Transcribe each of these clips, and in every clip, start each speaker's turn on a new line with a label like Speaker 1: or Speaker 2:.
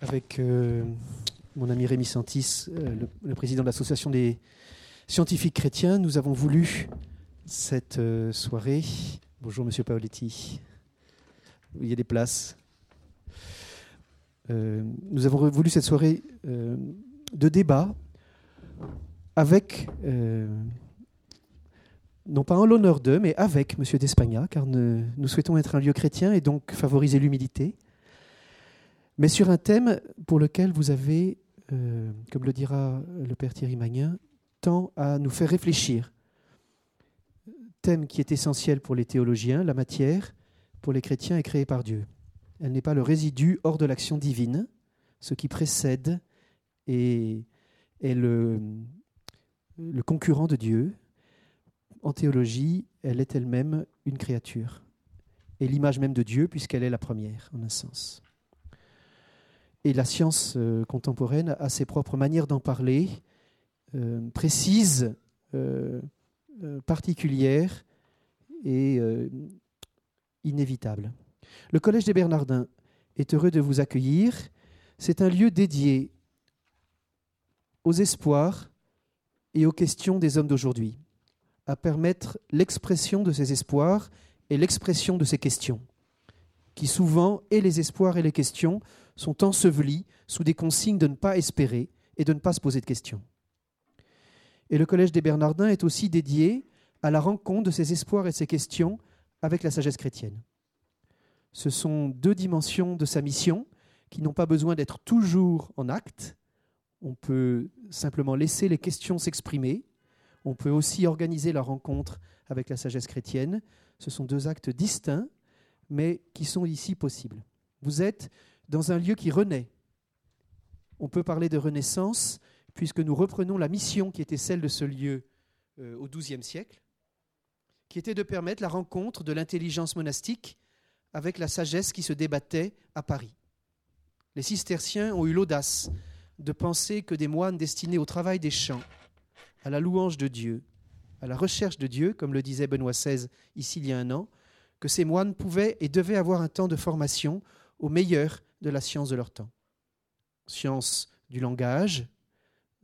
Speaker 1: avec euh, mon ami Rémi Santis, euh, le, président de l'Association des scientifiques chrétiens, nous avons voulu cette euh, soirée. Bonjour Monsieur Paoletti. Il y a des places. Nous avons voulu cette soirée de débat avec, non pas en l'honneur d'eux, mais avec Monsieur Despagna, car nous souhaitons être un lieu chrétien et donc favoriser l'humilité, mais sur un thème pour lequel vous avez, euh, comme le dira le Père Thierry Magnin, tant à nous faire réfléchir. Thème qui est essentiel pour les théologiens, la matière, pour les chrétiens, est créée par Dieu. Elle n'est pas le résidu hors de l'action divine, ce qui précède et est le, le concurrent de Dieu. En théologie, elle est elle-même une créature et l'image même de Dieu, puisqu'elle est la première, en un sens. Et la science euh, contemporaine a ses propres manières d'en parler, euh, précises, euh, particulières et inévitables. Le Collège des Bernardins est heureux de vous accueillir. C'est un lieu dédié aux espoirs et aux questions des hommes d'aujourd'hui, à permettre l'expression de ces espoirs et l'expression de ces questions, qui souvent, et les espoirs et les questions, sont ensevelis sous des consignes de ne pas espérer et de ne pas se poser de questions. Et le Collège des Bernardins est aussi dédié à la rencontre de ces espoirs et ces questions avec la sagesse chrétienne. Ce sont deux dimensions de sa mission qui n'ont pas besoin d'être toujours en acte. On peut simplement laisser les questions s'exprimer. On peut aussi organiser la rencontre avec la sagesse chrétienne. Ce sont deux actes distincts, mais qui sont ici possibles. Vous êtes dans un lieu qui renaît. On peut parler de renaissance puisque nous reprenons la mission qui était celle de ce lieu euh, au XIIe siècle, qui était de permettre la rencontre de l'intelligence monastique avec la sagesse qui se débattait à Paris. Les cisterciens ont eu l'audace de penser que des moines destinés au travail des champs, à la louange de Dieu, à la recherche de Dieu, comme le disait Benoît XVI ici il y a un an, que ces moines pouvaient et devaient avoir un temps de formation au meilleur de la science de leur temps. Science du langage,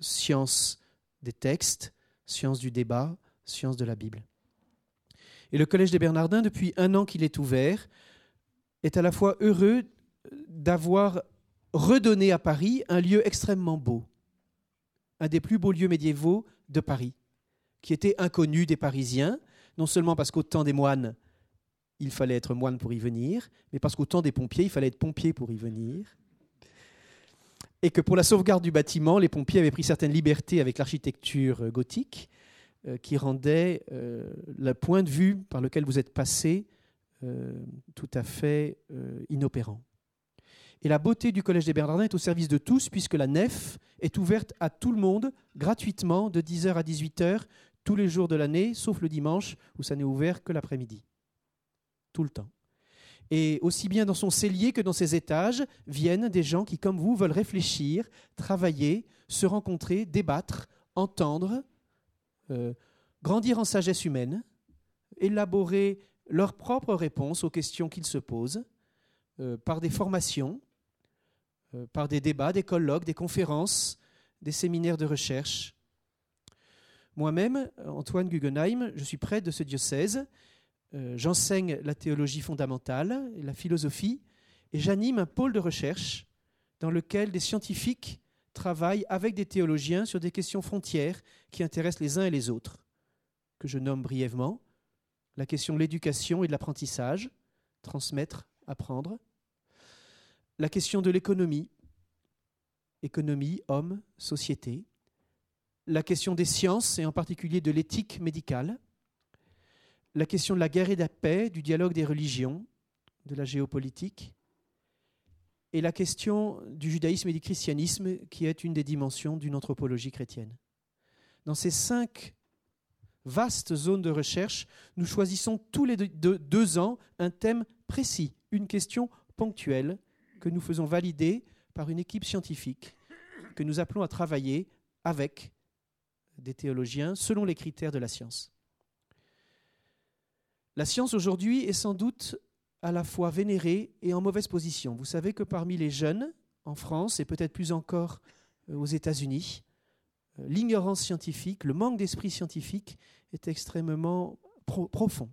Speaker 1: science des textes, science du débat, science de la Bible. Et le Collège des Bernardins, depuis un an qu'il est ouvert, est à la fois heureux d'avoir redonné à Paris un lieu extrêmement beau, un des plus beaux lieux médiévaux de Paris, qui était inconnu des Parisiens, non seulement parce qu'au temps des moines, il fallait être moine pour y venir, mais parce qu'au temps des pompiers, il fallait être pompier pour y venir. Et que pour la sauvegarde du bâtiment, les pompiers avaient pris certaines libertés avec l'architecture euh, gothique, euh, qui rendait euh, le point de vue par lequel vous êtes passé tout à fait inopérant. Et la beauté du Collège des Bernardins est au service de tous, puisque la nef est ouverte à tout le monde, gratuitement, de 10h à 18h, tous les jours de l'année, sauf le dimanche, où ça n'est ouvert que l'après-midi. Tout le temps. Et aussi bien dans son cellier que dans ses étages, viennent des gens qui, comme vous, veulent réfléchir, travailler, se rencontrer, débattre, entendre, euh, grandir en sagesse humaine, élaborer leurs propres réponses aux questions qu'ils se posent, euh, par des formations, euh, par des débats, des colloques, des conférences, des séminaires de recherche. Moi-même, Antoine Guggenheim, je suis prêtre de ce diocèse. Euh, J'enseigne la théologie fondamentale et la philosophie, et j'anime un pôle de recherche dans lequel des scientifiques travaillent avec des théologiens sur des questions frontières qui intéressent les uns et les autres, que je nomme brièvement la question de l'éducation et de l'apprentissage, transmettre, apprendre, la question de l'économie, économie, homme, société, la question des sciences et en particulier de l'éthique médicale, la question de la guerre et de la paix, du dialogue des religions, de la géopolitique, et la question du judaïsme et du christianisme, qui est une des dimensions d'une anthropologie chrétienne. Dans ces cinq vastes zones de recherche, nous choisissons tous les deux, ans un thème précis, une question ponctuelle que nous faisons valider par une équipe scientifique que nous appelons à travailler avec des théologiens selon les critères de la science. La science aujourd'hui est sans doute à la fois vénérée et en mauvaise position. Vous savez que parmi les jeunes, en France et peut-être plus encore aux États-Unis. L'ignorance scientifique, le manque d'esprit scientifique est extrêmement profond.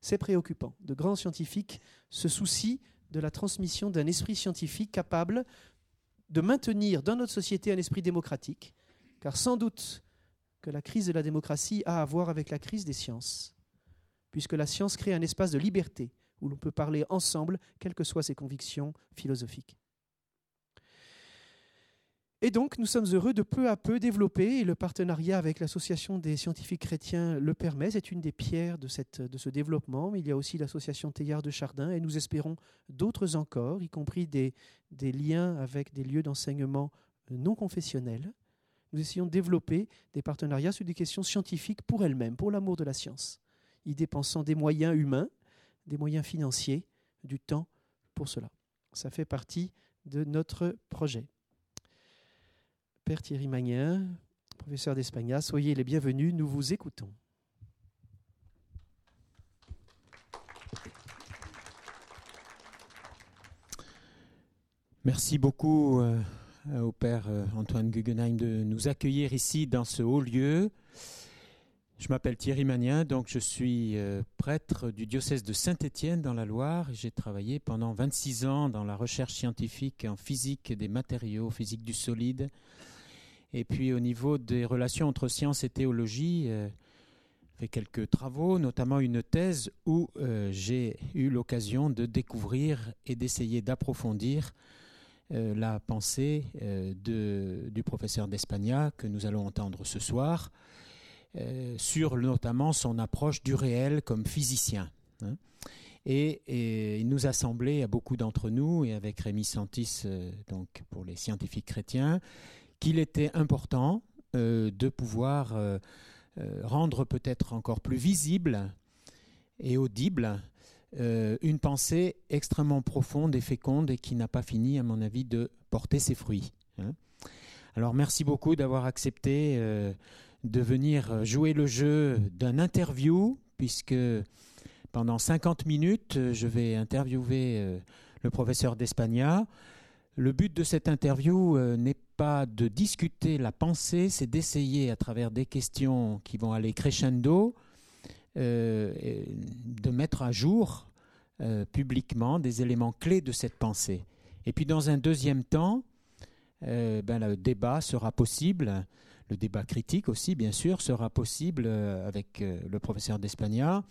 Speaker 1: C'est préoccupant. De grands scientifiques se soucient de la transmission d'un esprit scientifique capable de maintenir dans notre société un esprit démocratique, car sans doute que la crise de la démocratie a à voir avec la crise des sciences, puisque la science crée un espace de liberté où l'on peut parler ensemble, quelles que soient ses convictions philosophiques. Et donc, nous sommes heureux de peu à peu développer, et le partenariat avec l'Association des scientifiques chrétiens le permet, c'est une des pierres de, ce développement. Mais il y a aussi l'Association Théard de Chardin, et nous espérons d'autres encore, y compris des, des liens avec des lieux d'enseignement non confessionnels. Nous essayons de développer des partenariats sur des questions scientifiques pour elles-mêmes, pour l'amour de la science, y dépensant des moyens humains, des moyens financiers, du temps pour cela. Ça fait partie de notre projet. Père Thierry Magnin, professeur d'espagnol, soyez les bienvenus, nous vous écoutons.
Speaker 2: Merci beaucoup euh, au Père euh, Antoine Guggenheim de nous accueillir ici dans ce haut lieu. Je m'appelle Thierry Magnin, donc je suis euh, prêtre du diocèse de Saint-Étienne dans la Loire. J'ai travaillé pendant 26 ans dans la recherche scientifique en physique des matériaux, physique du solide, et puis au niveau des relations entre science et théologie, euh, fait quelques travaux, notamment une thèse où euh, j'ai eu l'occasion de découvrir et d'essayer d'approfondir euh, la pensée du professeur d'Espagna que nous allons entendre ce soir, sur notamment son approche du réel comme physicien. Hein. Et, il nous a semblé à beaucoup d'entre nous, et avec Rémi Santis, donc pour les scientifiques chrétiens, qu'il était important euh, de pouvoir euh, euh, rendre peut-être encore plus visible et audible une pensée extrêmement profonde et féconde et qui n'a pas fini, à mon avis, de porter ses fruits. Hein. Alors merci beaucoup d'avoir accepté de venir jouer le jeu d'un interview, puisque pendant 50 minutes, je vais interviewer le professeur d'Espagna. Le but de cette interview n'est pas de discuter la pensée, c'est d'essayer à travers des questions qui vont aller crescendo, euh, de mettre à jour euh, publiquement des éléments clés de cette pensée. Et puis dans un deuxième temps, euh, ben, le débat sera possible, le débat critique aussi bien sûr sera possible avec le professeur d'Espagna,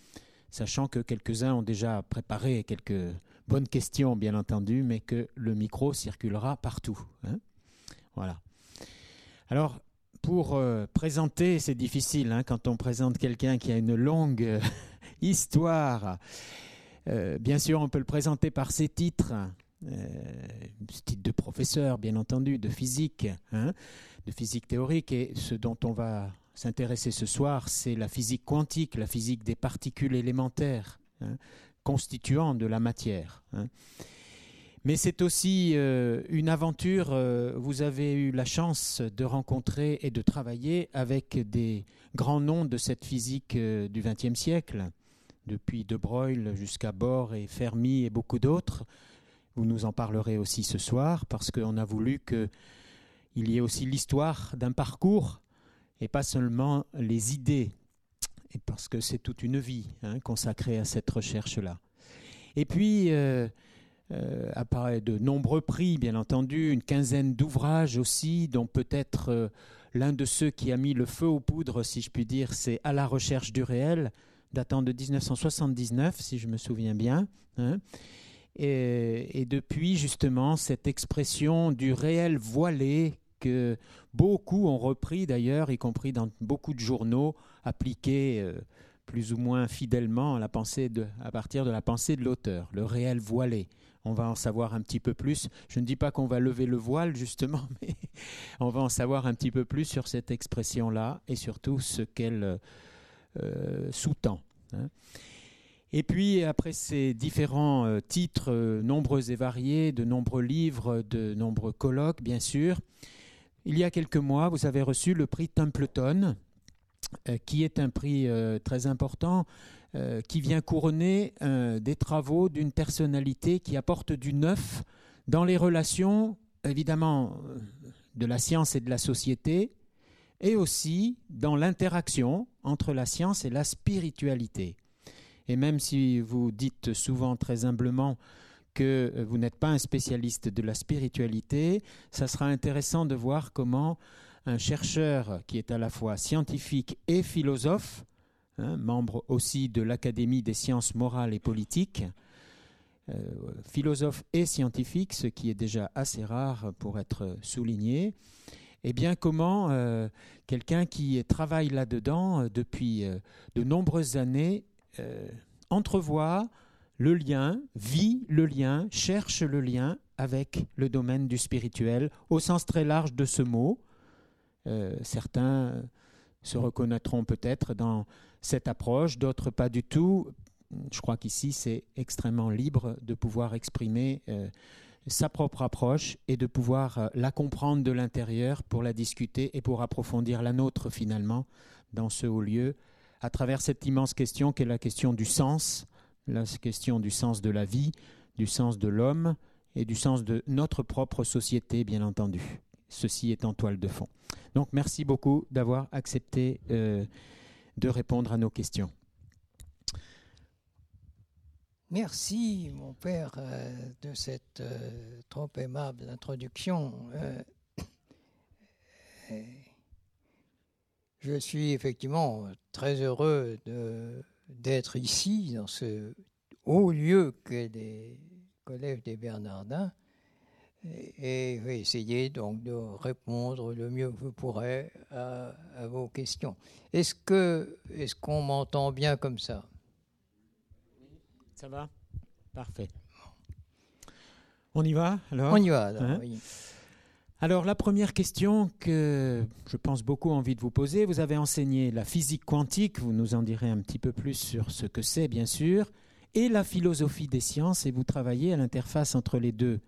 Speaker 2: sachant que quelques-uns ont déjà préparé quelques bonnes questions bien entendu, mais que le micro circulera partout. Hein. Voilà. Alors, pour euh, présenter, c'est difficile hein, quand on présente quelqu'un qui a une longue euh, histoire. Euh, bien sûr, on peut le présenter par ses titres. Titre de professeur, bien entendu, de physique, hein, de physique théorique. Et ce dont on va s'intéresser ce soir, c'est la physique quantique, la physique des particules élémentaires, hein, constituant de la matière. Mais c'est aussi euh, une aventure. Euh, vous avez eu la chance de rencontrer et de travailler avec des grands noms de cette physique euh, du XXe siècle, depuis De Broglie jusqu'à Bohr et Fermi et beaucoup d'autres. Vous nous en parlerez aussi ce soir parce qu'on a voulu qu'il y ait aussi l'histoire d'un parcours et pas seulement les idées, parce que c'est toute une vie hein, consacrée à cette recherche-là. Et puis, euh, apparaît de nombreux prix, bien entendu, une quinzaine d'ouvrages aussi, dont peut-être euh, l'un de ceux qui a mis le feu aux poudres, si je puis dire, c'est À la recherche du réel, datant de 1979, si je me souviens bien. Hein. Et, depuis, justement, cette expression du réel voilé que beaucoup ont repris d'ailleurs, y compris dans beaucoup de journaux, appliqués euh, plus ou moins fidèlement à, la pensée de, à partir de la pensée de l'auteur, le réel voilé on va en savoir un petit peu plus. Je ne dis pas qu'on va lever le voile, justement, mais on va en savoir un petit peu plus sur cette expression-là et surtout ce qu'elle euh, sous-tend. Hein. Et puis, après ces différents euh, titres, euh, nombreux et variés, de nombreux livres, de nombreux colloques, bien sûr, il y a quelques mois, vous avez reçu le prix Templeton, qui est un prix très important euh, qui vient couronner euh, des travaux d'une personnalité qui apporte du neuf dans les relations, évidemment, de la science et de la société, et aussi dans l'interaction entre la science et la spiritualité. Et même si vous dites souvent très humblement que vous n'êtes pas un spécialiste de la spiritualité, ça sera intéressant de voir comment un chercheur qui est à la fois scientifique et philosophe, hein, membre aussi de l'Académie des sciences morales et politiques, euh, philosophe et scientifique, ce qui est déjà assez rare pour être souligné, eh bien comment euh, quelqu'un qui travaille là-dedans euh, depuis de nombreuses années entrevoit le lien, vit le lien, cherche le lien avec le domaine du spirituel au sens très large de ce mot, euh, certains se reconnaîtront peut-être dans cette approche, d'autres pas du tout. Je crois qu'ici, c'est extrêmement libre de pouvoir exprimer euh, sa propre approche et de pouvoir euh, la comprendre de l'intérieur pour la discuter et pour approfondir la nôtre finalement dans ce haut lieu à travers cette immense question qu'est la question du sens, la question du sens de la vie, du sens de l'homme et du sens de notre propre société, bien entendu. Ceci est en toile de fond. Donc merci beaucoup d'avoir accepté euh, de répondre à nos questions.
Speaker 3: Merci, mon père, euh, de cette euh, trop aimable introduction. je suis effectivement très heureux d'être ici, dans ce haut lieu qu'est les collèges des Bernardins. Et, vais essayer donc de répondre le mieux que je pourrai à, vos questions. Est-ce que est-ce qu'on m'entend bien comme ça?
Speaker 2: Ça va? Parfait. On y va alors?
Speaker 3: On y va alors, hein?
Speaker 2: Alors la première question que je pense beaucoup envie de vous poser, vous avez enseigné la physique quantique, vous nous en direz un petit peu plus sur ce que c'est bien sûr, et la philosophie des sciences et vous travaillez à l'interface entre les deux.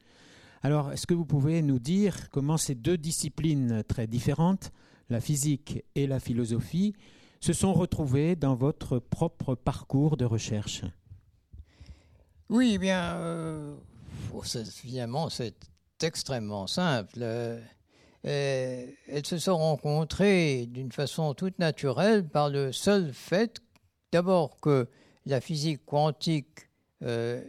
Speaker 2: Alors, est-ce que vous pouvez nous dire comment ces deux disciplines très différentes, la physique et la philosophie, se sont retrouvées dans votre propre parcours de recherche?
Speaker 3: Oui, eh bien, euh, finalement, c'est extrêmement simple. Euh, elles se sont rencontrées d'une façon toute naturelle par le seul fait, d'abord, que la physique quantique euh,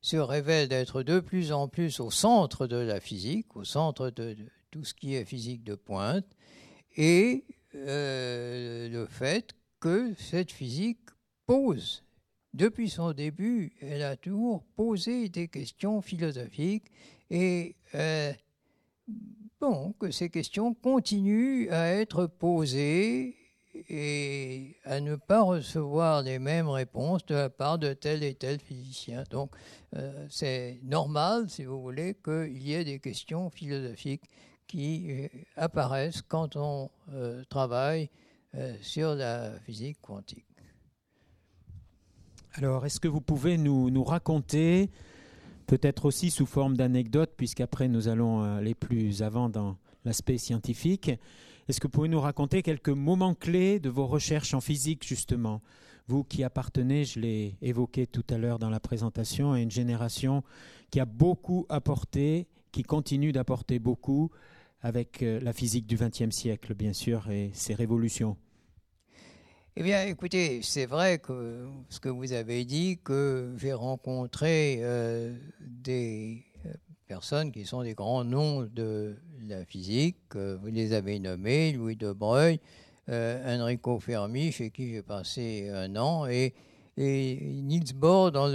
Speaker 3: se révèle d'être de plus en plus au centre de la physique, au centre de, tout ce qui est physique de pointe, et euh, le fait que cette physique pose, depuis son début, elle a toujours posé des questions philosophiques et euh, que ces questions continuent à être posées et à ne pas recevoir les mêmes réponses de la part de tel et tel physicien. Donc, euh, c'est normal, si vous voulez, qu'il y ait des questions philosophiques qui euh, apparaissent quand on travaille sur la physique quantique.
Speaker 2: Alors, est-ce que vous pouvez nous, raconter, peut-être aussi sous forme d'anecdote, puisqu'après nous allons aller plus avant dans l'aspect scientifique, est-ce que vous pouvez nous raconter quelques moments clés de vos recherches en physique, justement? Vous qui appartenez, je l'ai évoqué tout à l'heure dans la présentation, à une génération qui a beaucoup apporté, qui continue d'apporter beaucoup avec euh, la physique du XXe siècle, bien sûr, et ses révolutions.
Speaker 3: Eh bien, écoutez, c'est vrai que ce que vous avez dit, que j'ai rencontré euh, des euh, personnes qui sont des grands noms de la physique. vous les avez nommés, Louis de Breuil, Enrico Fermi, chez qui j'ai passé un an, et, Niels Bohr, dans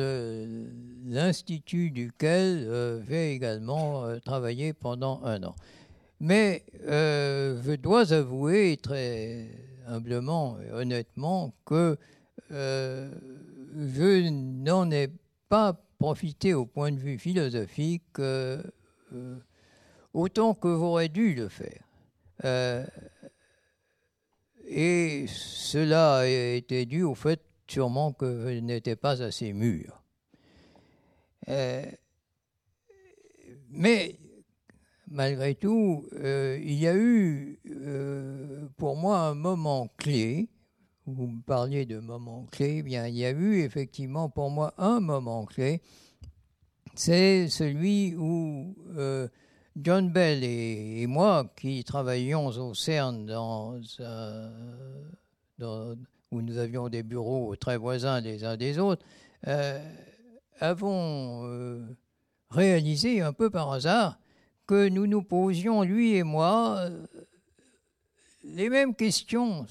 Speaker 3: l'institut duquel euh, j'ai également travaillé pendant un an. Mais je dois avouer très humblement et honnêtement que je n'en ai pas profité au point de vue philosophique autant que j'aurais dû le faire. Euh, et cela était dû au fait sûrement que je n'étais pas assez mûr. Euh, mais malgré tout, euh, il y a eu pour moi un moment clé. Vous me parliez de moment clé, bien il y a eu effectivement pour moi un moment clé c'est celui où euh, John Bell et, moi, qui travaillions au CERN où nous avions des bureaux très voisins les uns des autres, euh, avons euh, réalisé un peu par hasard que nous nous posions, lui et moi, les mêmes questions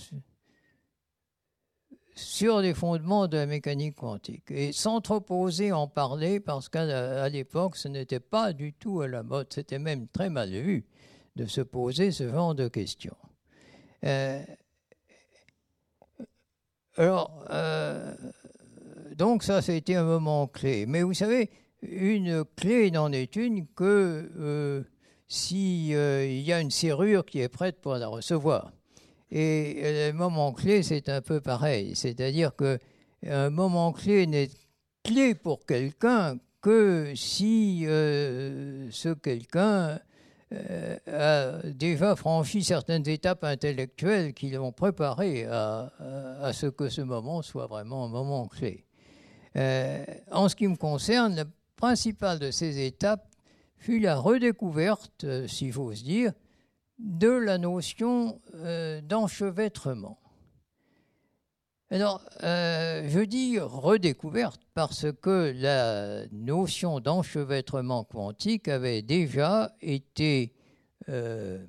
Speaker 3: sur les fondements de la mécanique quantique. Et sans trop oser en parler, parce qu'à l'époque, ce n'était pas du tout à la mode, c'était même très mal vu de se poser ce genre de questions. Euh, alors, euh, donc ça, c'était un moment clé. Mais vous savez, une clé n'en est une que euh, s'il y a une serrure qui est prête pour la recevoir. Et le moment clé, c'est un peu pareil. C'est-à-dire que un moment clé n'est clé pour quelqu'un que si euh, ce quelqu'un euh, a déjà franchi certaines étapes intellectuelles qui l'ont préparé à, ce que ce moment soit vraiment un moment clé. Euh, en ce qui me concerne, la principale de ces étapes fut la redécouverte, s'il faut se dire, de la notion euh, d'enchevêtrement. Alors, euh, je dis redécouverte parce que la notion d'enchevêtrement quantique avait déjà été euh,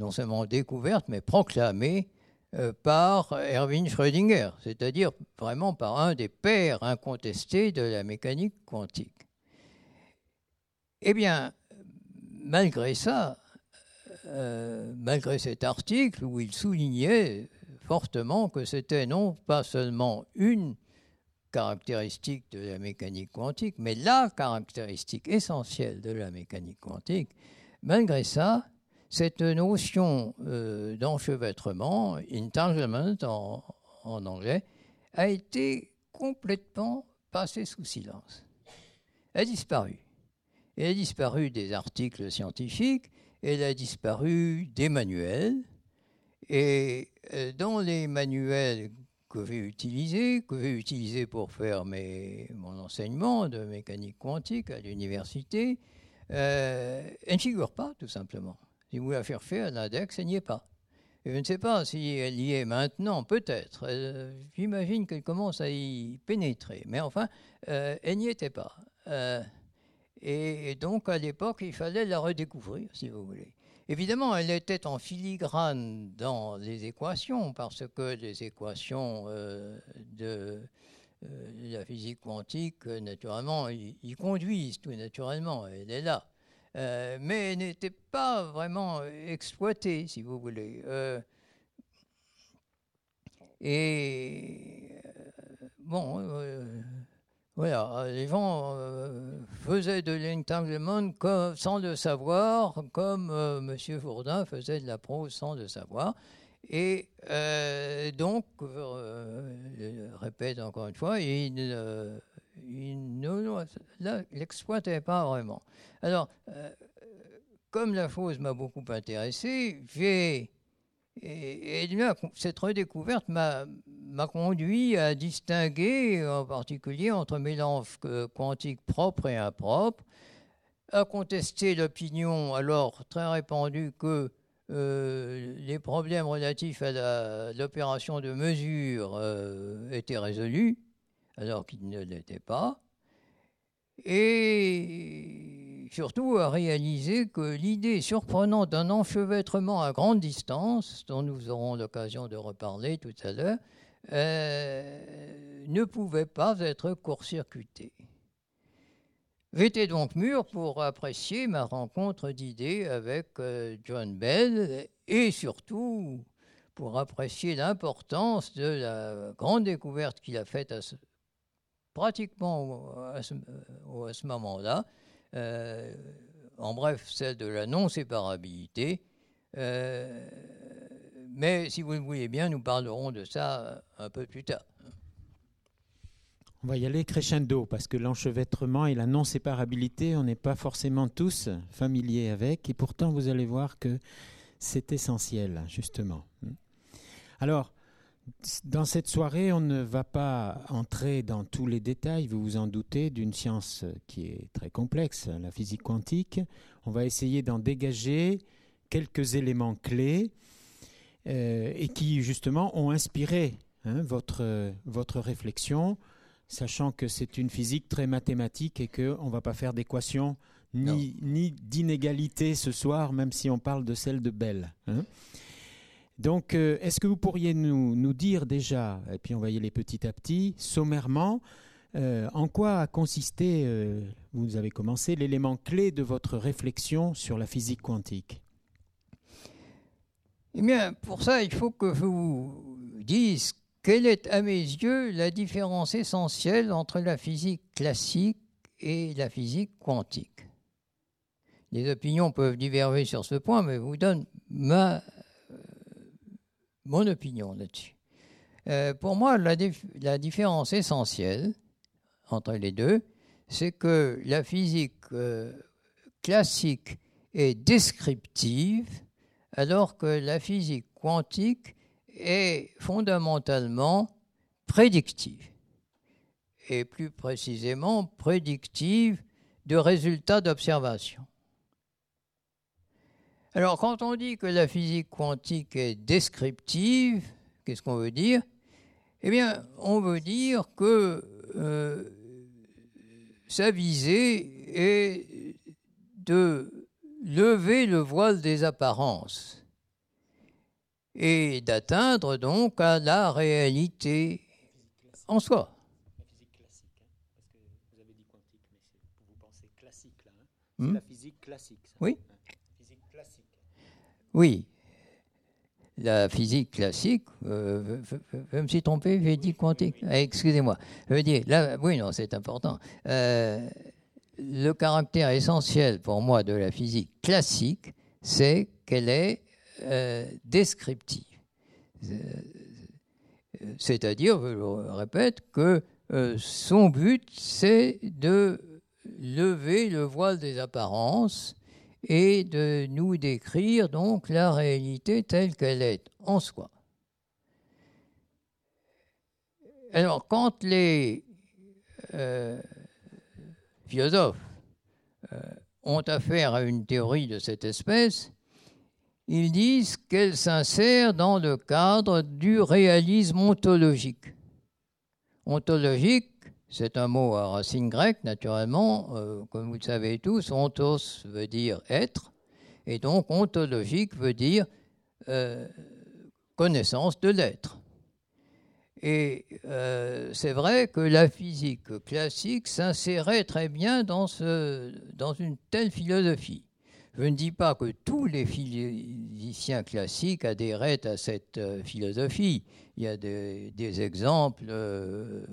Speaker 3: non seulement découverte, mais proclamée par Erwin Schrödinger, c'est-à-dire vraiment par un des pères incontestés de la mécanique quantique. Eh bien, malgré ça, euh, malgré cet article où il soulignait fortement que c'était non pas seulement une caractéristique de la mécanique quantique, mais la caractéristique essentielle de la mécanique quantique, malgré ça, cette notion euh, d'enchevêtrement, entanglement en, anglais, a été complètement passée sous silence. A disparu. Elle a disparu des articles scientifiques, elle a disparu des manuels. Et euh, dans les manuels que j'ai utilisés, que j'ai utilisés pour faire mon enseignement de mécanique quantique à l'université, euh, elle ne figure pas, tout simplement. Si vous la faire faire, l'index, elle n'y est pas. je ne sais pas si elle y est maintenant, peut-être. Euh, j'imagine qu'elle commence à y pénétrer. Mais enfin, elle n'y était pas. Et donc, à l'époque, il fallait la redécouvrir, si vous voulez. Évidemment, elle était en filigrane dans les équations, parce que les équations euh, de, euh, la physique quantique, naturellement, y, conduisent tout naturellement, elle est là. Euh, mais elle n'était pas vraiment exploitée, si vous voulez. et bon voilà, les gens euh, faisaient de l'entanglement sans le savoir, comme euh, M. Fourdin faisait de la prose sans le savoir. Et euh, donc, je répète encore une fois, il, ne l'exploitait pas vraiment. Alors, comme la chose m'a beaucoup intéressé, j'ai et, cette redécouverte m'a conduit à distinguer en particulier entre mélange quantique propre et impropre, à contester l'opinion alors très répandue que euh, les problèmes relatifs à l'opération de mesure euh, étaient résolus, alors qu'ils ne l'étaient pas, et surtout à réaliser que l'idée surprenante d'un enchevêtrement à grande distance, dont nous aurons l'occasion de reparler tout à l'heure, euh, ne pouvait pas être court-circuitée. J'étais donc mûr pour apprécier ma rencontre d'idées avec euh, John Bell et surtout pour apprécier l'importance de la grande découverte qu'il a faite pratiquement à ce, moment-là. Euh, en bref, celle de la non-séparabilité. Mais si vous le voulez bien, nous parlerons de ça un peu plus tard.
Speaker 2: On va y aller crescendo parce que l'enchevêtrement et la non-séparabilité, on n'est pas forcément tous familiers avec et pourtant vous allez voir que c'est essentiel, justement. Alors, Dans cette soirée, on ne va pas entrer dans tous les détails, vous vous en doutez, d'une science qui est très complexe, la physique quantique. On va essayer d'en dégager quelques éléments clés euh, et qui, justement, ont inspiré hein, votre, votre réflexion, sachant que c'est une physique très mathématique et qu'on ne va pas faire d'équations ni, ni d'inégalités ce soir, même si on parle de celle de Bell. Hein. Donc, euh, est-ce que vous pourriez nous, nous, dire déjà, et puis on va y aller petit à petit, sommairement, euh, en quoi a consisté, euh, vous avez commencé, l'élément clé de votre réflexion sur la physique quantique?
Speaker 3: Eh bien, pour ça, il faut que je vous dise quelle est, à mes yeux, la différence essentielle entre la physique classique et la physique quantique. Les opinions peuvent diverger sur ce point, mais je vous donne ma mon opinion là-dessus. Euh, pour moi, la, la, différence essentielle entre les deux, c'est que la physique euh, classique est descriptive, alors que la physique quantique est fondamentalement prédictive, et plus précisément prédictive de résultats d'observation. Alors, quand on dit que la physique quantique est descriptive, qu'est-ce qu'on veut dire? Eh bien, on veut dire que euh, sa visée est de lever le voile des apparences et d'atteindre donc à la réalité en soi.
Speaker 2: La physique classique, hein, parce que vous avez dit quantique, mais vous pensez classique là. Hein. C'est hmm? la physique classique. Ça.
Speaker 3: Oui. Oui. La physique classique, euh, je me suis trompé, j'ai dit quantique. Ah, excusez-moi. Je veux dire, là, oui, non, c'est important. Euh, le caractère essentiel pour moi de la physique classique, c'est qu'elle est euh, descriptive. C'est-à-dire, je le répète, que son but, c'est de lever le voile des apparences et de nous décrire donc la réalité telle qu'elle est en soi. Alors quand les euh, philosophes euh, ont affaire à une théorie de cette espèce, ils disent qu'elle s'insère dans le cadre du réalisme ontologique. Ontologique, c'est un mot à racine grecque, naturellement. Euh, comme vous le savez tous, ontos veut dire être, et donc ontologique veut dire euh, connaissance de l'être. Et euh, c'est vrai que la physique classique s'insérait très bien dans, une telle philosophie. Je ne dis pas que tous les physiciens classiques adhéraient à cette philosophie. Il y a des, exemples euh,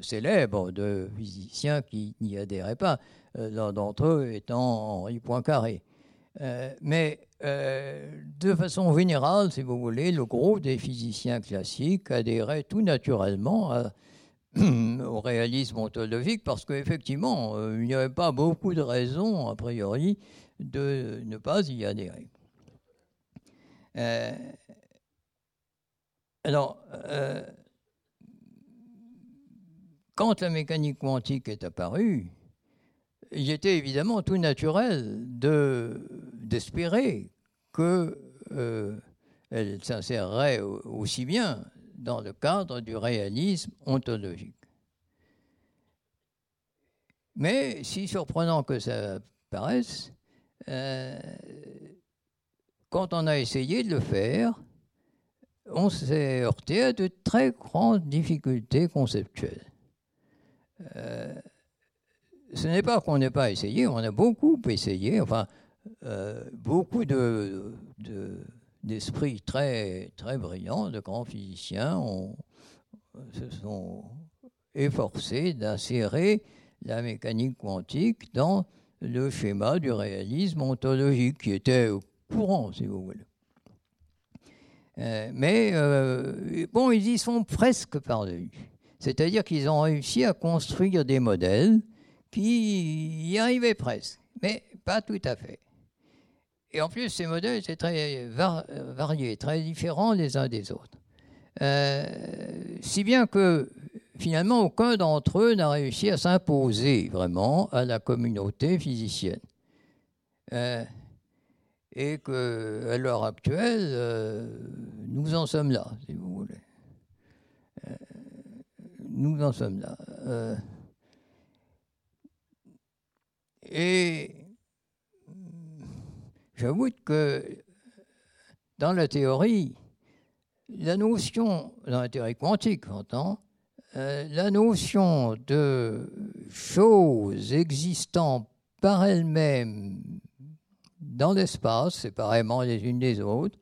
Speaker 3: célèbres de physiciens qui n'y adhéraient pas, euh, l'un d'entre eux étant Henri Poincaré. Euh, mais de façon générale, si vous voulez, le gros des physiciens classiques adhéraient tout naturellement au réalisme ontologique parce qu'effectivement, il n'y avait pas beaucoup de raisons, a priori, de ne pas y adhérer. Alors, euh, quand la mécanique quantique est apparue, il était évidemment tout naturel d'espérer qu'elle euh, s'insérerait aussi bien dans le cadre du réalisme ontologique. Mais, si surprenant que ça paraisse, euh, quand on a essayé de le faire, on s'est heurté à de très grandes difficultés conceptuelles. Euh, ce n'est pas qu'on n'ait pas essayé, on a beaucoup essayé, enfin, euh, beaucoup de, d'esprits très, très brillants, de grands physiciens, se sont efforcés d'insérer la mécanique quantique dans le schéma du réalisme ontologique qui était courant, si vous voulez. Euh, mais euh, bon, ils y sont presque parvenus. C'est-à-dire qu'ils ont réussi à construire des modèles qui y arrivaient presque, mais pas tout à fait. Et en plus, ces modèles étaient très variés, très différents les uns des autres. si bien que finalement aucun d'entre eux n'a réussi à s'imposer vraiment à la communauté physicienne. et qu'à l'heure actuelle, nous en sommes là, si vous voulez. nous en sommes là. Et j'avoue que dans la théorie, la notion, dans la théorie quantique, j'entends, euh, la notion de choses existant par elles-mêmes dans l'espace, séparément les unes des autres,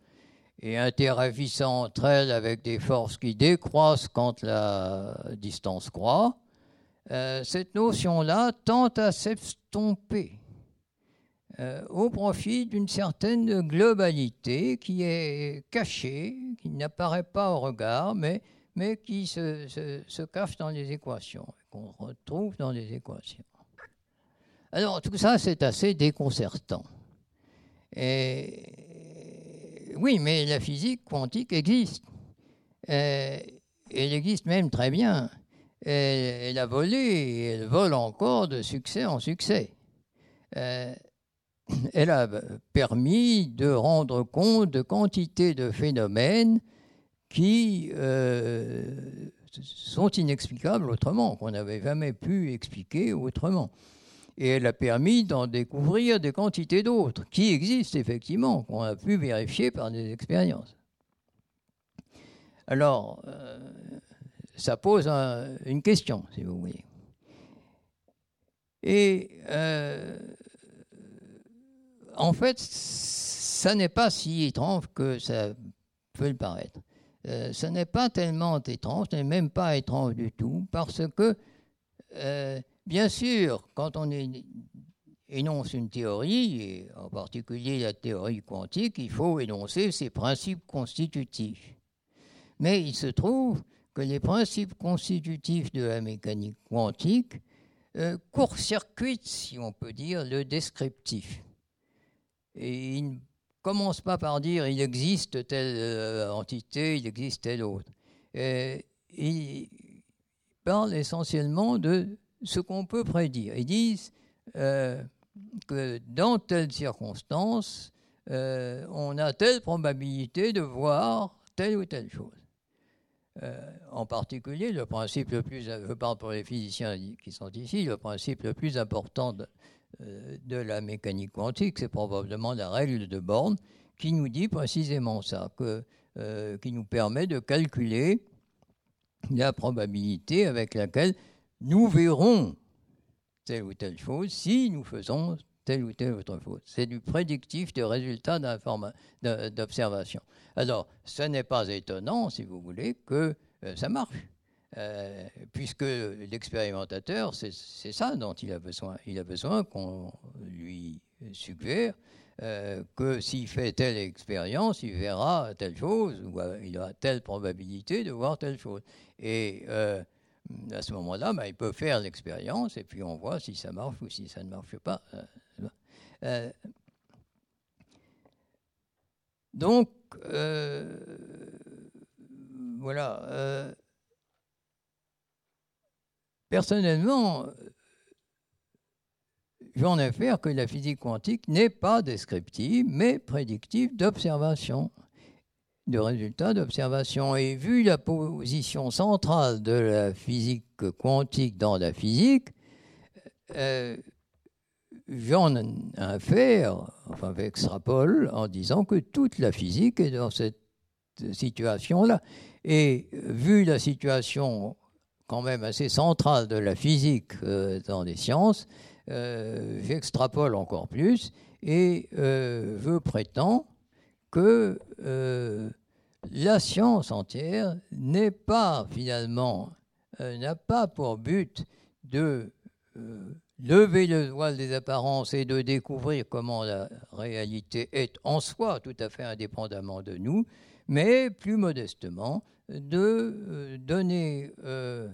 Speaker 3: et interagissant entre elles avec des forces qui décroissent quand la distance croît, euh, cette notion-là tente à s'estomper euh, au profit d'une certaine globalité qui est cachée, qui n'apparaît pas au regard, mais, mais qui se, se, cache dans les équations, qu'on retrouve dans les équations. Alors tout ça, c'est assez déconcertant. Et, oui, mais la physique quantique existe. Euh, elle existe même très bien elle, a volé et elle vole encore de succès en succès. Euh, elle a permis de rendre compte de quantité de phénomènes qui euh, sont inexplicables autrement, qu'on n'avait jamais pu expliquer autrement. Et elle a permis d'en découvrir des quantités d'autres, qui existent effectivement, qu'on a pu vérifier par des expériences. Alors, euh, ça pose une question, si vous voulez. Et euh, en fait, ça n'est pas si étrange que ça peut le paraître. Euh, ça n'est pas tellement étrange, ce n'est même pas étrange du tout, parce que, euh, bien sûr, quand on énonce une théorie, et en particulier la théorie quantique, il faut énoncer ses principes constitutifs. Mais il se trouve que les principes constitutifs de la mécanique quantique euh, court-circuitent, si on peut dire, le descriptif. Et il ne commence pas par dire il existe telle euh, entité, il existe telle autre. Et il parle essentiellement de ce qu'on peut prédire. Ils disent euh, que dans telle circonstance, on a telle probabilité de voir telle ou telle chose. Euh, en particulier, le principe le plus, je parle pour les physiciens qui sont ici, le principe le plus important de, euh, la mécanique quantique, c'est probablement la règle de Born qui nous dit précisément ça, euh, qui nous permet de calculer la probabilité avec laquelle nous verrons telle ou telle chose si nous faisons telle ou telle autre chose. C'est du prédictif des résultats d'observation. Alors, ce n'est pas étonnant, si vous voulez, que euh, ça marche. Euh, puisque l'expérimentateur, c'est ça dont il a besoin. Il a besoin qu'on lui suggère euh, que s'il fait telle expérience, il verra telle chose, ou il aura telle probabilité de voir telle chose. Et à ce moment-là, ben, il peut faire l'expérience et puis on voit si ça marche ou si ça ne marche pas. Donc, euh, voilà. Euh, personnellement, j'en ai fait que la physique quantique n'est pas descriptive, mais prédictive d'observation, de résultats d'observation. Et vu la position centrale de la physique quantique dans la physique, euh, j'en ai affaire, enfin, extrapole en disant que toute la physique est dans cette situation-là. Et vu la situation quand même assez centrale de la physique euh, dans les sciences, euh, j'extrapole encore plus et euh, je prétends que la science entière n'est pas finalement, n'a pas pour but de lever le voile des apparences et de découvrir comment la réalité est en soi, tout à fait indépendamment de nous, mais plus modestement, de euh, donner euh,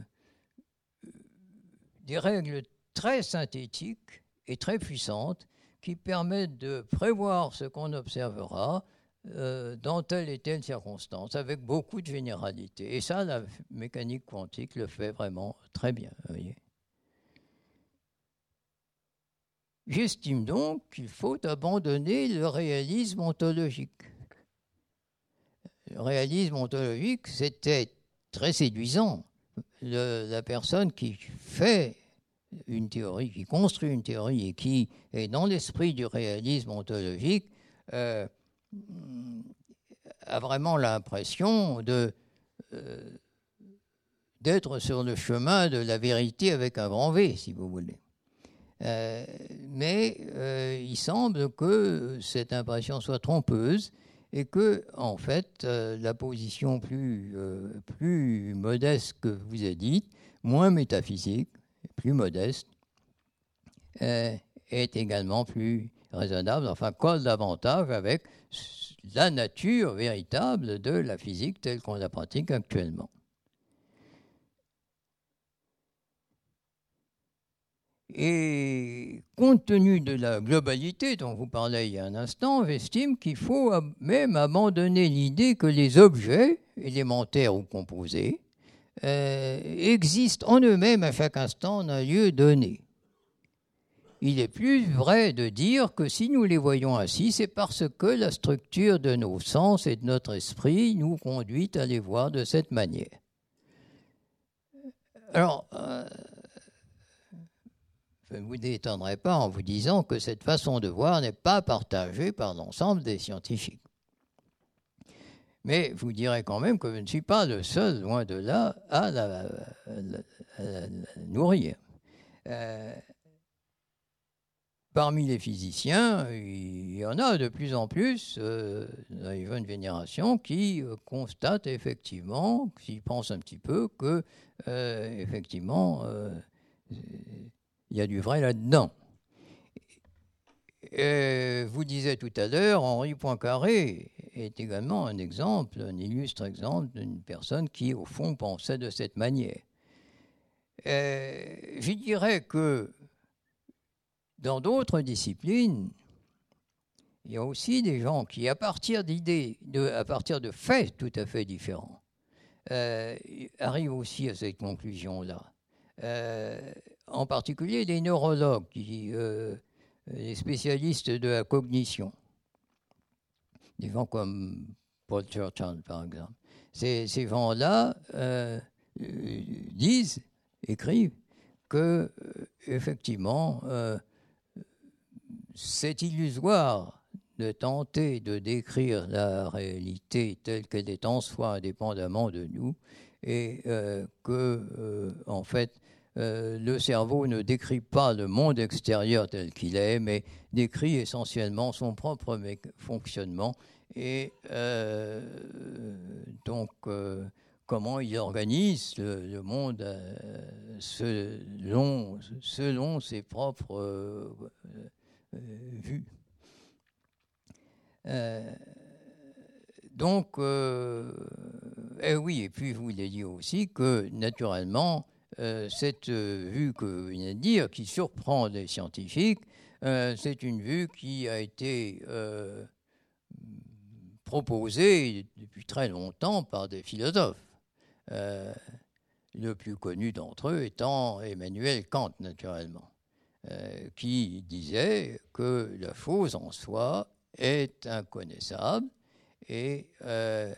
Speaker 3: des règles très synthétiques et très puissantes qui permettent de prévoir ce qu'on observera euh, dans telle et telle circonstance, avec beaucoup de généralité. Et ça, la mécanique quantique le fait vraiment très bien. J'estime donc qu'il faut abandonner le réalisme ontologique. Le réalisme ontologique, c'était très séduisant. la personne qui fait une théorie, qui construit une théorie et qui est dans l'esprit du réalisme ontologique, euh, a vraiment l'impression euh, d'être sur le chemin de la vérité avec un grand V, si vous voulez. Euh, mais euh, il semble que cette impression soit trompeuse et que, en fait, la position plus, plus modeste que vous avez dite, moins métaphysique, plus modeste, est également plus raisonnable, enfin colle davantage avec la nature véritable de la physique telle qu'on la pratique actuellement. Et compte tenu de la globalité dont vous parlez il y a un instant, j'estime qu'il faut même abandonner l'idée que les objets, élémentaires ou composés, euh, existent en eux-mêmes à chaque instant d'un lieu donné il est plus vrai de dire que si nous les voyons ainsi, c'est parce que la structure de nos sens et de notre esprit nous conduit à les voir de cette manière. Alors, euh, vous détendrai pas en vous disant que cette façon de voir n'est pas partagée par l'ensemble des scientifiques. Mais vous direz quand même que je ne suis pas le seul, loin de là, à la, nourrir. Euh, Parmi les physiciens, il y en a de plus en plus euh, dans les jeunes générations qui euh, constatent effectivement, s'ils pensent un petit peu, que effectivement il y a du vrai là-dedans. vous disiez tout à l'heure, Henri Poincaré est également un exemple, un illustre exemple d'une personne qui, au fond, pensait de cette manière. je dirais que dans d'autres disciplines, il y a aussi des gens qui, à partir d'idées, à partir de faits tout à fait différents, euh, arrivent aussi à cette conclusion-là. Euh, en particulier des neurologues, euh, les spécialistes de la cognition, des gens comme Paul Churchill, par exemple. Ces, ces gens-là disent, écrivent, que effectivement, c'est illusoire de tenter de décrire la réalité telle qu'elle est en soi indépendamment de nous et euh, que, euh, en fait, euh, le cerveau ne décrit pas le monde extérieur tel qu'il est, mais décrit essentiellement son propre fonctionnement et donc comment il organise le, monde selon, ses propres euh, vu. Euh, donc, euh, et oui, et puis vous l'avez dit aussi que naturellement, cette vue que vous venez de dire, qui surprend les scientifiques, c'est une vue qui a été proposée depuis très longtemps par des philosophes. le plus connu d'entre eux étant Emmanuel Kant, naturellement. Euh, qui disait que la chose en soi est inconnaissable et euh,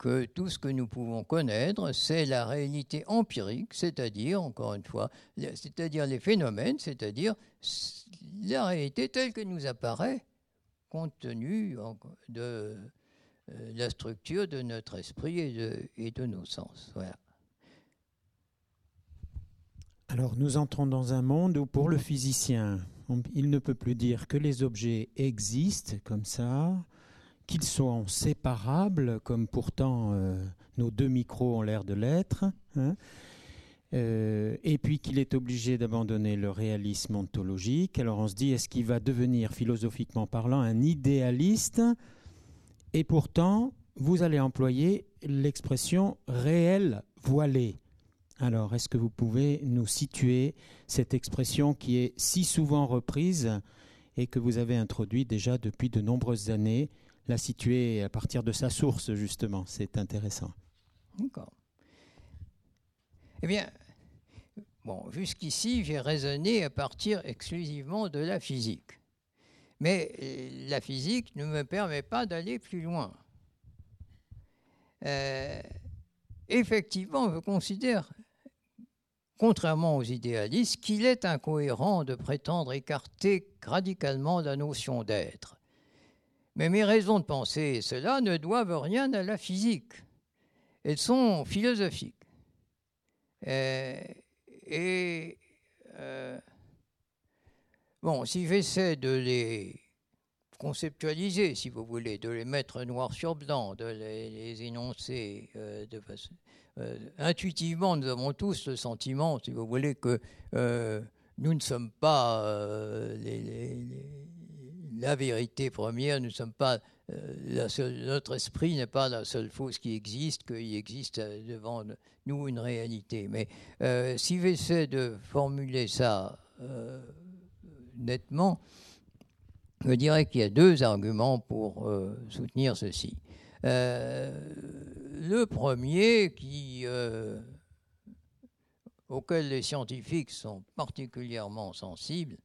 Speaker 3: que tout ce que nous pouvons connaître, c'est la réalité empirique, c'est-à-dire, encore une fois, c'est-à-dire les phénomènes, c'est-à-dire la réalité telle que nous apparaît compte tenu de euh, la structure de notre esprit et de, nos sens.
Speaker 2: Alors nous entrons dans un monde où pour le physicien, il ne peut plus dire que les objets existent comme ça, qu'ils sont séparables, comme pourtant euh, nos deux micros ont l'air de l'être, hein, euh, et puis qu'il est obligé d'abandonner le réalisme ontologique. Alors on se dit, est-ce qu'il va devenir, philosophiquement parlant, un idéaliste? Et pourtant, vous allez employer l'expression réel voilé. Alors, est-ce que vous pouvez nous situer cette expression qui est si souvent reprise et que vous avez introduite déjà depuis de nombreuses années, la situer à partir de sa source, justement. C'est intéressant.
Speaker 3: D'accord. Eh bien, bon, jusqu'ici, j'ai raisonné à partir exclusivement de la physique. Mais euh, la physique ne me permet pas d'aller plus loin. Euh, effectivement, je considère, contrairement aux idéalistes, qu'il est incohérent de prétendre écarter radicalement la notion d'être. Mais mes raisons de penser cela ne doivent rien à la physique. Elles sont philosophiques. Euh, et Bon, si j'essaie de les conceptualiser, si vous voulez, de les mettre noir sur blanc, de les, énoncer euh, euh, intuitivement, nous avons tous le sentiment, si vous voulez, que euh, nous ne sommes pas la vérité première, nous sommes pas seule, notre esprit n'est pas la seule chose qui existe, qu'il existe devant nous une réalité. Mais si j'essaie de formuler ça nettement, je dirais qu'il y a deux arguments pour euh, soutenir ceci. Euh, le premier, euh, auquel les scientifiques sont particulièrement sensibles,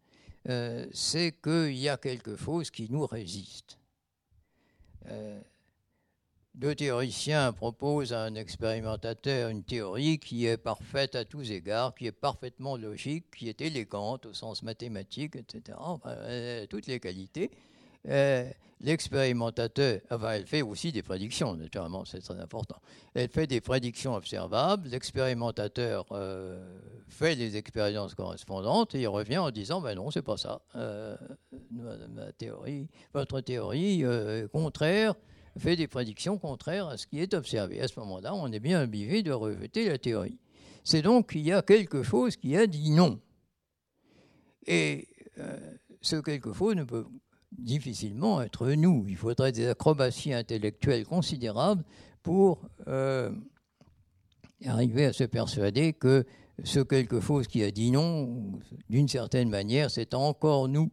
Speaker 3: c'est qu'il y a quelque chose qui nous résiste deux théoriciens proposent à un expérimentateur une théorie qui est parfaite à tous égards, qui est parfaitement logique, qui est élégante au sens mathématique, etc. Enfin, toutes les qualités. Euh, l'expérimentateur, enfin, elle fait aussi des prédictions, naturellement, c'est très important. Elle fait des prédictions observables. L'expérimentateur euh, fait les expériences correspondantes et il revient en disant Ben non, c'est pas ça. Euh, théorie, votre théorie est contraire fait des prédictions contraires à ce qui est observé. À ce moment-là, on est bien obligé de rejeter la théorie. C'est donc qu'il y a quelque chose qui a dit non. Et euh, ce quelque chose ne peut difficilement être nous. Il faudrait des acrobaties intellectuelles considérables pour euh, arriver à se persuader que ce quelque chose qui a dit non, d'une certaine manière, c'est encore nous.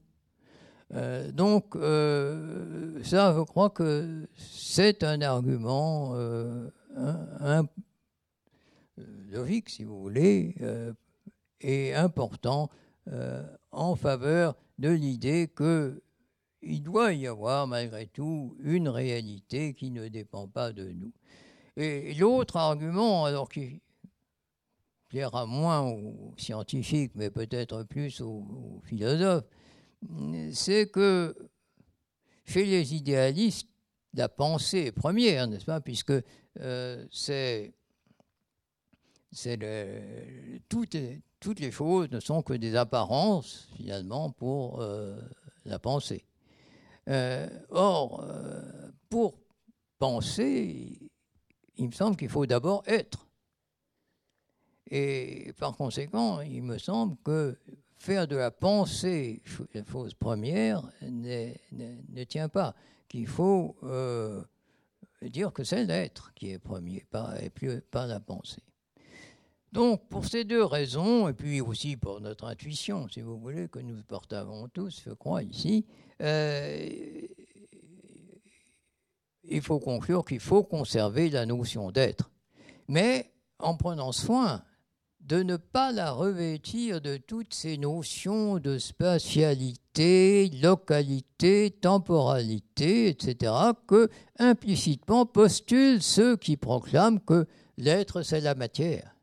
Speaker 3: Euh, donc, euh, ça, je crois que c'est un argument logique, si vous voulez, et important en faveur de l'idée qu'il doit y avoir malgré tout une réalité qui ne dépend pas de nous. Et l'autre argument, alors qui plaira moins aux scientifiques, mais peut-être plus aux philosophes, c'est que chez les idéalistes, la pensée première, n'est-ce pas, puisque euh, toutes, les choses ne sont que des apparences, finalement, pour euh, la pensée. Euh, or, pour penser, il me semble qu'il faut d'abord être. Et par conséquent, il me semble que faire de la pensée la fausse première ne, tient pas. Qu'il faut euh, dire que c'est l'être qui est premier, et plus pas la pensée. Donc, pour ces deux raisons, et puis aussi pour notre intuition, si vous voulez, que nous partageons tous, je crois, ici, euh, il faut conclure qu'il faut conserver la notion d'être. Mais en prenant soin de ne pas la revêtir de toutes ces notions de spatialité, localité, temporalité, etc., que implicitement postulent ceux qui proclament que l'être, c'est la matière.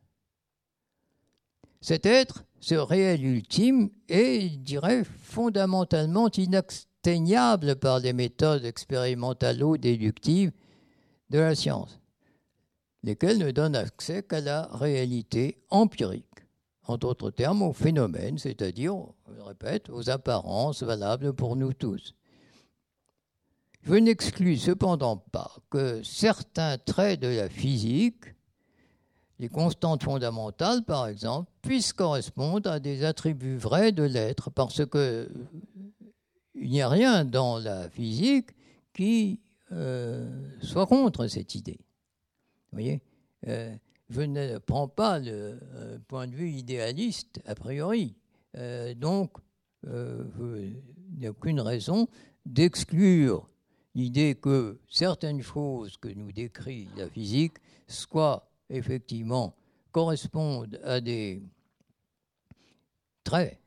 Speaker 3: Cet être, ce réel ultime, est, je dirais, fondamentalement inatteignable par les méthodes expérimentalo-déductives de la science lesquels ne donnent accès qu'à la réalité empirique, en d'autres termes aux phénomènes, c'est-à-dire, je répète, aux apparences valables pour nous tous. Je n'exclus cependant pas que certains traits de la physique, les constantes fondamentales par exemple, puissent correspondre à des attributs vrais de l'être, parce que il n'y a rien dans la physique qui euh, soit contre cette idée. Vous voyez euh, Je ne prends pas le euh, point de vue idéaliste a priori. Donc, il n'y a aucune raison d'exclure l'idée que certaines choses que nous décrit la physique soient effectivement correspondent à des traits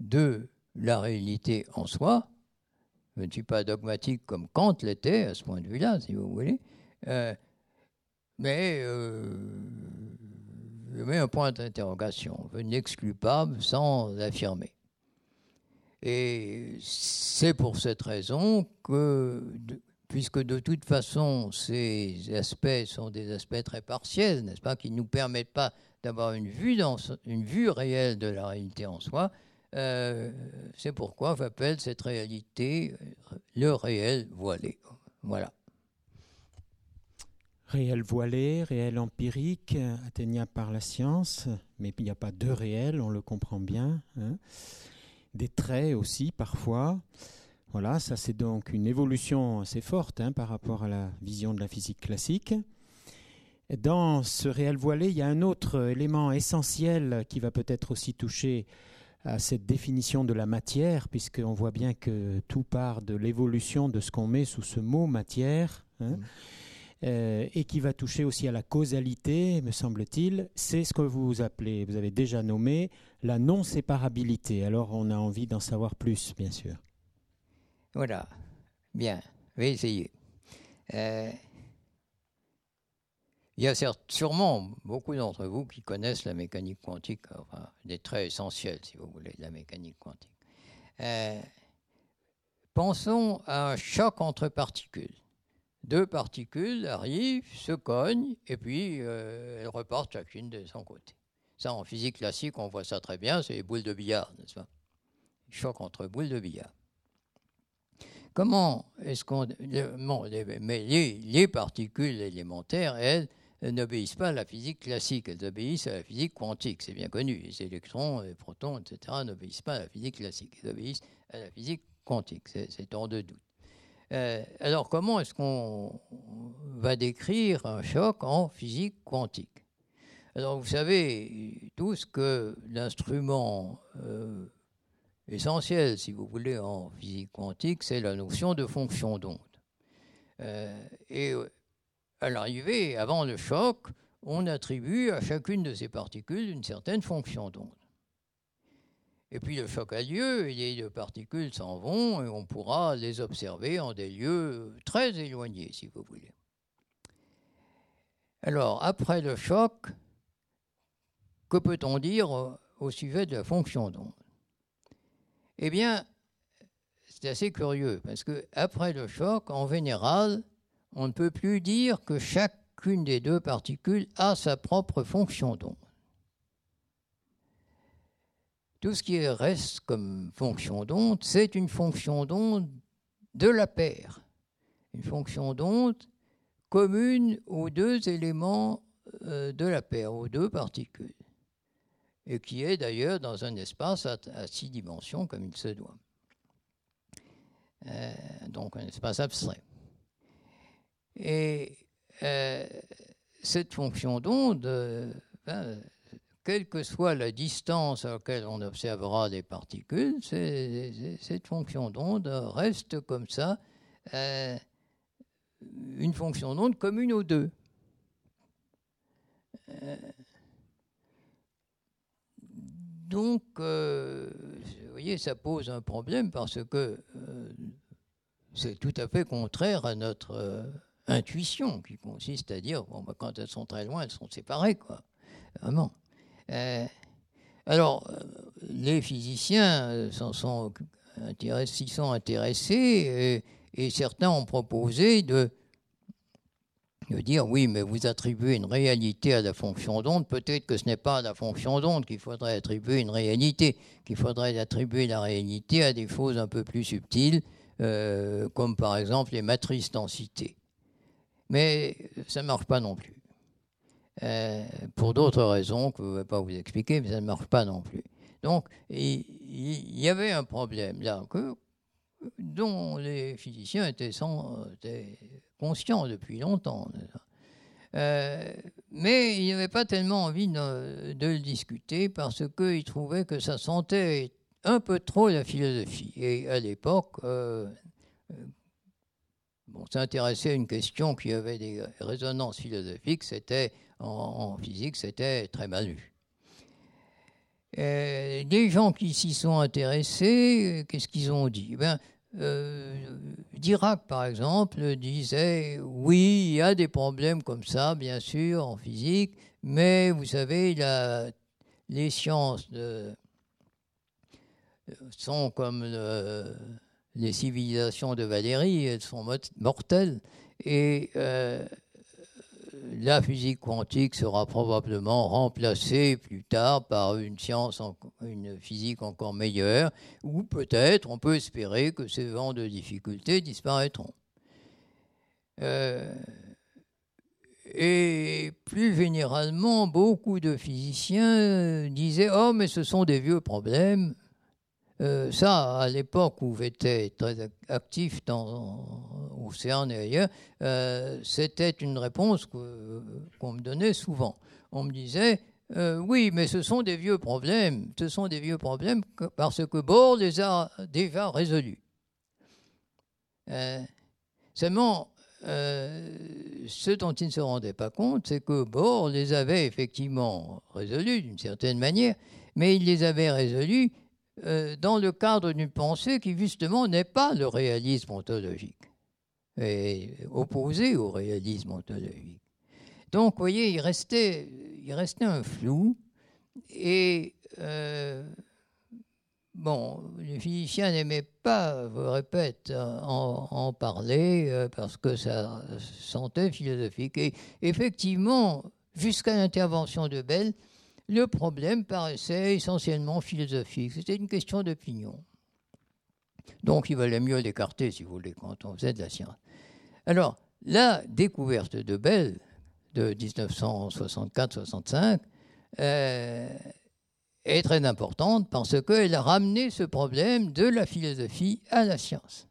Speaker 3: de la réalité en soi. Je ne suis pas dogmatique comme Kant l'était à ce point de vue-là, si vous voulez. Euh, mais euh, je mets un point d'interrogation. Je n'exclus pas sans affirmer. Et c'est pour cette raison que, puisque de toute façon ces aspects sont des aspects très partiels, n'est-ce pas, qui ne nous permettent pas d'avoir une une vue réelle de la réalité en soi, euh, c'est pourquoi j'appelle cette réalité euh, le réel voilé. Voilà.
Speaker 2: Réel voilé, réel empirique, atteignable par la science, mais il n'y a pas de réel, on le comprend bien. Hein des traits aussi parfois. Voilà, ça c'est donc une évolution assez forte hein, par rapport à la vision de la physique classique. Dans ce réel voilé, il y a un autre élément essentiel qui va peut-être aussi toucher à cette définition de la matière, puisqu'on voit bien que tout part de l'évolution de ce qu'on met sous ce mot matière. Hein. Mmh. Euh, et qui va toucher aussi à la causalité, me semble-t-il, c'est ce que vous appelez, vous avez déjà nommé, la non-séparabilité. Alors on a envie d'en savoir plus, bien sûr.
Speaker 3: Voilà, bien, vais essayer. Euh, il y a sûrement beaucoup d'entre vous qui connaissent la mécanique quantique, enfin, des traits essentiels, si vous voulez, de la mécanique quantique. Euh, pensons à un choc entre particules deux particules arrivent, se cognent, et puis euh, elles repartent chacune de son côté. Ça, en physique classique, on voit ça très bien, c'est les boules de billard, n'est-ce pas? Choc entre boules de billard. Comment est-ce qu'on. mais les, particules élémentaires, elles, n'obéissent pas à la physique classique, elles obéissent à la physique quantique, c'est bien connu. Les électrons, les protons, etc., n'obéissent pas à la physique classique, ils obéissent à la physique quantique, c'est hors de doute. Euh, alors comment est-ce qu'on va décrire un choc en physique quantique? Alors vous savez tous que l'instrument euh, essentiel, si vous voulez, en physique quantique, c'est la notion de fonction d'onde. Euh, et à l'arrivée, avant le choc, on attribue à chacune de ces particules une certaine fonction d'onde. Et puis le choc a lieu, et les particules s'en vont, et on pourra les observer en des lieux très éloignés, si vous voulez. Alors, après le choc, que peut-on dire au sujet de la fonction d'onde? Eh bien, c'est assez curieux, parce que après le choc, en général, on ne peut plus dire que chacune des deux particules a sa propre fonction d'onde. Tout ce qui reste comme fonction d'onde, c'est une fonction d'onde de la paire. Une fonction d'onde commune aux deux éléments euh, de la paire, aux deux particules. Et qui est d'ailleurs dans un espace à, six dimensions comme il se doit. Euh, donc un espace abstrait. Et euh, cette fonction d'onde, ben, quelle que soit la distance à laquelle on observera les particules, cette fonction d'onde reste comme ça euh, une fonction d'onde commune aux deux. Euh, donc, euh, vous voyez, ça pose un problème parce que c'est tout à fait contraire à notre intuition qui consiste à dire bon, bah, quand elles sont très loin, elles sont séparées, quoi. Vraiment. Euh, alors, euh, les physiciens euh, s'y sont intéressés et, certains ont proposé de, de, dire oui, mais vous attribuez une réalité à la fonction d'onde. Peut-être que ce n'est pas à la fonction d'onde qu'il faudrait attribuer une réalité, qu'il faudrait attribuer la réalité à des choses un peu plus subtiles, comme par exemple les matrices densité. Mais ça ne marche pas non plus. Euh, pour d'autres raisons que je ne vais pas vous expliquer, mais ça ne marche pas non plus. Donc, il, y avait un problème là que, dont les physiciens étaient, conscients depuis longtemps. Euh, mais ils n'avaient pas tellement envie de, le discuter parce qu'ils trouvaient que ça sentait un peu trop la philosophie. Et à l'époque, euh, bon, s'intéresser à une question qui avait des résonances philosophiques, c'était en, physique, c'était très mal vu. Euh, des gens qui s'y sont intéressés, euh, qu'est-ce qu'ils ont dit? Ben, euh, Dirac, par exemple, disait oui, il y a des problèmes comme ça, bien sûr, en physique, mais vous savez, les sciences sont comme les civilisations de Valérie, elles sont mortelles. Et euh, la physique quantique sera probablement remplacée plus tard par une science, une physique encore meilleure, ou peut-être on peut espérer que ces vents de difficultés disparaîtront. Euh, et plus généralement, beaucoup de physiciens disaient Oh, mais ce sont des vieux problèmes, euh, ça, à l'époque où j'étais très actif dans, au CERN et ailleurs, euh, c'était une réponse qu'on me donnait souvent. On me disait, euh, oui, mais ce sont des vieux problèmes. Ce sont des vieux problèmes parce que Bohr les a déjà résolus. seulement, ce dont il ne se rendait pas compte, c'est que Bohr les avait effectivement résolus d'une certaine manière, mais il les avait résolus euh, dans le cadre d'une pensée qui justement n'est pas le réalisme ontologique, et opposé au réalisme ontologique. Donc, vous voyez, il restait, il restait un flou, et euh, bon, les physiciens n'aimaient pas, je vous répète, en, parler euh, parce que ça sentait philosophique. Et effectivement, jusqu'à l'intervention de Bell, le problème paraissait essentiellement philosophique. C'était une question d'opinion. Donc il valait mieux l'écarter, si vous voulez, quand on faisait de la science. Alors, la découverte de Bell de 1964-65 euh, est très importante parce qu'elle a ramené ce problème de la philosophie à la science.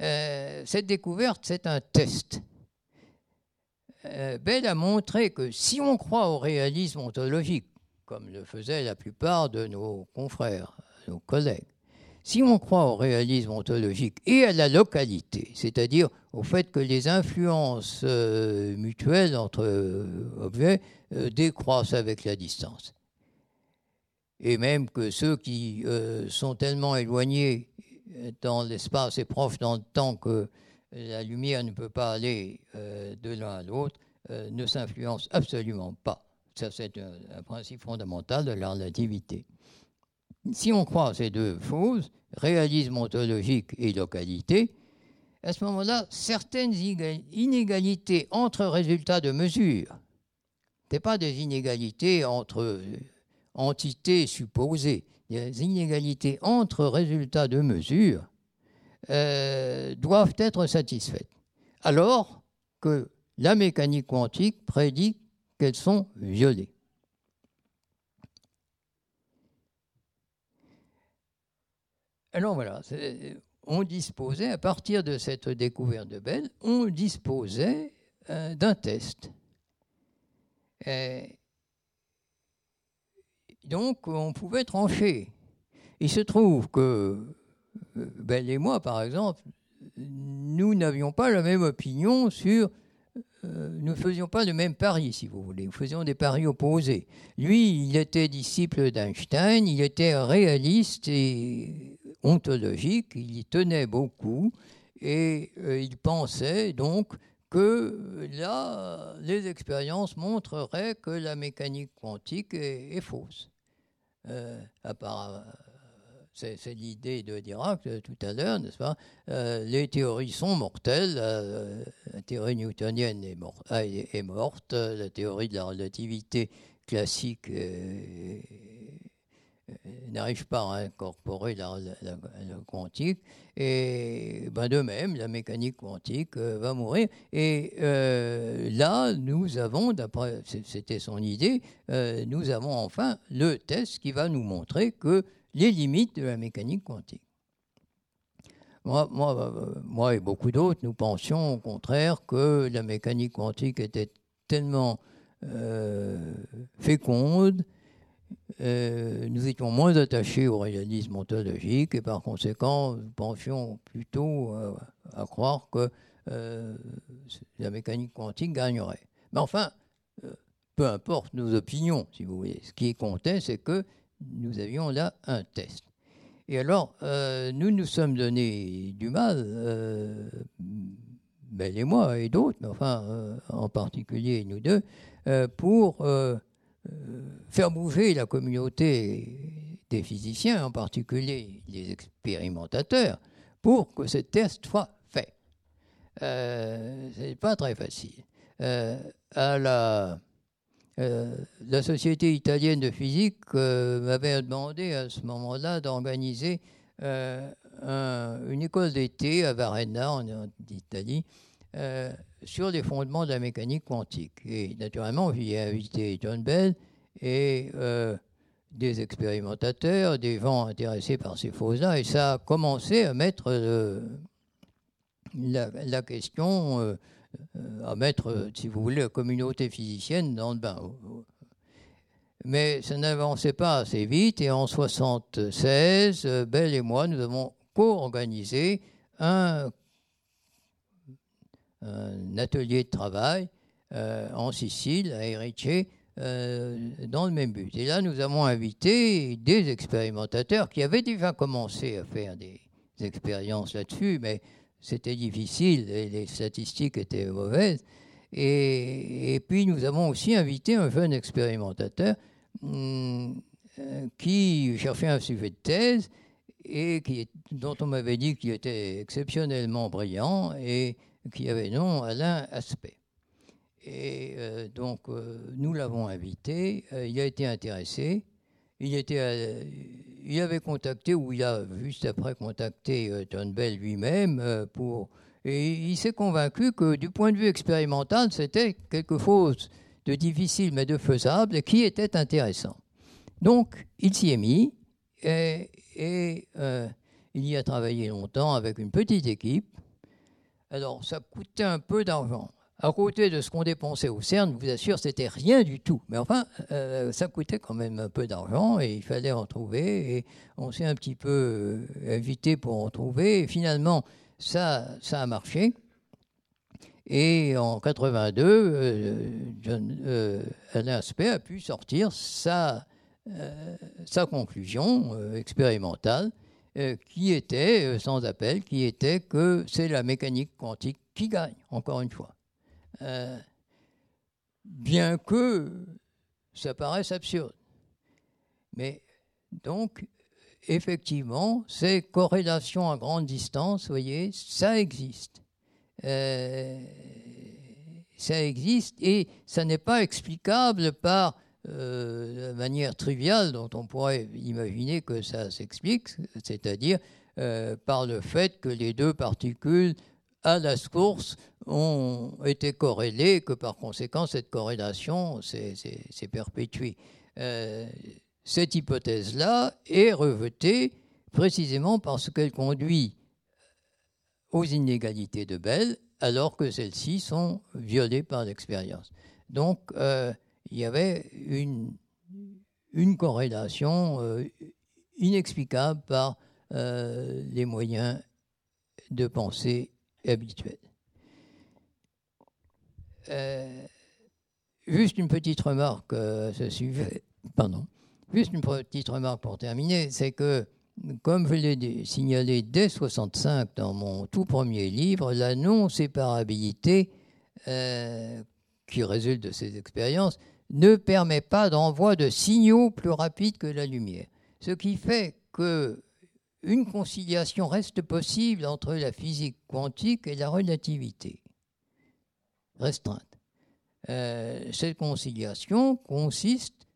Speaker 3: Euh, cette découverte, c'est un test. Euh, Bell a montré que si on croit au réalisme ontologique, comme le faisaient la plupart de nos confrères, nos collègues, si on croit au réalisme ontologique et à la localité, c'est-à-dire au fait que les influences euh, mutuelles entre euh, objets décroissent avec la distance, et même que ceux qui sont tellement éloignés dans l'espace et proches dans le temps que la lumière ne peut pas aller euh, de l'un à l'autre, euh, ne s'influence absolument pas. Ça, c'est un, principe fondamental de la relativité. Si on croit ces deux choses, réalisme ontologique et localité, à ce moment-là, certaines inégalités entre résultats de mesure, ce pas des inégalités entre euh, entités supposées, des inégalités entre résultats de mesure, euh, doivent être satisfaites. Alors que la mécanique quantique prédit qu'elles sont violées. Alors voilà, on disposait, à partir de cette découverte de Bell, on disposait euh, d'un test. donc on pouvait trancher. Il se trouve que ben et moi, par exemple, nous n'avions pas la même opinion sur. Euh, nous ne faisions pas le même pari, si vous voulez. Nous faisions des paris opposés. Lui, il était disciple d'Einstein, il était réaliste et ontologique, il y tenait beaucoup, et euh, il pensait donc que là, les expériences montreraient que la mécanique quantique est, fausse. Euh, à c'est l'idée de Dirac euh, tout à l'heure, n'est-ce pas? Euh, Les théories sont mortelles. Euh, la théorie newtonienne est, est, morte. La théorie de la relativité classique n'arrive pas à incorporer la, quantique. Et ben de même, la mécanique quantique va mourir. Et là, nous avons, d'après, c'était son idée, nous avons enfin le test qui va nous montrer que les limites de la mécanique quantique. Moi, moi, moi et beaucoup d'autres, nous pensions au contraire que la mécanique quantique était tellement euh, féconde, euh, nous étions moins attachés au réalisme ontologique et par conséquent, nous pensions plutôt à croire que la mécanique quantique gagnerait. Mais enfin, peu importe nos opinions, si vous voulez. Ce qui comptait, c'est que nous avions là un test. Et alors, nous nous sommes donné du mal, Ben et moi et d'autres, mais enfin, en particulier nous deux, pour faire bouger la communauté des physiciens, en particulier les expérimentateurs, pour que ce test soit fait. Euh, ce n'est pas très facile. Euh, à la, euh, la Société italienne de physique euh, m'avait demandé à ce moment-là d'organiser une école d'été à Varenna, en, Italie, sur les fondements de la mécanique quantique. Et naturellement, j'y ai invité John Bell et des expérimentateurs, des gens intéressés par ces choses-là, et ça a commencé à mettre la, question, euh, à mettre, si vous voulez, la communauté physicienne dans le bain. Mais ça n'avançait pas assez vite, et en 1976, Bell et moi, nous avons co-organisé un, atelier de travail euh, en Sicile, à Erice, euh, dans le même but. Et là, nous avons invité des expérimentateurs qui avaient déjà commencé à faire des expériences là-dessus, mais c'était difficile et les statistiques étaient mauvaises. Et, puis, nous avons aussi invité un jeune expérimentateur hum, euh, qui cherchait un sujet de thèse et dont on m'avait dit qu'il était exceptionnellement brillant et qui avait nom Alain Aspect. Et euh, donc, euh, nous l'avons invité. Il a été intéressé. Il, était, il avait contacté, ou il a juste après contacté John Bell lui-même pour. Et il s'est convaincu que du point de vue expérimental, c'était quelque chose de difficile mais de faisable et qui était intéressant. Donc, il s'y est mis et il y a travaillé longtemps avec une petite équipe. Alors, ça coûtait un peu d'argent à côté de ce qu'on dépensait au CERN, je vous assure, c'était rien du tout. Mais enfin, euh, ça coûtait quand même un peu d'argent et il fallait en trouver. Et on s'est un petit peu euh, invité pour en trouver. Et finalement, ça, ça a marché. Et en 82, euh, Alain Aspect a pu sortir sa, sa conclusion expérimentale, qui était, sans appel, qui était que c'est la mécanique quantique qui gagne, encore une fois. Euh, bien que ça paraisse absurde. Mais donc, effectivement, ces corrélations à grande distance, vous voyez, ça existe. Euh, ça existe et ça n'est pas explicable par euh, la manière triviale dont on pourrait imaginer que ça s'explique, c'est-à-dire par le fait que les deux particules à la source ont été corrélés, que par conséquent cette corrélation s'est perpétuée. Euh, cette hypothèse-là est rejetée précisément parce qu'elle conduit aux inégalités de Bell, alors que celles-ci sont violées par l'expérience. Donc, euh, il y avait une, une corrélation euh, inexplicable par les moyens de pensée habituel. Euh, juste une petite remarque euh, ce pardon. Juste une petite remarque pour terminer, c'est que, comme je l'ai signalé dès 65 dans mon tout premier livre, la non-séparabilité euh, qui résulte de ces expériences ne permet pas d'envoi de signaux plus rapides que la lumière. Ce qui fait que une conciliation reste possible entre la physique quantique et la relativité restreinte. Euh, cette conciliation consiste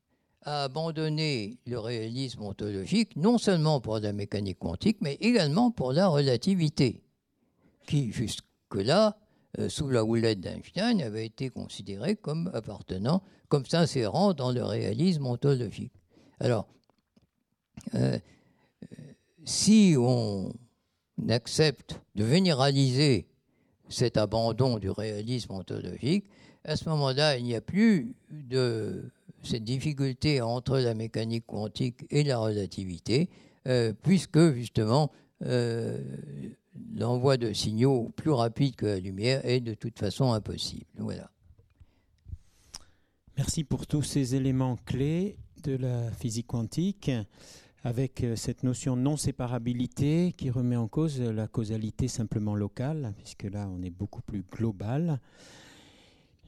Speaker 3: à abandonner le réalisme ontologique non seulement pour la mécanique quantique, mais également pour la relativité, qui jusque-là, euh, sous la houlette d'Einstein, avait été considérée comme appartenant, comme s'insérant dans le réalisme ontologique. Alors, euh, si on accepte de généraliser cet abandon du réalisme ontologique, à ce moment-là, il n'y a plus de cette difficulté entre la mécanique quantique et la relativité, euh, puisque justement euh, l'envoi de signaux plus rapide que la lumière est de toute façon impossible. Voilà.
Speaker 2: Merci pour tous ces éléments clés de la physique quantique avec euh, cette notion de non-séparabilité qui remet en cause la causalité simplement locale, puisque là on est beaucoup plus global.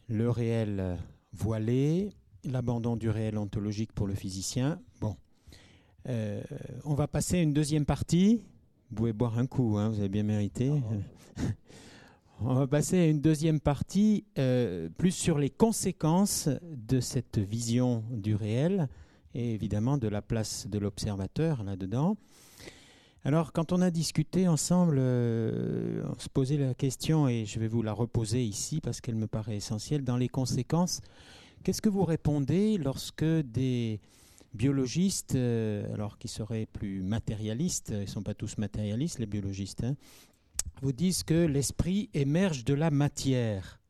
Speaker 2: Le réel voilé, l'abandon du réel ontologique pour le physicien. Bon, euh, on va passer à une deuxième partie. Vous pouvez boire un coup, hein, vous avez bien mérité. on va passer à une deuxième partie, euh, plus sur les conséquences de cette vision du réel et évidemment de la place de l'observateur là-dedans. Alors, quand on a discuté ensemble, euh, on se posait la question, et je vais vous la reposer ici parce qu'elle me paraît essentielle, dans les conséquences, qu'est-ce que vous répondez lorsque des biologistes, euh, alors qui seraient plus matérialistes, ils ne sont pas tous matérialistes, les biologistes, hein, vous disent que l'esprit émerge de la matière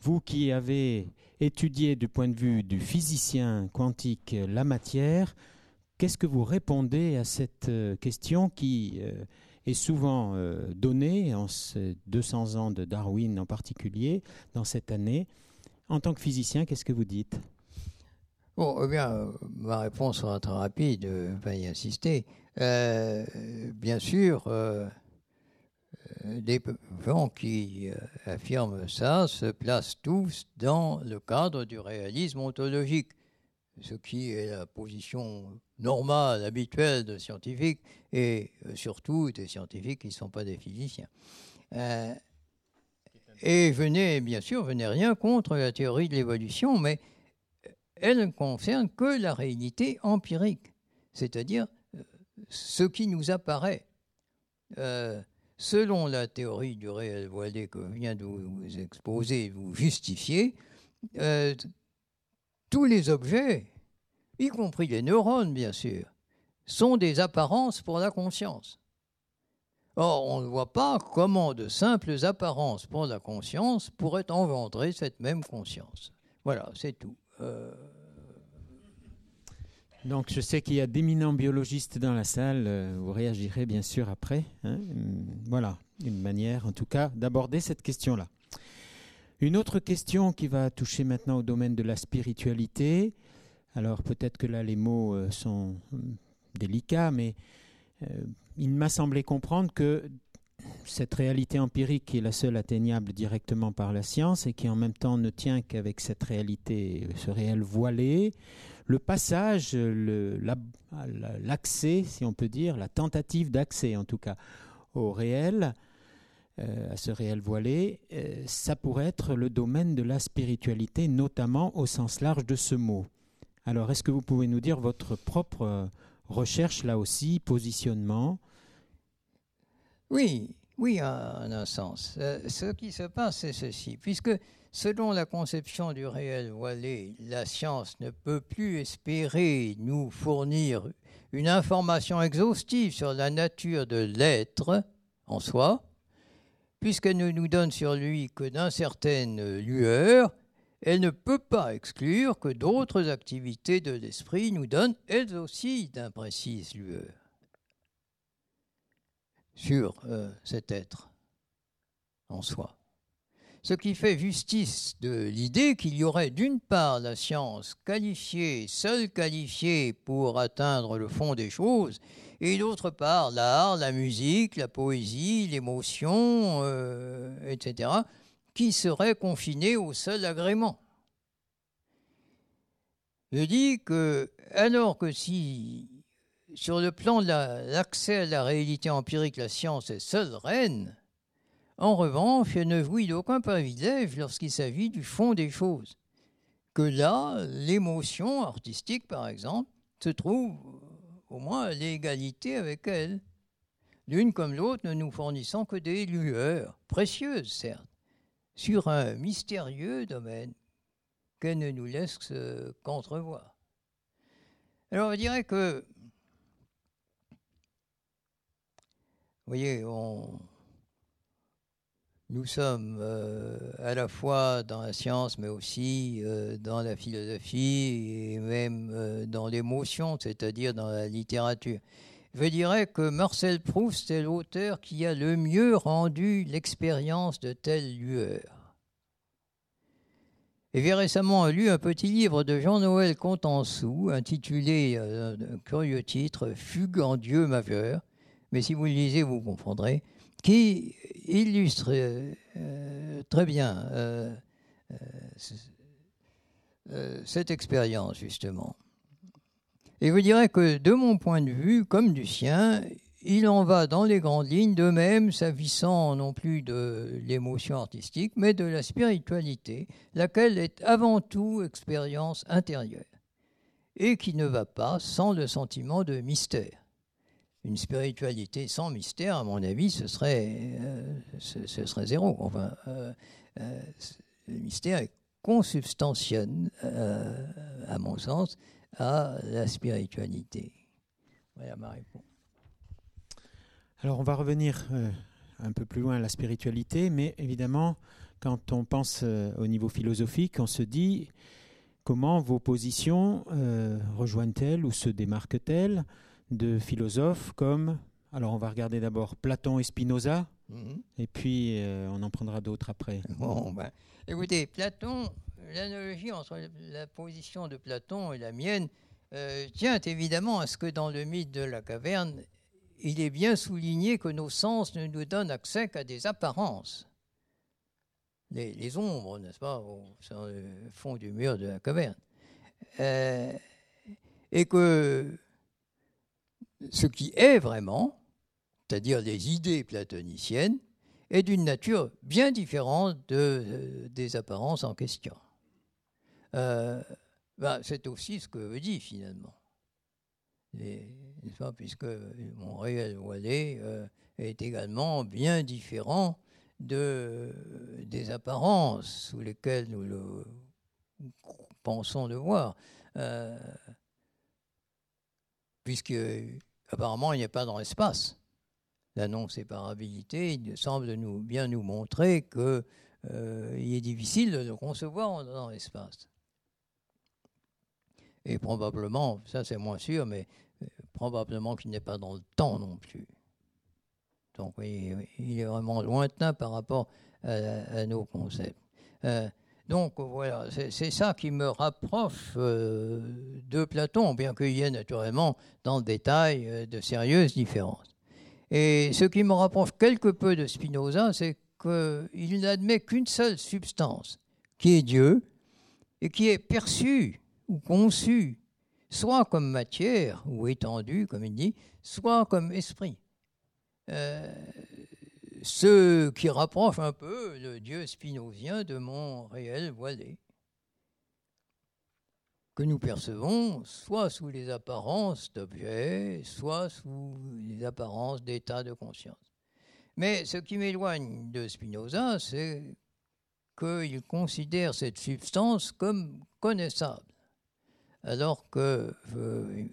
Speaker 2: Vous qui avez étudié du point de vue du physicien quantique la matière, qu'est-ce que vous répondez à cette euh, question qui euh, est souvent donnée en ces 200 ans de Darwin en particulier, dans cette année? En tant que physicien, qu'est-ce que vous dites?
Speaker 3: Bon, eh bien, euh, ma réponse sera très rapide, je vais y insister. Euh, bien sûr, euh, des gens qui affirment ça se placent tous dans le cadre du réalisme ontologique, ce qui est la position normale, habituelle de scientifiques, et surtout des scientifiques qui ne sont pas des physiciens. et venez, bien sûr, venez rien contre la théorie de l'évolution, mais elle ne concerne que la réalité empirique, c'est-à-dire euh, ce qui nous apparaît. Euh, selon la théorie du réel voilé que je viens de vous exposer, vous justifier, euh, tous les objets, y compris les neurones bien sûr, sont des apparences pour la conscience. Or, on ne voit pas comment de simples apparences pour la conscience pourraient engendrer cette même conscience. Voilà, c'est tout. Euh,
Speaker 2: Donc je sais qu'il y a d'éminents biologistes dans la salle, euh, vous réagirez bien sûr après. Hein. Voilà, une manière en tout cas d'aborder cette question-là. Une autre question qui va toucher maintenant au domaine de la spiritualité. Alors peut-être que là les mots euh, sont délicats, mais il m'a semblé comprendre que cette réalité empirique est la seule atteignable directement par la science et qui en même temps ne tient qu'avec cette réalité, ce réel voilé, le passage, l'accès, si on peut dire, la tentative d'accès en tout cas au réel, euh, à ce réel voilé, euh, ça pourrait être le domaine de la spiritualité, notamment au sens large de ce mot. Alors, est-ce que vous pouvez nous dire votre propre recherche là aussi, positionnement?
Speaker 3: Oui, oui, en un sens. Euh, ce qui se passe, c'est ceci. Puisque, selon la conception du réel voilé, la science ne peut plus espérer nous fournir une information exhaustive sur la nature de l'être en soi, puisqu'elle ne nous donne sur lui que d'incertaines lueurs, elle ne peut pas exclure que d'autres activités de l'esprit nous donnent elles aussi d'imprécises lueurs sur euh, cet être en soi. Ce qui fait justice de l'idée qu'il y aurait d'une part la science qualifiée, seule qualifiée pour atteindre le fond des choses, et d'autre part l'art, la musique, la poésie, l'émotion, euh, etc., qui serait confinée au seul agrément. Je dis que, alors que si sur le plan de l'accès à la réalité empirique, la science est seule reine. En revanche, elle ne jouit d'aucun privilège lorsqu'il s'agit du fond des choses. Que là, l'émotion artistique, par exemple, se trouve au moins à l'égalité avec elle. L'une comme l'autre ne nous fournissant que des lueurs, précieuses certes, sur un mystérieux domaine qu'elle ne nous laisse qu'entrevoir. Alors on dirait que voyez, nous sommes euh, à la fois dans la science, mais aussi euh, dans la philosophie et même euh, dans l'émotion, c'est-à-dire dans la littérature. je dirais que Marcel Proust est l'auteur qui a le mieux rendu l'expérience de telle lueur. Et j'ai récemment lu un petit livre de Jean-Noël Contensoux intitulé, un curieux titre, Fugue en Dieu majeur, mais si vous le lisez, vous comprendrez, qui illustre euh, très bien euh, cette expérience, justement. Et vous dirais que de mon point de vue, comme du sien, il en va dans les grandes lignes de même, s'avissant non plus de l'émotion artistique, mais de la spiritualité, laquelle est avant tout expérience intérieure, et qui ne va pas sans le sentiment de mystère. Une spiritualité sans mystère, à mon avis, ce serait, euh, ce, serait zéro. Enfin, euh, euh, le mystère est consubstantiel, à mon sens, à la spiritualité. Voilà ma réponse.
Speaker 2: Alors on va revenir un peu plus loin à la spiritualité, mais évidemment, quand on pense au niveau philosophique, on se dit comment vos positions rejoignent-elles ou se démarquent-elles? De philosophes comme, alors on va regarder d'abord Platon et Spinoza, mhm. et puis on en prendra d'autres après.
Speaker 3: Bon, ben, écoutez, Platon, l'analogie entre la position de Platon et la mienne tient évidemment à ce que dans le mythe de la caverne, il est bien souligné que nos sens ne nous donnent accès qu'à des apparences. Les, ombres, n'est-ce pas, au, fond du mur de la caverne. Euh, et que ce qui est vraiment, c'est-à-dire les idées platoniciennes, est d'une nature bien différente euh, des apparences en question. Euh, ben, c'est aussi ce que dit finalement puisque mon réel voilé euh, est également bien différent de, des apparences sous lesquelles nous le pensons de voir. Puisque apparemment il a pas dans l'espace. La non-séparabilité il semble bien nous montrer qu'il euh, est difficile de concevoir dans l'espace. Et probablement, ça c'est moins sûr, mais euh, probablement qu'il n'est pas dans le temps non plus. Donc il est vraiment lointain par rapport à, nos concepts. Euh, donc voilà, c'est ça qui me rapproche euh, de Platon, bien qu'il y ait naturellement dans le détail de sérieuses différences. Et ce qui me rapproche quelque peu de Spinoza, c'est qu'il n'admet qu'une seule substance, qui est Dieu, et qui est perçue ou conçu, soit comme matière ou étendu, comme il dit, soit comme esprit. Euh, ce qui rapproche un peu le Dieu spinozien de mon réel voilé, que nous percevons soit sous les apparences d'objets, soit sous les apparences d'état de conscience. Mais ce qui m'éloigne de Spinoza, c'est qu'il considère cette substance comme connaissable alors que je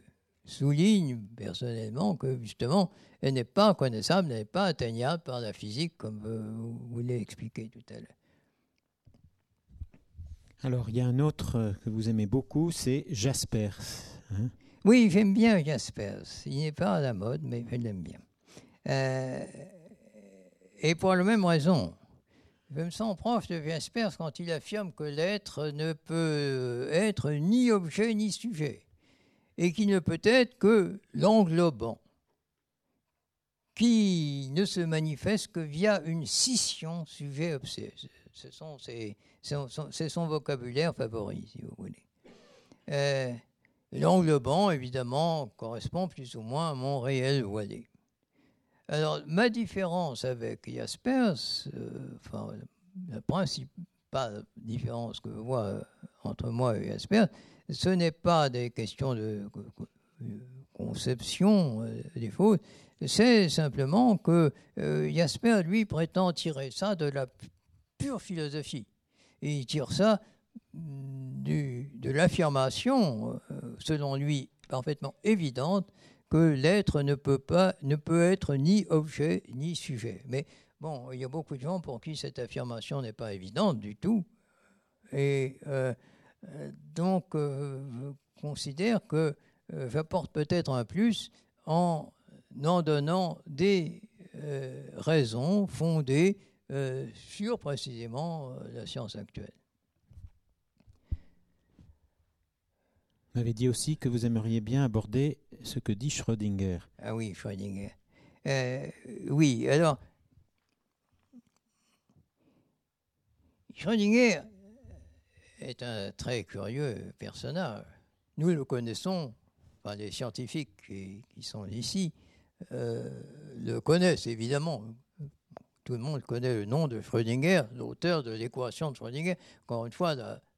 Speaker 3: souligne personnellement que justement, elle n'est pas connaissable, elle n'est pas atteignable par la physique, comme vous l'avez expliqué tout à l'heure.
Speaker 2: Alors, il y a un autre euh, que vous aimez beaucoup, c'est Jaspers.
Speaker 3: Hein. oui, j'aime bien Jaspers. Il n'est pas à la mode, mais je l'aime bien. Euh, et pour la même raison. Je me sens proche de Jaspers quand il affirme que l'être ne peut être ni objet ni sujet, et qu'il ne peut être que l'englobant, qui ne se manifeste que via une scission sujet-objet. C'est son vocabulaire favori, si vous voulez. Euh, l'englobant, évidemment, correspond plus ou moins à mon réel voilé. Alors, ma différence avec Jaspers, euh, enfin, la principale différence que je vois entre moi et Jaspers, ce n'est pas des questions de conception euh, des fautes, c'est simplement que Jasper, lui, prétend tirer ça de la pure philosophie. Et il tire ça de l'affirmation, selon lui, parfaitement évidente, que l'être ne peut pas, ne peut être ni objet ni sujet. Mais bon, il y a beaucoup de gens pour qui cette affirmation n'est pas évidente du tout. Et euh, donc, euh, je considère que euh, j'apporte peut-être un plus en en donnant des raisons fondées sur précisément la science actuelle.
Speaker 2: Vous m'avez dit aussi que vous aimeriez bien aborder ce que dit Schrödinger.
Speaker 3: Ah oui, Schrödinger. oui, alors, Schrödinger est un très curieux personnage. Nous le connaissons, enfin les scientifiques qui, sont ici euh, le connaissent évidemment. Tout le monde connaît le nom de Schrödinger, l'auteur de l'équation de Schrödinger. Encore une fois,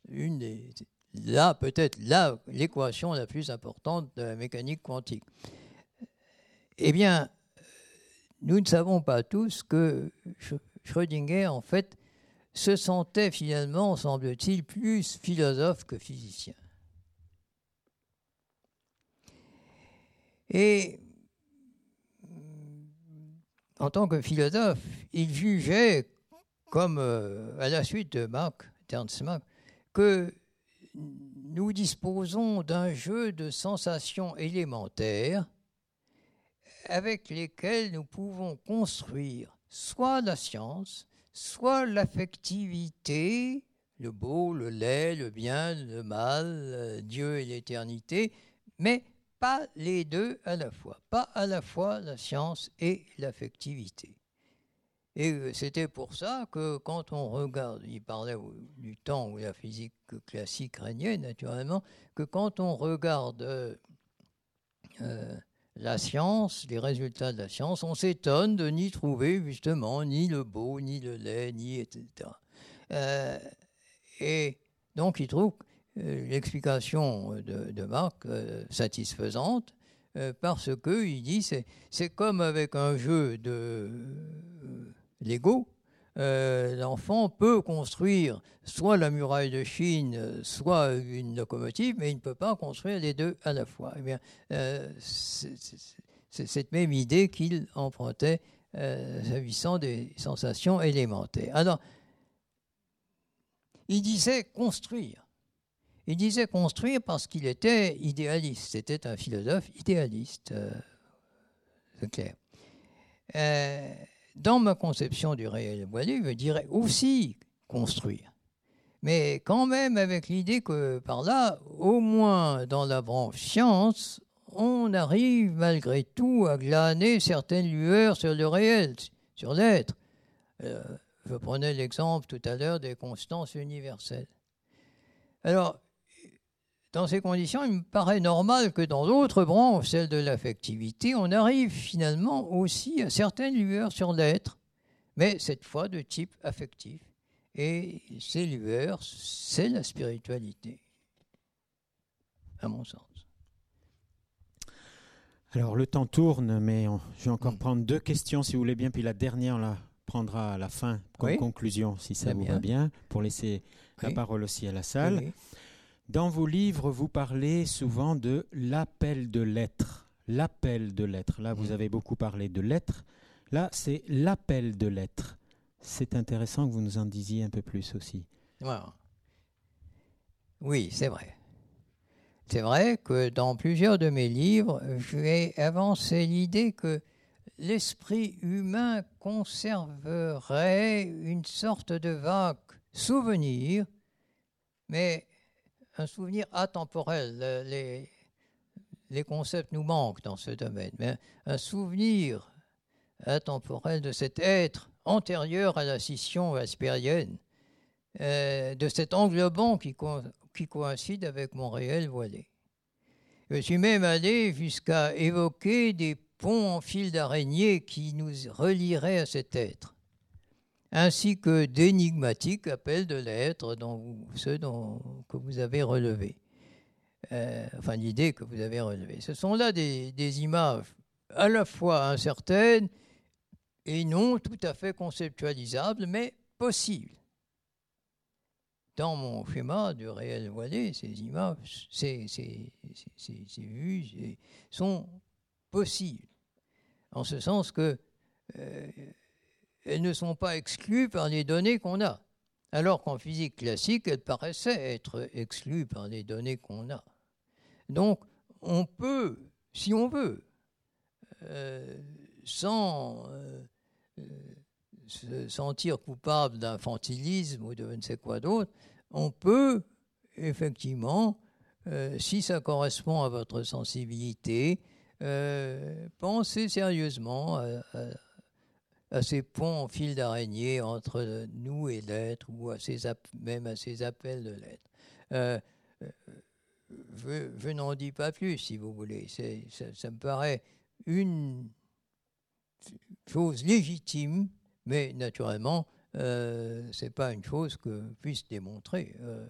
Speaker 3: une des, là peut-être là l'équation la plus importante de la mécanique quantique. Eh bien, nous ne savons pas tous que Schrödinger, en fait, se sentait finalement, semble-t-il, plus philosophe que physicien. Et en tant que philosophe, il jugeait, comme euh, à la suite de Marc, Ernst que nous disposons d'un jeu de sensations élémentaires avec lesquelles nous pouvons construire soit la science, soit l'affectivité, le beau, le laid, le bien, le mal, euh, Dieu et l'éternité, mais pas les deux à la fois, pas à la fois la science et l'affectivité. Et euh, c'était pour ça que quand on regarde, il parlait du temps où la physique classique régnait naturellement, que quand on regarde euh, la science, les résultats de la science, on s'étonne de n'y trouver justement ni le beau, ni le laid, ni etc. Euh, et donc il trouve euh, l'explication de, Marc euh, satisfaisante parce que il dit c'est c'est comme avec un jeu de Lego euh, l'enfant peut construire soit la muraille de Chine, soit une locomotive, mais il ne peut pas construire les deux à la fois. Eh bien, euh, c'est cette même idée qu'il empruntait euh, s'agissant des sensations élémentaires. Alors, il disait construire. Il disait construire parce qu'il était idéaliste. C'était un philosophe idéaliste. c'est clair dans ma conception du réel voilé, je dirais aussi construire. Mais quand même avec l'idée que par là, au moins dans la branche science, on arrive malgré tout à glaner certaines lueurs sur le réel, sur l'être. Euh, je prenais l'exemple tout à l'heure des constances universelles. Alors, dans ces conditions, il me paraît normal que dans l'autre branche, celle de l'affectivité, on arrive finalement aussi à certaines lueurs sur l'être, mais cette fois de type affectif. Et ces lueurs, c'est la spiritualité, à mon sens.
Speaker 2: Alors le temps tourne, mais je vais encore mm. prendre deux questions si vous voulez bien, puis la dernière on la prendra à la fin comme conclusion, si ça vous va bien, pour laisser la parole aussi à la salle. Dans vos livres, vous parlez souvent de l'appel de l'être. L'appel de l'être. Là, vous avez beaucoup parlé de l'être. Là, c'est l'appel de l'être. C'est intéressant que vous nous en disiez un peu plus aussi.
Speaker 3: Oui, c'est vrai. C'est vrai que dans plusieurs de mes livres, j'ai avancé l'idée que l'esprit humain conserverait une sorte de vague souvenir, mais un souvenir atemporel. Les, les concepts nous manquent dans ce domaine, mais un souvenir atemporel de cet être antérieur à la scission aspérienne, euh, de cet englobant qui, qui coïncide avec mon réel voilé. Je suis même allé jusqu'à évoquer des ponts en fil d'araignée qui nous relieraient à cet être ainsi que d'énigmatiques appels de l'être, dont ceux que vous avez relevés. Euh, enfin, l'idée que vous avez relevée. Ce sont là des, images à la fois incertaines et non tout à fait conceptualisables, mais possibles. Dans mon schéma du réel voilé, ces images, ces vues sont possibles, en ce sens que euh, elles ne sont pas exclues par les données qu'on a, alors qu'en physique classique, elles paraissaient être exclues par les données qu'on a. Donc, on peut, si on veut, sans se sentir coupable d'infantilisme ou de ne sais quoi d'autre, on peut effectivement, si ça correspond à votre sensibilité, penser sérieusement à ces ponts en fil d'araignée entre nous et l'être, ou à ces même à ces appels de l'être. Euh, euh, je, n'en dis pas plus, si vous voulez. Ça, me paraît une chose légitime, mais naturellement, euh, ce n'est pas une chose que puisse démontrer. Euh,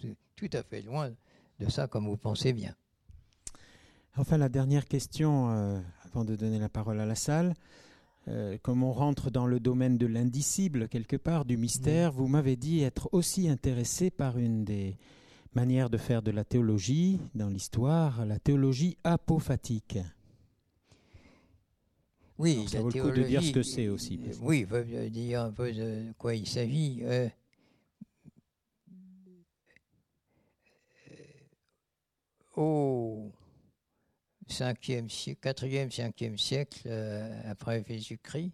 Speaker 3: c'est tout à fait loin de ça, comme vous pensez bien.
Speaker 2: Enfin, la dernière question, avant de donner la parole à la salle. Euh, comme on rentre dans le domaine de l'indicible, quelque part, du mystère, vous m'avez dit être aussi intéressé par une des manières de faire de la théologie dans l'histoire, la théologie apophatique.
Speaker 3: Oui,
Speaker 2: ça vaut le coup de dire ce que c'est aussi.
Speaker 3: Euh, oui, il dire un peu de quoi il s'agit. Euh, au 5e, 4e, 5e siècle euh, après Jésus-Christ,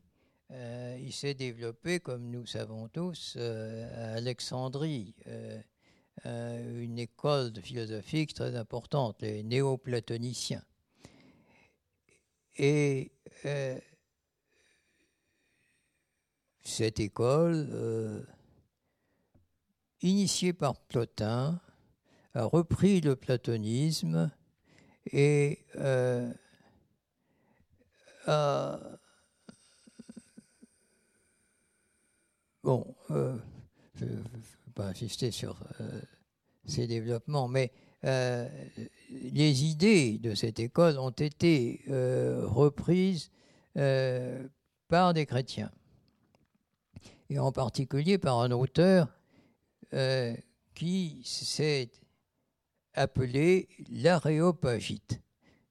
Speaker 3: euh, il s'est développé, comme nous savons tous, euh, à Alexandrie, une école philosophique très importante, les néoplatoniciens. Et cette école, initiée par Plotin, a repris le platonisme et euh, euh, bon, euh, je ne vais pas insister sur ces développements, mais les idées de cette école ont été reprises par des chrétiens, et en particulier par un auteur qui s'est appelé l'aréopagite,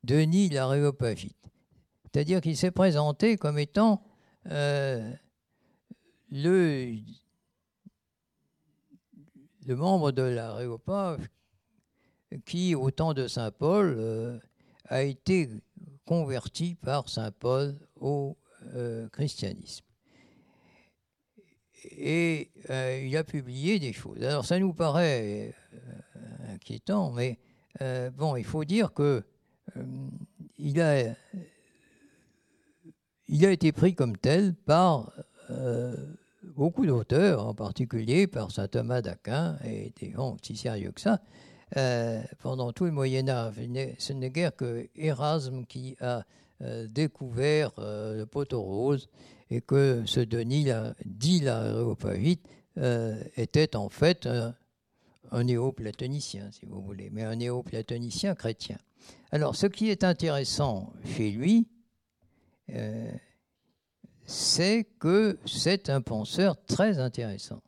Speaker 3: Denis l'aréopagite. C'est-à-dire qu'il s'est présenté comme étant euh, le, membre de l'aréopage qui, au temps de Saint Paul, euh, a été converti par Saint Paul au euh, christianisme. Et il a publié des choses. Alors ça nous paraît inquiétant, mais euh, bon, il faut dire que euh, il, a, il a été pris comme tel par euh, beaucoup d'auteurs, en particulier par saint Thomas d'Aquin et des gens aussi sérieux que ça. pendant tout le Moyen Âge, ce n'est guère que Erasme qui a découvert le poteau rose et que ce Denis, dit la était en fait un néo-platonicien, si vous voulez, mais un néo-platonicien chrétien. Alors, ce qui est intéressant chez lui, euh, c'est que c'est un penseur très intéressant.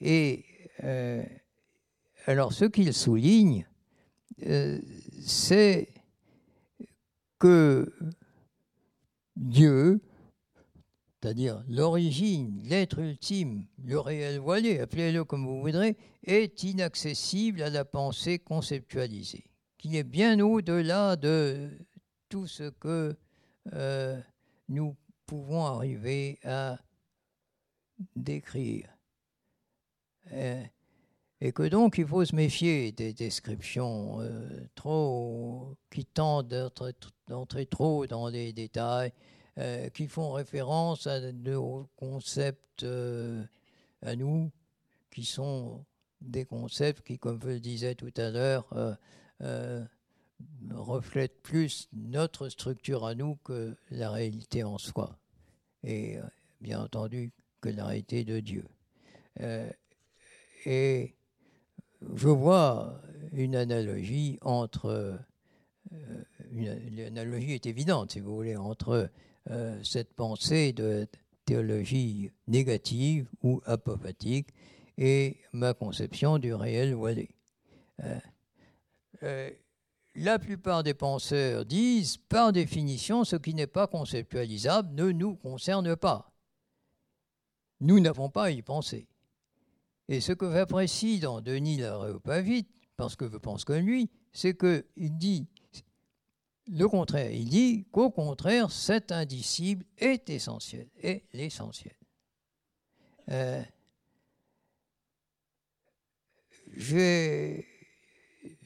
Speaker 3: Et euh, alors, ce qu'il souligne, euh, c'est que Dieu c'est-à-dire l'origine, l'être ultime, le réel voilé, appelez-le comme vous voudrez, est inaccessible à la pensée conceptualisée, qui est bien au-delà de tout ce que euh, nous pouvons arriver à décrire. Euh, et que donc il faut se méfier des descriptions euh, trop qui tendent d'entrer trop dans les détails euh, qui font référence à nos concepts euh, à nous, qui sont des concepts qui, comme je le disais tout à l'heure, euh, reflètent plus notre structure à nous que la réalité en soi, et bien entendu que la réalité de Dieu. et je vois une analogie entre, l'analogie est évidente si vous voulez, entre euh, cette pensée de théologie négative ou apophatique et ma conception du réel voilé. Euh, euh, la plupart des penseurs disent, par définition, ce qui n'est pas conceptualisable ne nous concerne pas. Nous n'avons pas à y penser. Et ce que j'apprécie dans Denis l'Aréopavite, parce que je pense comme lui, c'est qu'il dit le contraire. Il dit qu'au contraire, cet indicible est essentiel, est l'essentiel. Euh, j'ai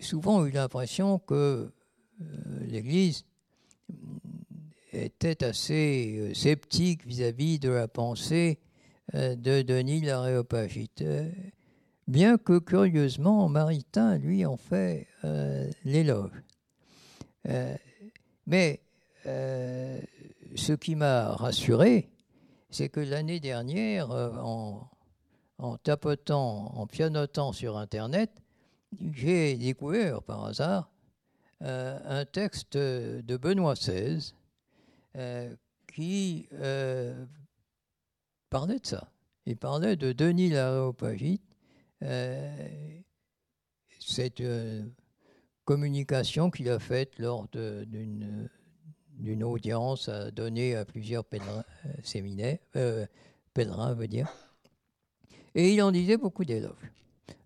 Speaker 3: souvent eu l'impression que euh, l'Église était assez euh, sceptique vis-à-vis de la pensée de Denis l'Aréopagite. Bien que curieusement, Maritain, lui, en fait l'éloge. Mais ce qui m'a rassuré, c'est que l'année dernière, en en tapotant, en pianotant sur Internet, j'ai découvert par hasard euh, un texte de Benoît XVI euh, qui euh, parlait de ça. Il parlait de Denis l'Aréopagite. cette communication qu'il a faite lors d'une audience à donner à plusieurs pèlerins, séminaires, pèlerins, veut dire. Et il en disait beaucoup d'éloges.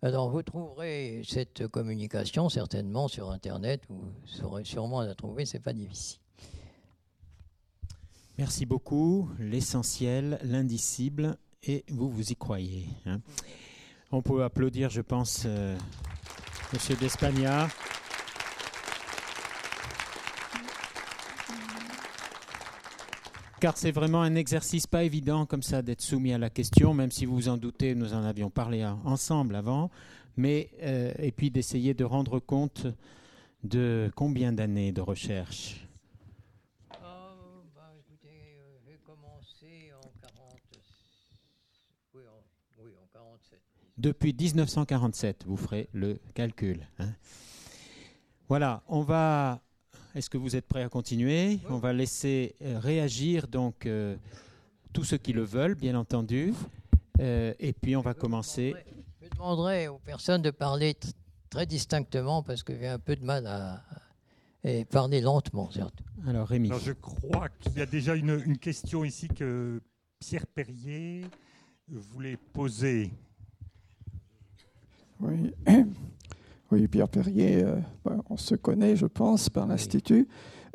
Speaker 3: Alors vous trouverez cette communication certainement sur Internet, vous saurez sûrement la trouver, c'est pas difficile.
Speaker 2: Merci beaucoup. L'essentiel, l'indicible, et vous vous y croyez. Hein. On peut applaudir, je pense, euh, Monsieur Despagna. Car c'est vraiment un exercice pas évident comme ça d'être soumis à la question, même si vous vous en doutez, nous en avions parlé ensemble avant, mais euh, et puis d'essayer de rendre compte de combien d'années de recherche
Speaker 3: oh, bah, écoutez, euh, j'ai commencé en, 40... oui, en, 47.
Speaker 2: Depuis 1947, vous ferez le calcul. Hein. Voilà, on va est-ce que vous êtes prêts à continuer On va laisser euh, réagir donc euh, tous ceux qui le veulent, bien entendu. Euh, et puis on va commencer.
Speaker 3: Je demanderai aux personnes de parler très distinctement parce que j'ai un peu de mal à, parler lentement, certes.
Speaker 2: Alors Rémi.
Speaker 4: je crois qu'il y a déjà une, question ici que Pierre Perrier voulait poser.
Speaker 5: Oui. Oui, Pierre Perrier, euh, ben, on se connaît, je pense, par l'Institut.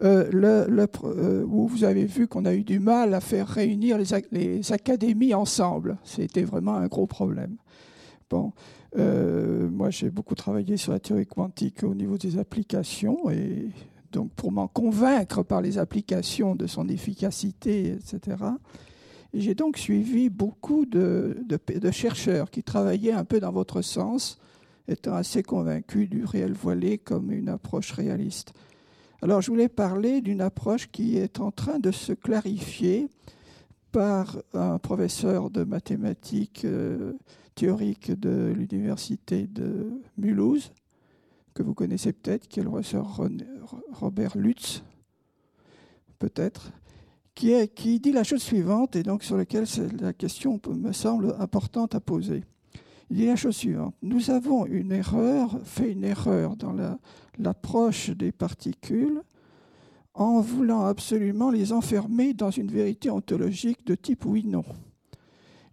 Speaker 5: Euh, le, euh, où vous avez vu qu'on a eu du mal à faire réunir les, les académies ensemble. C'était vraiment un gros problème. Bon, moi j'ai beaucoup travaillé sur la théorie quantique au niveau des applications et donc pour m'en convaincre par les applications de son efficacité, etc. j'ai donc suivi beaucoup de, de, chercheurs qui travaillaient un peu dans votre sens étant assez convaincu du réel voilé comme une approche réaliste. Alors je voulais parler d'une approche qui est en train de se clarifier par un professeur de mathématiques euh, théoriques de l'université de Mulhouse, que vous connaissez peut-être, qui est le professeur Robert Lutz, peut-être, qui, qui dit la chose suivante, et donc sur laquelle la question me semble importante à poser. Il dit la chose suivante. Nous avons une erreur, fait une erreur dans l'approche des particules en voulant absolument les enfermer dans une vérité ontologique de type oui-non.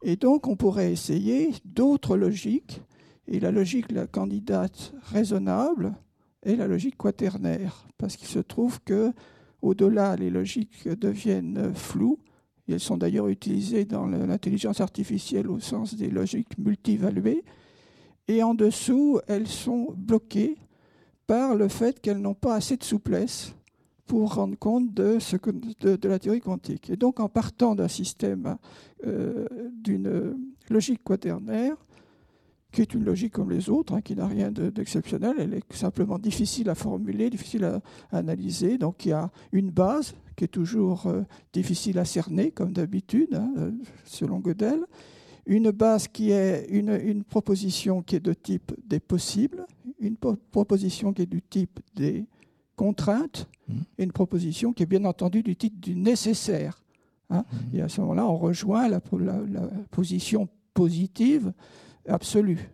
Speaker 5: Et donc on pourrait essayer d'autres logiques, et la logique la candidate raisonnable est la logique quaternaire, parce qu'il se trouve que au-delà les logiques deviennent floues elles sont d'ailleurs utilisées dans l'intelligence artificielle au sens des logiques multivaluées. Et en dessous, elles sont bloquées par le fait qu'elles n'ont pas assez de souplesse pour rendre compte de, la théorie quantique. Et donc, en partant d'un système euh, d'une logique quaternaire, qui est une logique comme les autres, hein, qui n'a rien d'exceptionnel, elle est simplement difficile à formuler, difficile à, analyser. Donc il y a une base qui est toujours euh, difficile à cerner, comme d'habitude, hein, euh, selon Gödel. Une base qui est une, une, proposition qui est de type des possibles, une proposition qui est du type des contraintes, mmh. et une proposition qui est bien entendu du type du nécessaire. Hein. Mmh. Et à ce moment-là, on rejoint la, la, la position positive absolue.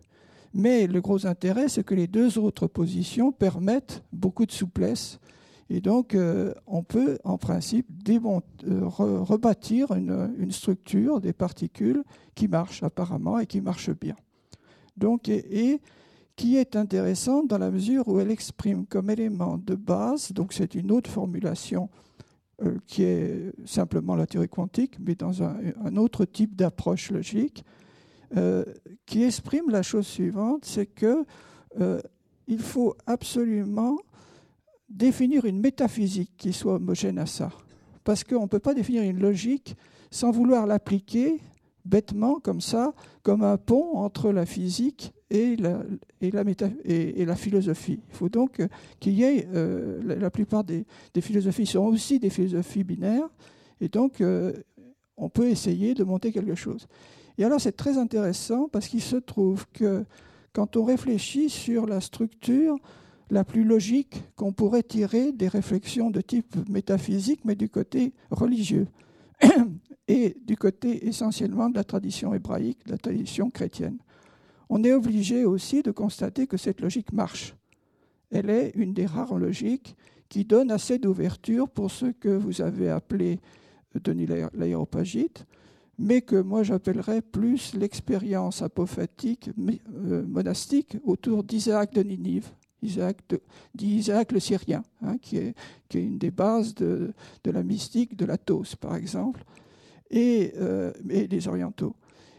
Speaker 5: Mais le gros intérêt, c'est que les deux autres positions permettent beaucoup de souplesse. Et donc, euh, on peut, en principe, euh, rebâtir une, structure des particules qui marche apparemment et qui marche bien. Donc, et, qui est intéressante dans la mesure où elle exprime comme élément de base, donc c'est une autre formulation euh, qui est simplement la théorie quantique, mais dans un, autre type d'approche logique, euh, qui exprime la chose suivante, c'est que euh, il faut absolument définir une métaphysique qui soit homogène à ça. Parce qu'on ne peut pas définir une logique sans vouloir l'appliquer bêtement comme ça, comme un pont entre la physique et la, philosophie. Il faut donc qu'il y ait, euh, la, plupart des, philosophies sont aussi des philosophies binaires, et donc euh, on peut essayer de monter quelque chose. Et alors c'est très intéressant parce qu'il se trouve que quand on réfléchit sur la structure la plus logique qu'on pourrait tirer des réflexions de type métaphysique, mais du côté religieux, et du côté essentiellement de la tradition hébraïque, de la tradition chrétienne. On est obligé aussi de constater que cette logique marche. Elle est une des rares logiques qui donne assez d'ouverture pour ce que vous avez appelé Denis l'aéropagite, mais que moi j'appellerais plus l'expérience apophatique euh, monastique autour d'Isaac de Ninive, Isaac, d'Isaac le Syrien, hein, qui, est, une des bases de, de la mystique de la Tos, par exemple, et, euh, et des orientaux.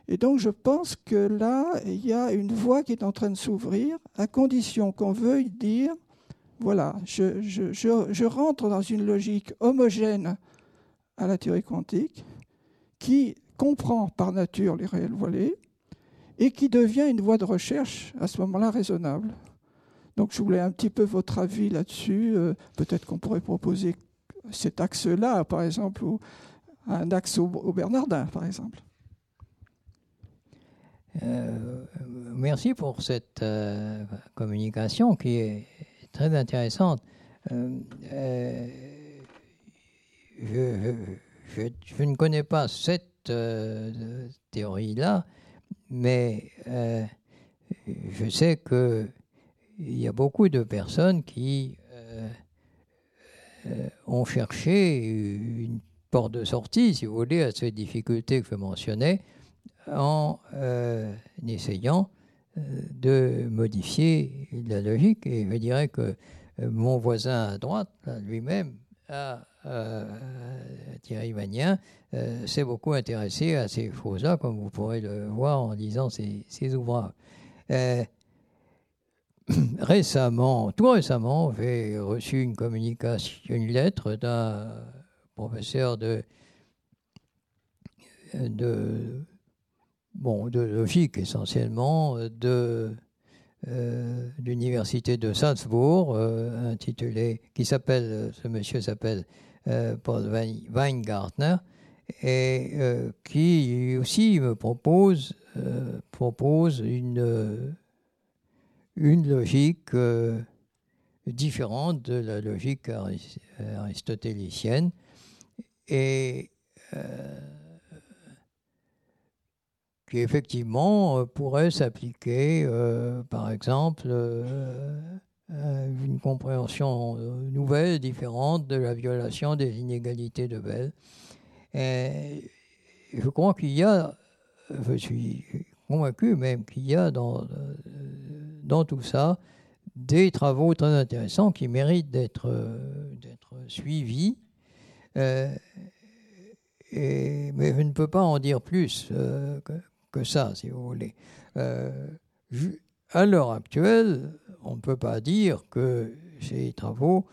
Speaker 5: Et donc je pense que là, il y a une voie qui est en train de s'ouvrir, à condition qu'on veuille dire, voilà, je, rentre dans une logique homogène à la théorie quantique, qui comprend par nature les réels voilés, et qui devient une voie de recherche à ce moment-là raisonnable. Donc je voulais un petit peu votre avis là-dessus. Euh, peut-être qu'on pourrait proposer cet axe-là, par exemple, ou un axe au, Bernardin, par exemple.
Speaker 3: Euh, merci pour cette euh, communication qui est très intéressante. Je, je, ne connais pas cette théorie-là, mais je sais que il y a beaucoup de personnes qui euh, euh, ont cherché une porte de sortie, si vous voulez, à ces difficultés que je mentionnais, en euh, essayant de modifier la logique. Et je dirais que mon voisin à droite, lui-même, Thierry Magnien, s'est beaucoup intéressé à ces choses-là, comme vous pourrez le voir en lisant ses, ouvrages. récemment, tout récemment, j'ai reçu une communication, une lettre d'un professeur de, de, bon, de logique essentiellement, de euh, l'université de Salzbourg, euh, intitulé, qui s'appelle, ce monsieur s'appelle euh, Paul Weingartner, et qui aussi me propose, propose une une logique euh, différente de la logique aristotélicienne. Et euh, qui effectivement euh, pourrait s'appliquer, par exemple, à une compréhension nouvelle, différente de la violation des inégalités de Bell. Et je crois qu'il y a, je suis convaincu même qu'il y a dans dans tout ça des travaux très intéressants qui méritent d'être suivis. Euh, mais je ne peux pas en dire plus euh, que, ça, si vous voulez. Euh, à l'heure actuelle, on ne peut pas dire que ces travaux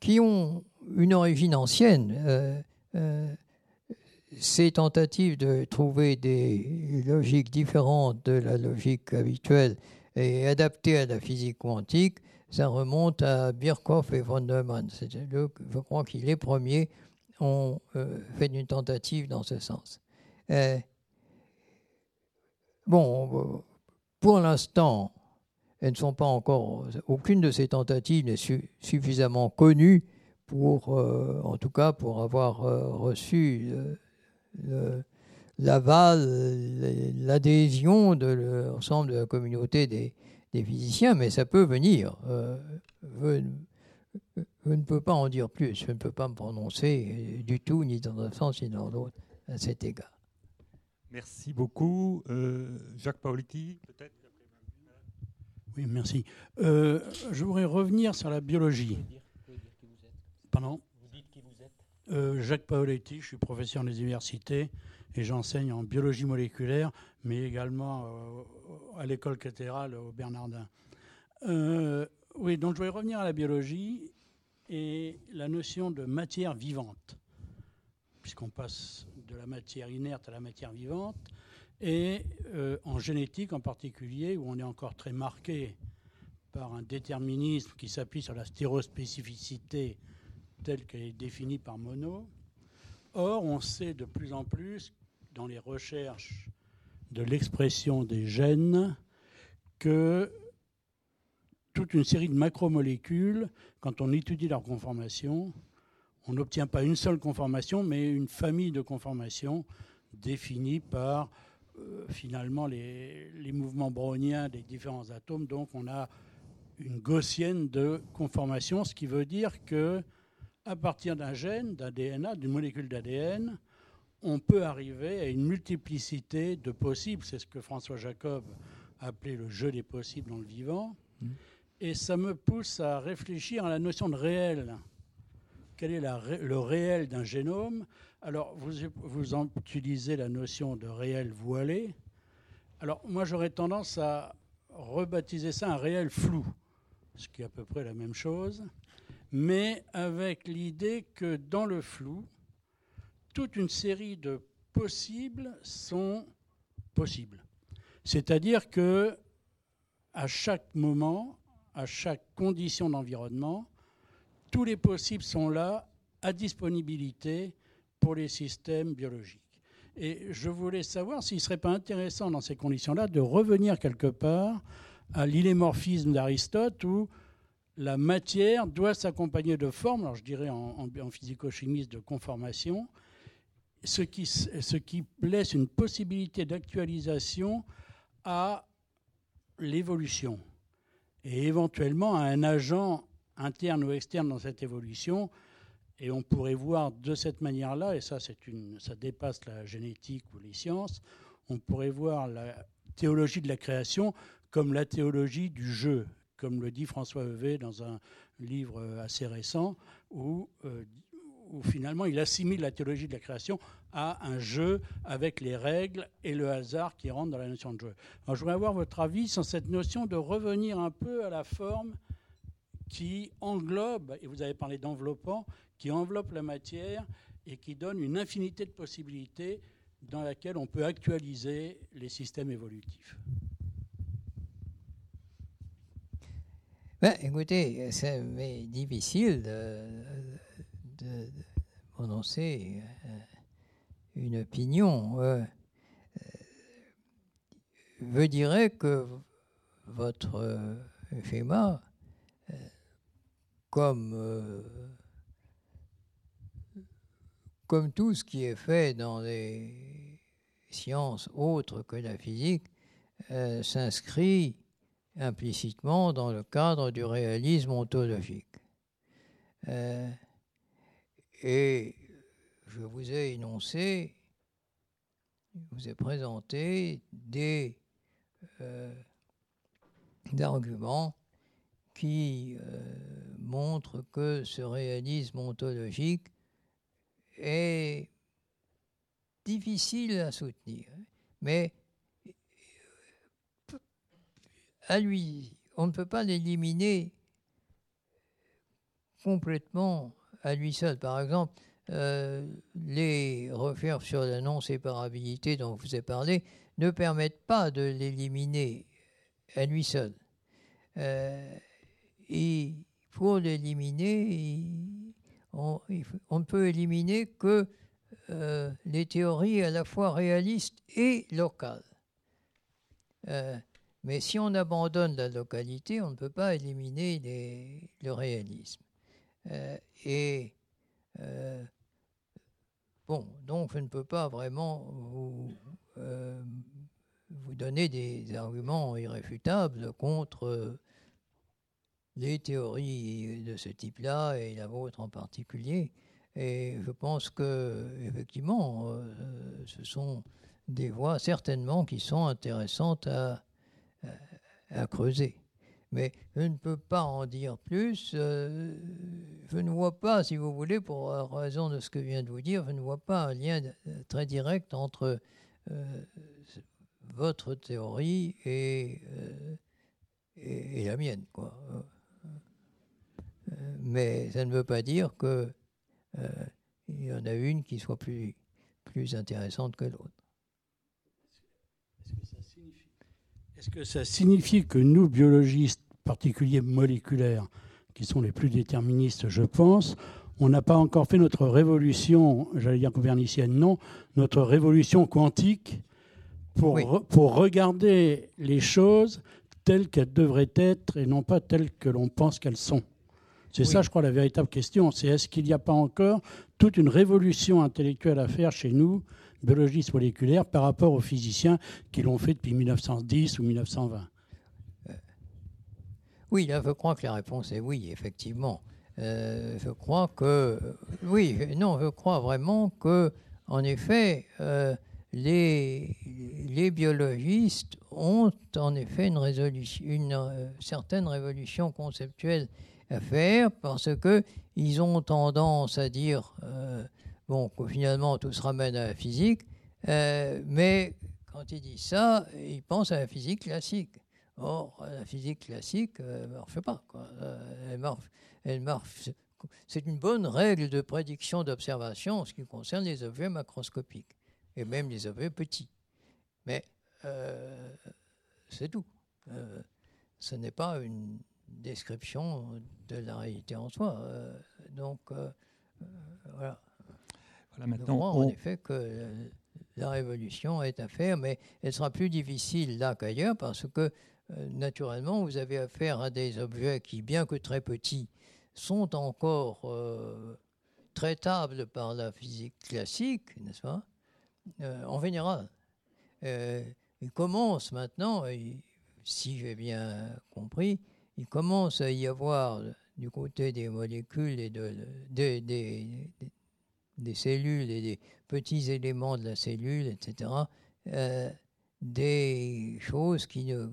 Speaker 3: qui ont une origine ancienne, ces tentatives de trouver des logiques différentes de la logique habituelle et adaptées à la physique quantique, ça remonte à Birkhoff et von Neumann. je crois que les premiers ont euh, fait une tentative dans ce sens. Euh, bon, pour l'instant, elles ne sont pas encore, aucune de ces tentatives n'est suffisamment connue pour, euh, en tout cas, pour avoir reçu l'aval, l'adhésion de l'ensemble de la communauté des, physiciens, mais ça peut venir. Euh, je, ne peux pas en dire plus, je ne peux pas me prononcer du tout, ni dans un sens ni dans l'autre, à cet égard.
Speaker 4: Merci beaucoup. Euh, Jacques Paoletti, peut-être
Speaker 6: Oui, merci. Euh, je voudrais revenir sur la biologie. Pardon Vous dites qui vous êtes euh, Jacques Paoletti, je suis professeur des universités et j'enseigne en biologie moléculaire, mais également à l'école cathédrale au Bernardin. oui, donc je voudrais revenir à la biologie et la notion de matière vivante, puisqu'on passe de la matière inerte à la matière vivante, et euh, en génétique en particulier, où on est encore très marqué par un déterminisme qui s'appuie sur la stérospécificité telle qu'elle est définie par Monod. Or, on sait de plus en plus, dans les recherches de l'expression des gènes, que toute une série de macromolécules, quand on étudie leur conformation, on n'obtient pas une seule conformation, mais une famille de conformations définie par euh, finalement les, mouvements browniens des différents atomes. Donc on a une gaussienne de conformation, ce qui veut dire que à partir d'un gène, d'un DNA, d'une molécule d'ADN, on peut arriver à une multiplicité de possibles. C'est ce que François Jacob appelait le jeu des possibles dans le vivant. Mmh. Et ça me pousse à réfléchir à la notion de réel. Quel est le réel d'un génome? Alors, vous, vous utilisez la notion de réel voilé. Alors, moi, j'aurais tendance à rebaptiser ça un réel flou, ce qui est à peu près la même chose, mais avec l'idée que dans le flou, toute une série de possibles sont possibles. C'est-à-dire que à chaque moment, à chaque condition d'environnement. Tous les possibles sont là à disponibilité pour les systèmes biologiques. Et je voulais savoir s'il ne serait pas intéressant dans ces conditions-là de revenir quelque part à l'illémorphisme d'Aristote où la matière doit s'accompagner de formes, alors je dirais en, physico-chimiste de conformation, ce qui, ce qui laisse une possibilité d'actualisation à l'évolution et éventuellement à un agent interne ou externe dans cette évolution. Et on pourrait voir de cette manière-là, et ça, une, ça dépasse la génétique ou les sciences, on pourrait voir la théologie de la création comme la théologie du jeu, comme le dit François Heuvet dans un livre assez récent, où euh, finalement il assimile la théologie de la création à un jeu avec les règles et le hasard qui rentrent dans la notion de jeu. Alors je voudrais avoir votre avis sur cette notion de revenir un peu à la forme qui englobe, et vous avez parlé d'enveloppant, qui enveloppe la matière et qui donne une infinité de possibilités dans laquelle on peut actualiser les systèmes évolutifs.
Speaker 3: Ben, écoutez, c'est difficile de, prononcer euh, une opinion. Euh, je dirais que votre schéma, euh, comme, comme tout ce qui est fait dans les sciences autres que la physique, s'inscrit implicitement dans le cadre du réalisme ontologique. Et je vous ai énoncé, je vous ai présenté des, euh, arguments qui euh, montrent que ce réalisme ontologique est difficile à soutenir. Mais à lui, on ne peut pas l'éliminer complètement à lui seul. Par exemple, euh, les recherches sur la non-séparabilité dont je vous ai parlé ne permettent pas de l'éliminer à lui seul. Euh, et pour l'éliminer, on, ne peut éliminer que euh, les théories à la fois réalistes et locales. mais si on abandonne la localité, on ne peut pas éliminer le réalisme. Euh, et euh, bon, donc je ne peux pas vraiment euh, vous donner des arguments irréfutables contre les théories de ce type-là et la vôtre en particulier. Et je pense que effectivement, ce sont des voies certainement qui sont intéressantes à, creuser. Mais je ne peux pas en dire plus. Euh, je ne vois pas, si vous voulez, pour raison de ce que je viens de vous dire, je ne vois pas un lien très direct entre votre théorie et, et, la mienne. Quoi. Mais ça ne veut pas dire que il y en a une qui soit plus, plus intéressante que l'autre.
Speaker 6: Est-ce que ça signifie que nous, biologistes, particuliers moléculaires, qui sont les plus déterministes, je pense, on n'a pas encore fait notre révolution, j'allais dire copernicienne, non, notre révolution quantique pour, pour regarder les choses telles qu'elles devraient être et non pas telles que l'on pense qu'elles sont? C'est ça, je crois, la véritable question. C'est est-ce qu'il n'y a pas encore toute une révolution intellectuelle à faire chez nous, biologistes moléculaires, par rapport aux physiciens qui l'ont fait depuis 1910 ou 1920 euh,
Speaker 3: Oui, là, je crois que la réponse est oui, effectivement. Euh, je crois que oui, non, je crois vraiment que, en effet, euh, les, les biologistes ont en effet une, résolution, une certaine révolution conceptuelle à faire parce que ils ont tendance à dire euh, bon que finalement tout se ramène à la physique, euh, mais quand ils disent ça, ils pensent à la physique classique. Or, la physique classique ne euh, marche pas. Quoi. Elle marche, elle marche. C'est une bonne règle de prédiction d'observation en ce qui concerne les objets macroscopiques et même les objets petits. Mais c'est tout. ce n'est pas une description de la réalité en soi. Euh, donc, euh, euh, voilà. voilà maintenant, crois, en effet que la révolution est à faire, mais elle sera plus difficile là qu'ailleurs parce que, naturellement, vous avez affaire à des objets qui, bien que très petits, sont encore traitables par la physique classique, n'est-ce pas? En général. il commence maintenant, si j'ai bien compris, il commence à y avoir du côté des molécules et de, des cellules et des petits éléments de la cellule, etc., euh, des choses qui ne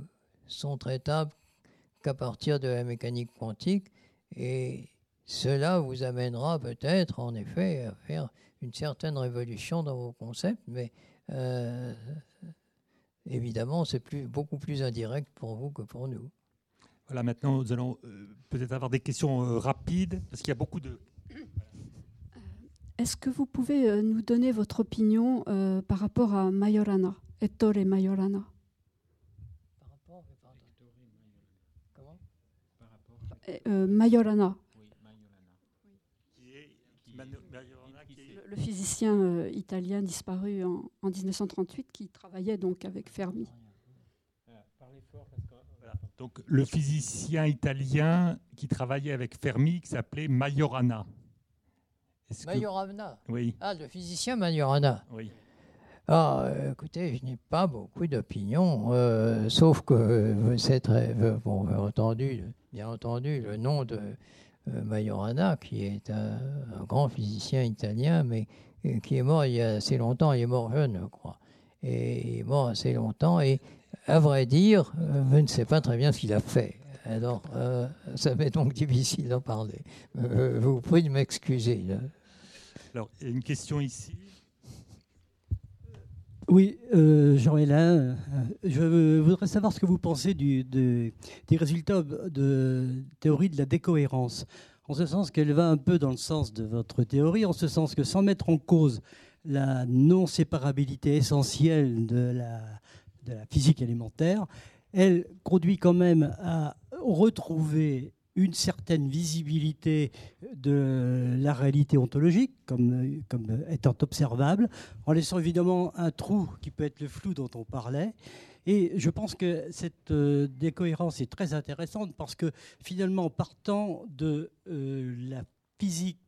Speaker 3: sont traitables qu'à partir de la mécanique quantique. Et cela vous amènera peut-être, en effet, à faire une certaine révolution dans vos concepts, mais euh, évidemment, c'est beaucoup plus indirect pour vous que pour nous.
Speaker 4: Voilà, maintenant, nous allons euh, peut-être avoir des questions euh, rapides, parce qu'il y a beaucoup de... Euh,
Speaker 7: est-ce que vous pouvez nous donner votre opinion par rapport à Majorana, Ettore Majorana? Par rapport Comment Par rapport Majorana. Oui, Majorana. Le, physicien italien disparu en, en, 1938 qui travaillait donc avec Fermi. Parlez fort
Speaker 4: parce que donc, le physicien italien qui travaillait avec Fermi, qui s'appelait Majorana.
Speaker 3: Majorana
Speaker 4: Oui.
Speaker 3: Ah, le physicien Majorana
Speaker 4: Oui.
Speaker 3: Ah, écoutez, je n'ai pas beaucoup d'opinions, euh, sauf que c'est très. Bon, entendu, bien entendu, le nom de euh, Majorana, qui est un, grand physicien italien, mais euh, qui est mort il y a assez longtemps, il est mort jeune, je crois. Et il est mort assez longtemps. Et à vrai dire, euh, je ne sais pas très bien ce qu'il a fait. Alors, euh, ça m'est donc difficile d'en parler. Euh, vous pouvez m'excuser.
Speaker 4: Alors, il y a une question ici.
Speaker 8: Oui, Jean-Hélène, je voudrais savoir ce que vous pensez du, des résultats de théorie de la décohérence. En ce sens qu'elle va un peu dans le sens de votre théorie, en ce sens que sans mettre en cause la non-séparabilité essentielle de la de la physique élémentaire, elle conduit quand même à retrouver une certaine visibilité de la réalité ontologique comme, comme étant observable, en laissant évidemment un trou qui peut être le flou dont on parlait. Et je pense que cette euh, décohérence est très intéressante parce que finalement, partant de euh, la physique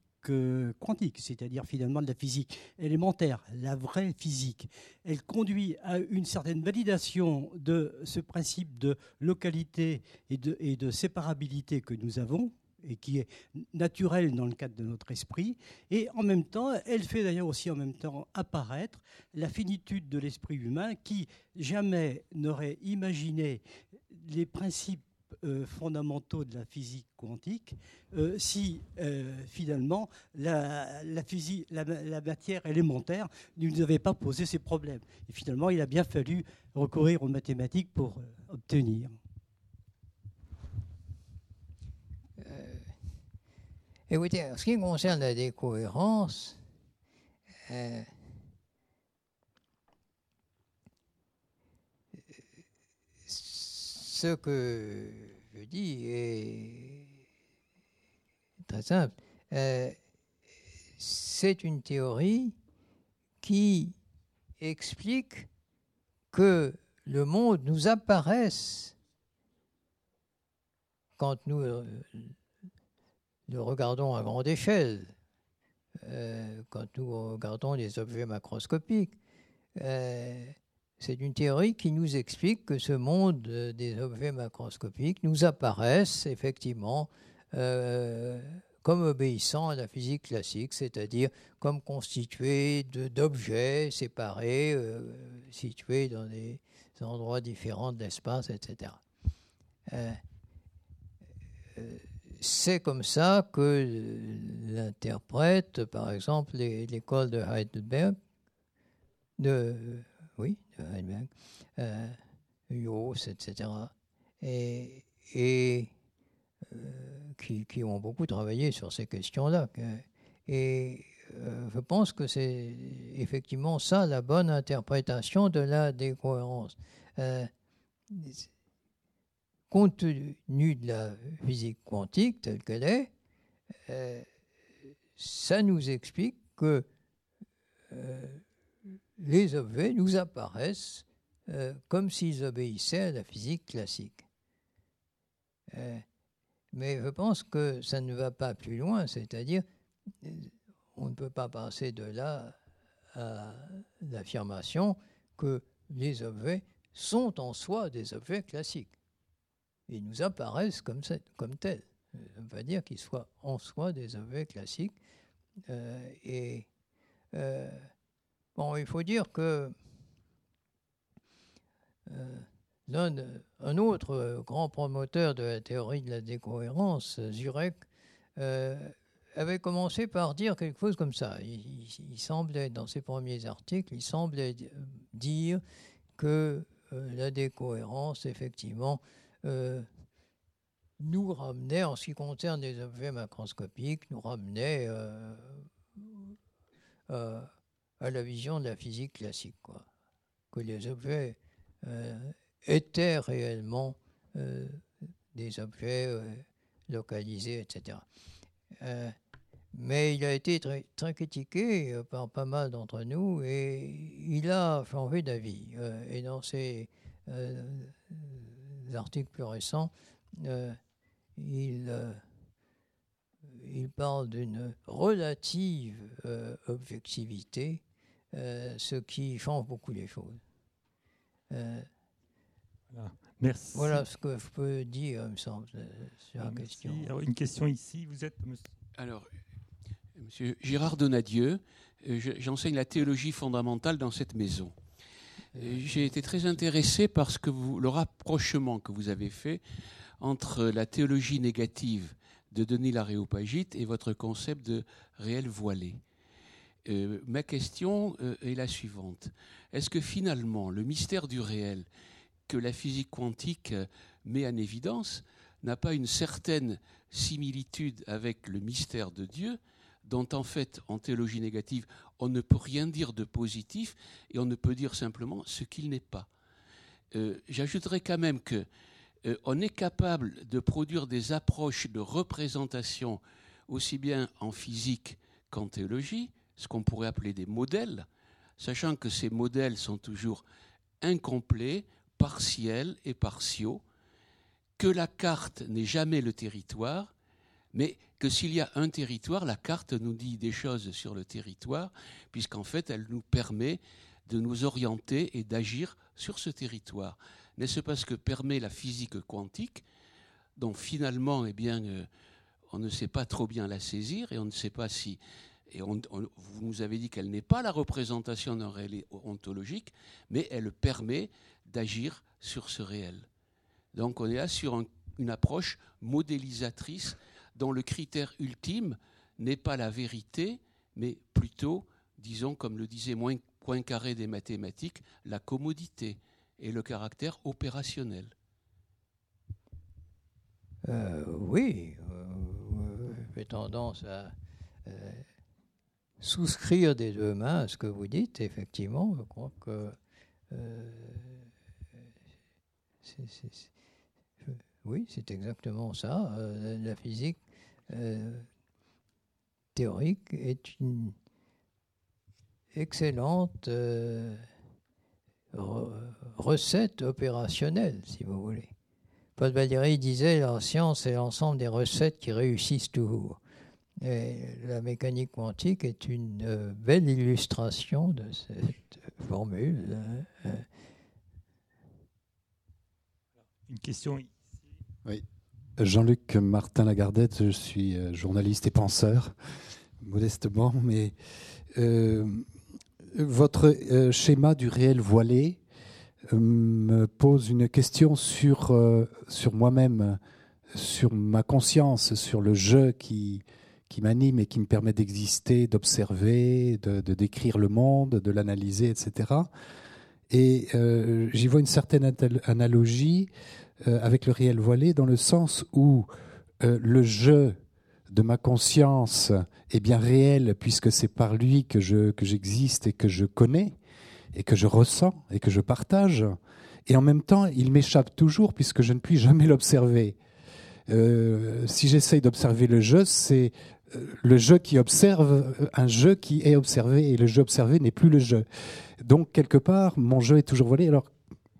Speaker 8: quantique, c'est-à-dire finalement de la physique élémentaire, la vraie physique. Elle conduit à une certaine validation de ce principe de localité et de, séparabilité que nous avons, et qui est naturelle dans le cadre de notre esprit. Et en même temps, elle fait d'ailleurs aussi en même temps apparaître la finitude de l'esprit humain qui jamais n'aurait imaginé les principes fondamentaux de la physique quantique euh, si euh, finalement la, matière élémentaire ne nous avait pas posé ces problèmes. Et finalement, il a bien fallu recourir aux mathématiques pour obtenir.
Speaker 3: Écoutez, en ce qui concerne la décohérence, euh, ce que je dis est très simple. Euh, c'est une théorie qui explique que le monde nous apparaisse quand nous euh, nous regardons à grande échelle, euh, quand nous regardons les objets macroscopiques, c'est une théorie qui nous explique que ce monde des objets macroscopiques nous apparaissent effectivement euh, comme obéissant à la physique classique, c'est-à-dire comme constitués d'objets séparés, situés dans des endroits différents de l'espace, etc c'est comme ça que l'interprète, par exemple, l'école de Heidelberg, de, de Heidelberg, euh, etc., et, euh, qui, ont beaucoup travaillé sur ces questions-là. Et euh, je pense que c'est effectivement ça la bonne interprétation de la décohérence. Euh, compte tenu de la physique quantique telle qu'elle est, euh, ça nous explique que les objets nous apparaissent euh, comme s'ils obéissaient à la physique classique. mais je pense que ça ne va pas plus loin, c'est-à-dire on ne peut pas passer de là à l'affirmation que les objets sont en soi des objets classiques ils nous apparaissent comme, tels. Ça ne veut pas dire qu'ils soient en soi des objets classiques. Euh, et euh, bon, il faut dire que euh, un autre grand promoteur de la théorie de la décohérence, Zurek, avait commencé par dire quelque chose comme ça. Il, semblait, dans ses premiers articles, il semblait dire que la décohérence, effectivement, euh, nous ramenait, en ce qui concerne les objets macroscopiques, nous ramenait euh, euh, à la vision de la physique classique, que les objets étaient réellement des objets localisés, etc. mais il a été très, critiqué par pas mal d'entre nous et il a changé d'avis. et dans ses articles plus récents, euh, il, euh, parle d'une relative euh, objectivité, ce qui change beaucoup les choses.
Speaker 4: Voilà. Merci.
Speaker 3: Voilà ce que je peux dire, il me semble, sur la question.
Speaker 4: Alors, une question ici, vous êtes monsieur...
Speaker 9: Alors, monsieur Gérard Donadieu, j'enseigne la théologie fondamentale dans cette maison. J'ai été très intéressé parce que vous, le rapprochement que vous avez fait entre la théologie négative de Denis l'Aréopagite et votre concept de réel voilé. Euh, ma question euh, est la suivante. Est-ce que finalement le mystère du réel que la physique quantique euh, met en évidence n'a pas une certaine similitude avec le mystère de Dieu dont en fait, en théologie négative, on ne peut rien dire de positif et on ne peut dire simplement ce qu'il n'est pas? J'ajouterais quand même que on est capable de produire des approches de représentation aussi bien en physique qu'en théologie, ce qu'on pourrait appeler des modèles, sachant que ces modèles sont toujours incomplets, partiels et partiaux, que la carte n'est jamais le territoire, mais que s'il y a un territoire, la carte nous dit des choses sur le territoire, puisqu'en fait, elle nous permet de nous orienter et d'agir sur ce territoire. N'est-ce pas ce que permet la physique quantique, dont finalement, eh euh, on ne sait pas trop bien la saisir et on ne sait pas si. Et vous nous avez dit qu'elle n'est pas la représentation d'un réel ontologique, mais elle permet d'agir sur ce réel. Donc on est là sur une approche modélisatrice dont le critère ultime n'est pas la vérité, mais plutôt, disons, comme le disait Poincaré des mathématiques, la commodité et le caractère opérationnel.
Speaker 3: Euh, oui, euh, j'ai tendance à euh, souscrire des deux mains à ce que vous dites, effectivement. Je crois que oui, c'est exactement ça. la physique théorique est une excellente recette opérationnelle, si vous voulez. Paul Valéry disait la science est l'ensemble des recettes qui réussissent toujours. Et la mécanique quantique est une euh, belle illustration de cette formule. Hein.
Speaker 4: Une question
Speaker 10: Oui. Jean-Luc Martin Lagardette, je suis euh, journaliste et penseur, modestement, mais euh, votre schéma du réel voilé euh, me pose une question sur, euh, sur moi-même, sur ma conscience, sur le jeu qui, qui m'anime et qui me permet d'exister, d'observer, de, décrire le monde, de l'analyser, etc. Et euh, j'y vois une certaine analogie avec le réel voilé dans le sens où le jeu de ma conscience est bien réel puisque c'est par lui que je que j'existe et que je connais et que je ressens et que je partage. Et en même temps, il m'échappe toujours puisque je ne puis jamais l'observer. Euh, si j'essaye d'observer le jeu, c'est euh, le jeu qui observe un jeu qui est observé et le jeu observé n'est plus le jeu. Donc quelque part, mon jeu est toujours volé. Alors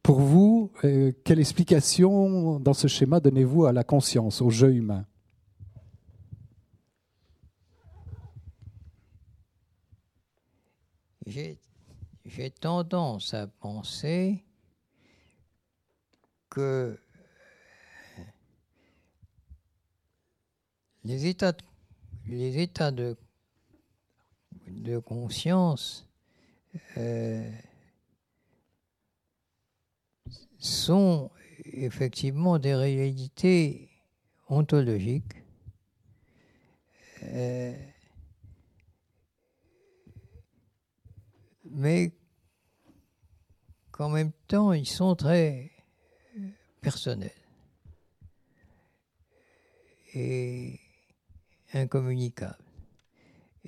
Speaker 10: pour vous, euh, quelle explication dans ce schéma donnez-vous à la conscience, au jeu humain?
Speaker 3: J'ai tendance à penser que les états de, les états de, de conscience euh, sont effectivement des réalités ontologiques. Euh, mais qu'en même temps, ils sont très personnels et incommunicables.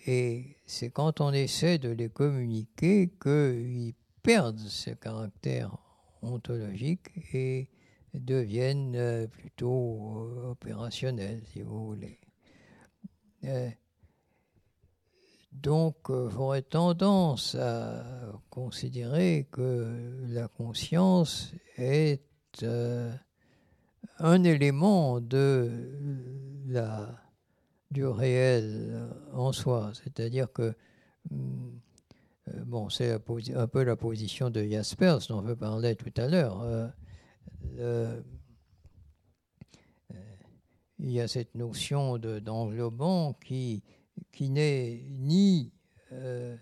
Speaker 3: Et c'est quand on essaie de les communiquer qu'ils perdent ce caractère ontologique et deviennent euh, plutôt euh, opérationnels, si vous voulez. Euh, donc, j'aurais tendance à considérer que la conscience est un élément de la, du réel en soi. C'est-à-dire que, hmm, euh, bon, c'est un peu la position de Jaspers dont je parlais tout à l'heure. il y a cette notion d'englobant qui qui n'est ni euh,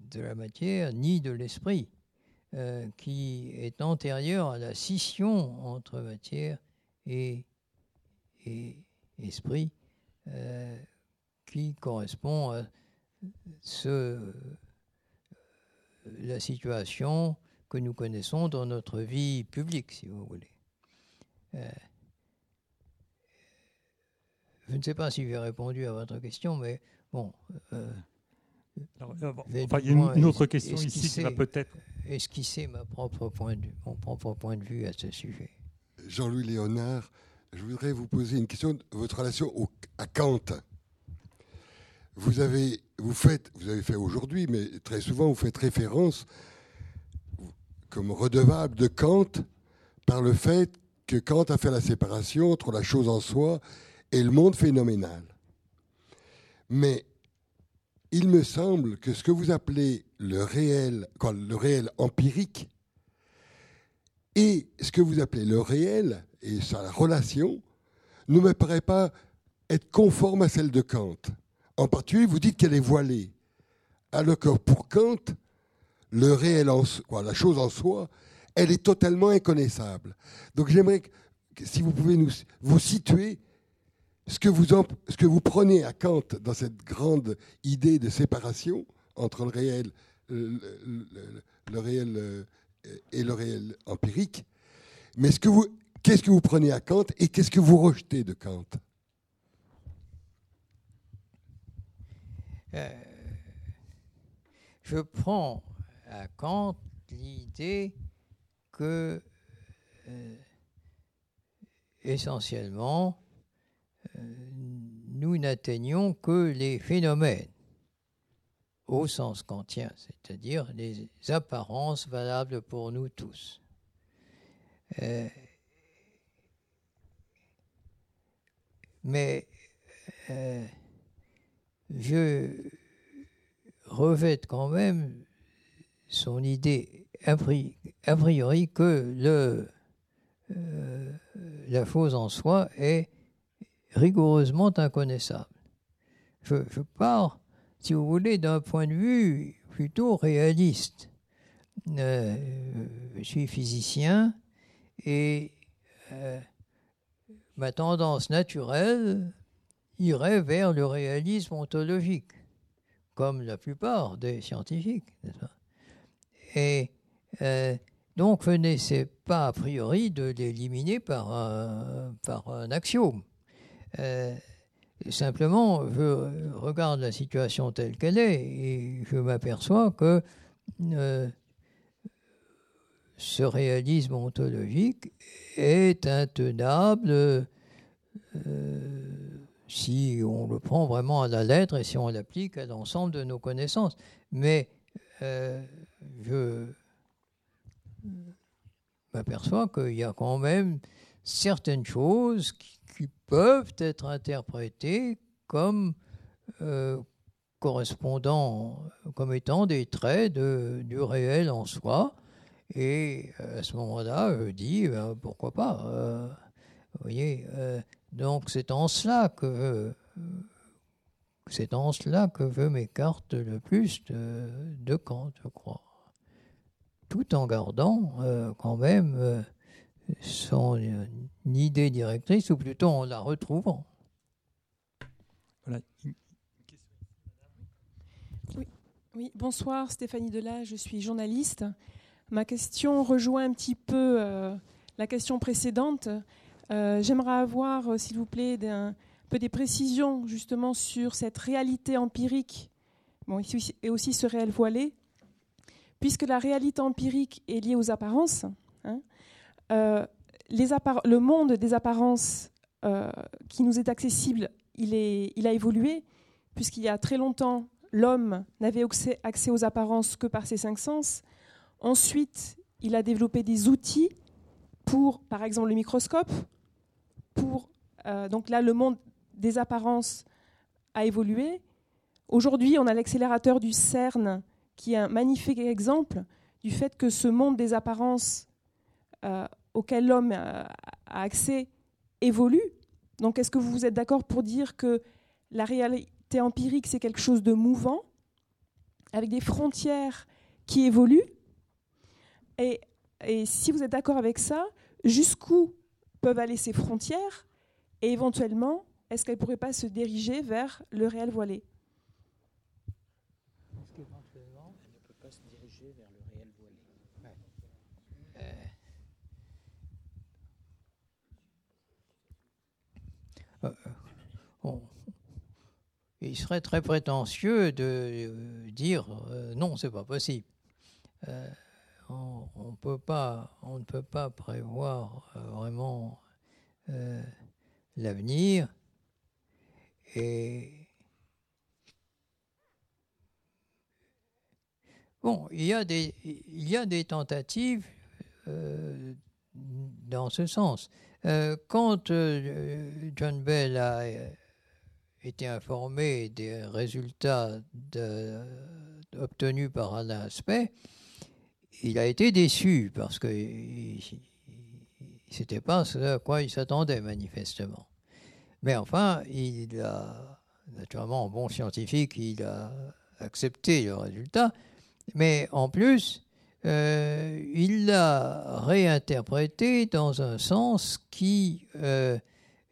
Speaker 3: de la matière ni de l'esprit, euh, qui est antérieur à la scission entre matière et, esprit, euh, qui correspond à ce, la situation que nous connaissons dans notre vie publique, si vous voulez. Je ne sais pas si j'ai répondu à votre question, mais bon. Euh,
Speaker 4: euh, il y a une, autre question ici qui va peut-être.
Speaker 3: Esquisser ma propre point de, mon propre point de vue à ce sujet?
Speaker 11: Jean-Louis Léonard, je voudrais vous poser une question de votre relation à Kant. Vous avez, vous faites, vous avez fait aujourd'hui, mais très souvent vous faites référence comme redevable de Kant par le fait que Kant a fait la séparation entre la chose en soi et le monde phénoménal. Mais il me semble que ce que vous appelez le réel, le réel empirique, et ce que vous appelez le réel et sa relation ne me paraît pas être conforme à celle de Kant. En particulier, vous dites qu'elle est voilée. Alors que pour Kant, le réel, en, quoi, la chose en soi, elle est totalement inconnaissable. Donc j'aimerais si vous pouvez nous, vous situer ce que, vous prenez à Kant dans cette grande idée de séparation entre le réel, le réel euh, et le réel empirique, mais ce que vous, qu'est-ce que vous prenez à Kant et qu'est-ce que vous rejetez de Kant?
Speaker 3: Euh, Je prends à Kant l'idée que euh, essentiellement euh, nous n'atteignons que les phénomènes au sens kantien, c'est-à-dire les apparences valables pour nous tous. Mais euh, je revête quand même son idée a priori que le, euh, la chose en soi est rigoureusement inconnaissable. Je, je pars si vous voulez, d'un point de vue plutôt réaliste. Euh, je suis physicien et euh, ma tendance naturelle irait vers le réalisme ontologique, comme la plupart des scientifiques. Et euh, donc, je n'essaie pas a priori de l'éliminer par un, par un axiome. Simplement, je regarde la situation telle qu'elle est et je m'aperçois que euh, ce réalisme ontologique est intenable euh, si on le prend vraiment à la lettre et si on l'applique à l'ensemble de nos connaissances. Mais euh, je m'aperçois qu'il y a quand même certaines choses qui peuvent être interprétés comme euh, correspondant, comme étant des traits du réel en soi. Et euh, à ce moment-là, je dis, ben, pourquoi pas euh, Vous voyez, donc c'est en cela que c'est en cela que je m'écarte le plus de, de Kant, je crois. Tout en gardant quand même son idée directrice, ou plutôt en la retrouvant.
Speaker 12: Voilà. Oui. bonsoir Stéphanie Delat, je suis journaliste. Ma question rejoint un petit peu euh, la question précédente. Euh, j'aimerais avoir, euh, s'il vous plaît, un peu des précisions justement sur cette réalité empirique bon, et aussi ce réel voilé, puisque la réalité empirique est liée aux apparences. Hein, le monde des apparences qui nous est accessible, il, a évolué, puisqu'il y a très longtemps, l'homme n'avait accès, aux apparences que par ses cinq sens. Ensuite, il a développé des outils pour, par exemple, le microscope. Pour, euh, donc là, le monde des apparences a évolué. Aujourd'hui, on a l'accélérateur du CERN, qui est un magnifique exemple du fait que ce monde des apparences auquel l'homme a accès évolue. Donc est-ce que vous êtes d'accord pour dire que la réalité empirique, c'est quelque chose de mouvant, avec des frontières qui évoluent? Et, si vous êtes d'accord avec ça, jusqu'où peuvent aller ces frontières et éventuellement, est-ce qu'elles ne pourraient pas se diriger vers le réel voilé?
Speaker 3: Il serait très prétentieux de euh, dire euh, non, c'est pas possible. Euh, on, ne peut pas prévoir vraiment l'avenir et bon, il y a des, tentatives dans ce sens. quand John Bell a été informé des résultats obtenus par Alain Aspect, il a été déçu parce que n'était pas ce à quoi il s'attendait manifestement. Mais enfin, il a, naturellement, en bon scientifique, il a accepté le résultat. Mais en plus, euh, il l'a réinterprété dans un sens qui euh,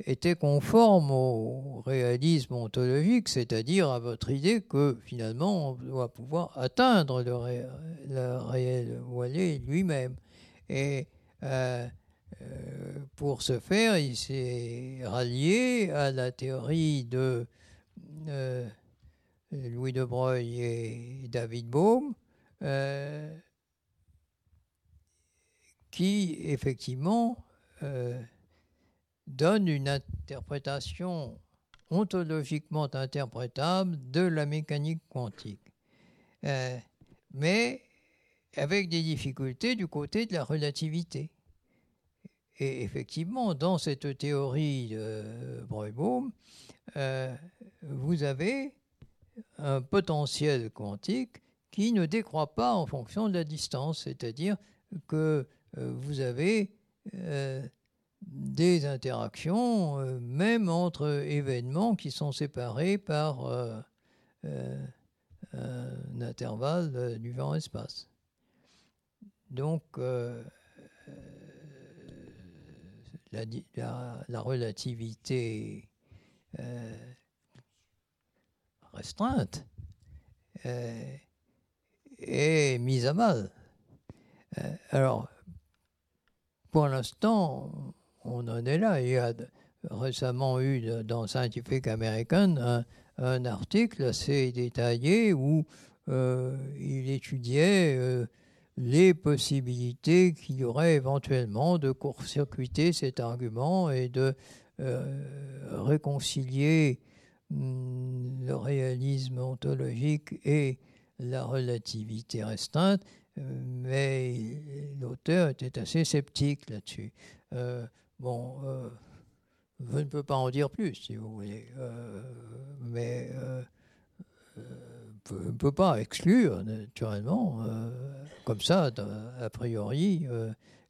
Speaker 3: était conforme au réalisme ontologique, c'est-à-dire à votre idée que finalement on doit pouvoir atteindre le, réel voilé lui-même. Et euh, pour ce faire, il s'est rallié à la théorie de Louis de Broglie et David Bohm qui effectivement euh, donne une interprétation ontologiquement interprétable de la mécanique quantique. Euh, mais avec des difficultés du côté de la relativité. Et effectivement, dans cette théorie de Breuil-Bohm, euh, vous avez un potentiel quantique qui ne décroît pas en fonction de la distance, c'est-à-dire que euh, vous avez euh, des interactions, euh, même entre événements qui sont séparés par un intervalle du vent-espace. Donc, la, relativité restreinte est mise à mal. alors, pour l'instant, on en est là. Il y a récemment eu dans Scientific American un, article assez détaillé où euh, il étudiait euh, les possibilités qu'il y aurait éventuellement de court-circuiter cet argument et de euh, réconcilier hmm, le réalisme ontologique et la relativité restreinte mais l'auteur était assez sceptique là-dessus. Euh, bon, euh, je ne peux pas en dire plus, si vous voulez, euh, mais je ne peux pas exclure, naturellement, comme ça, a priori,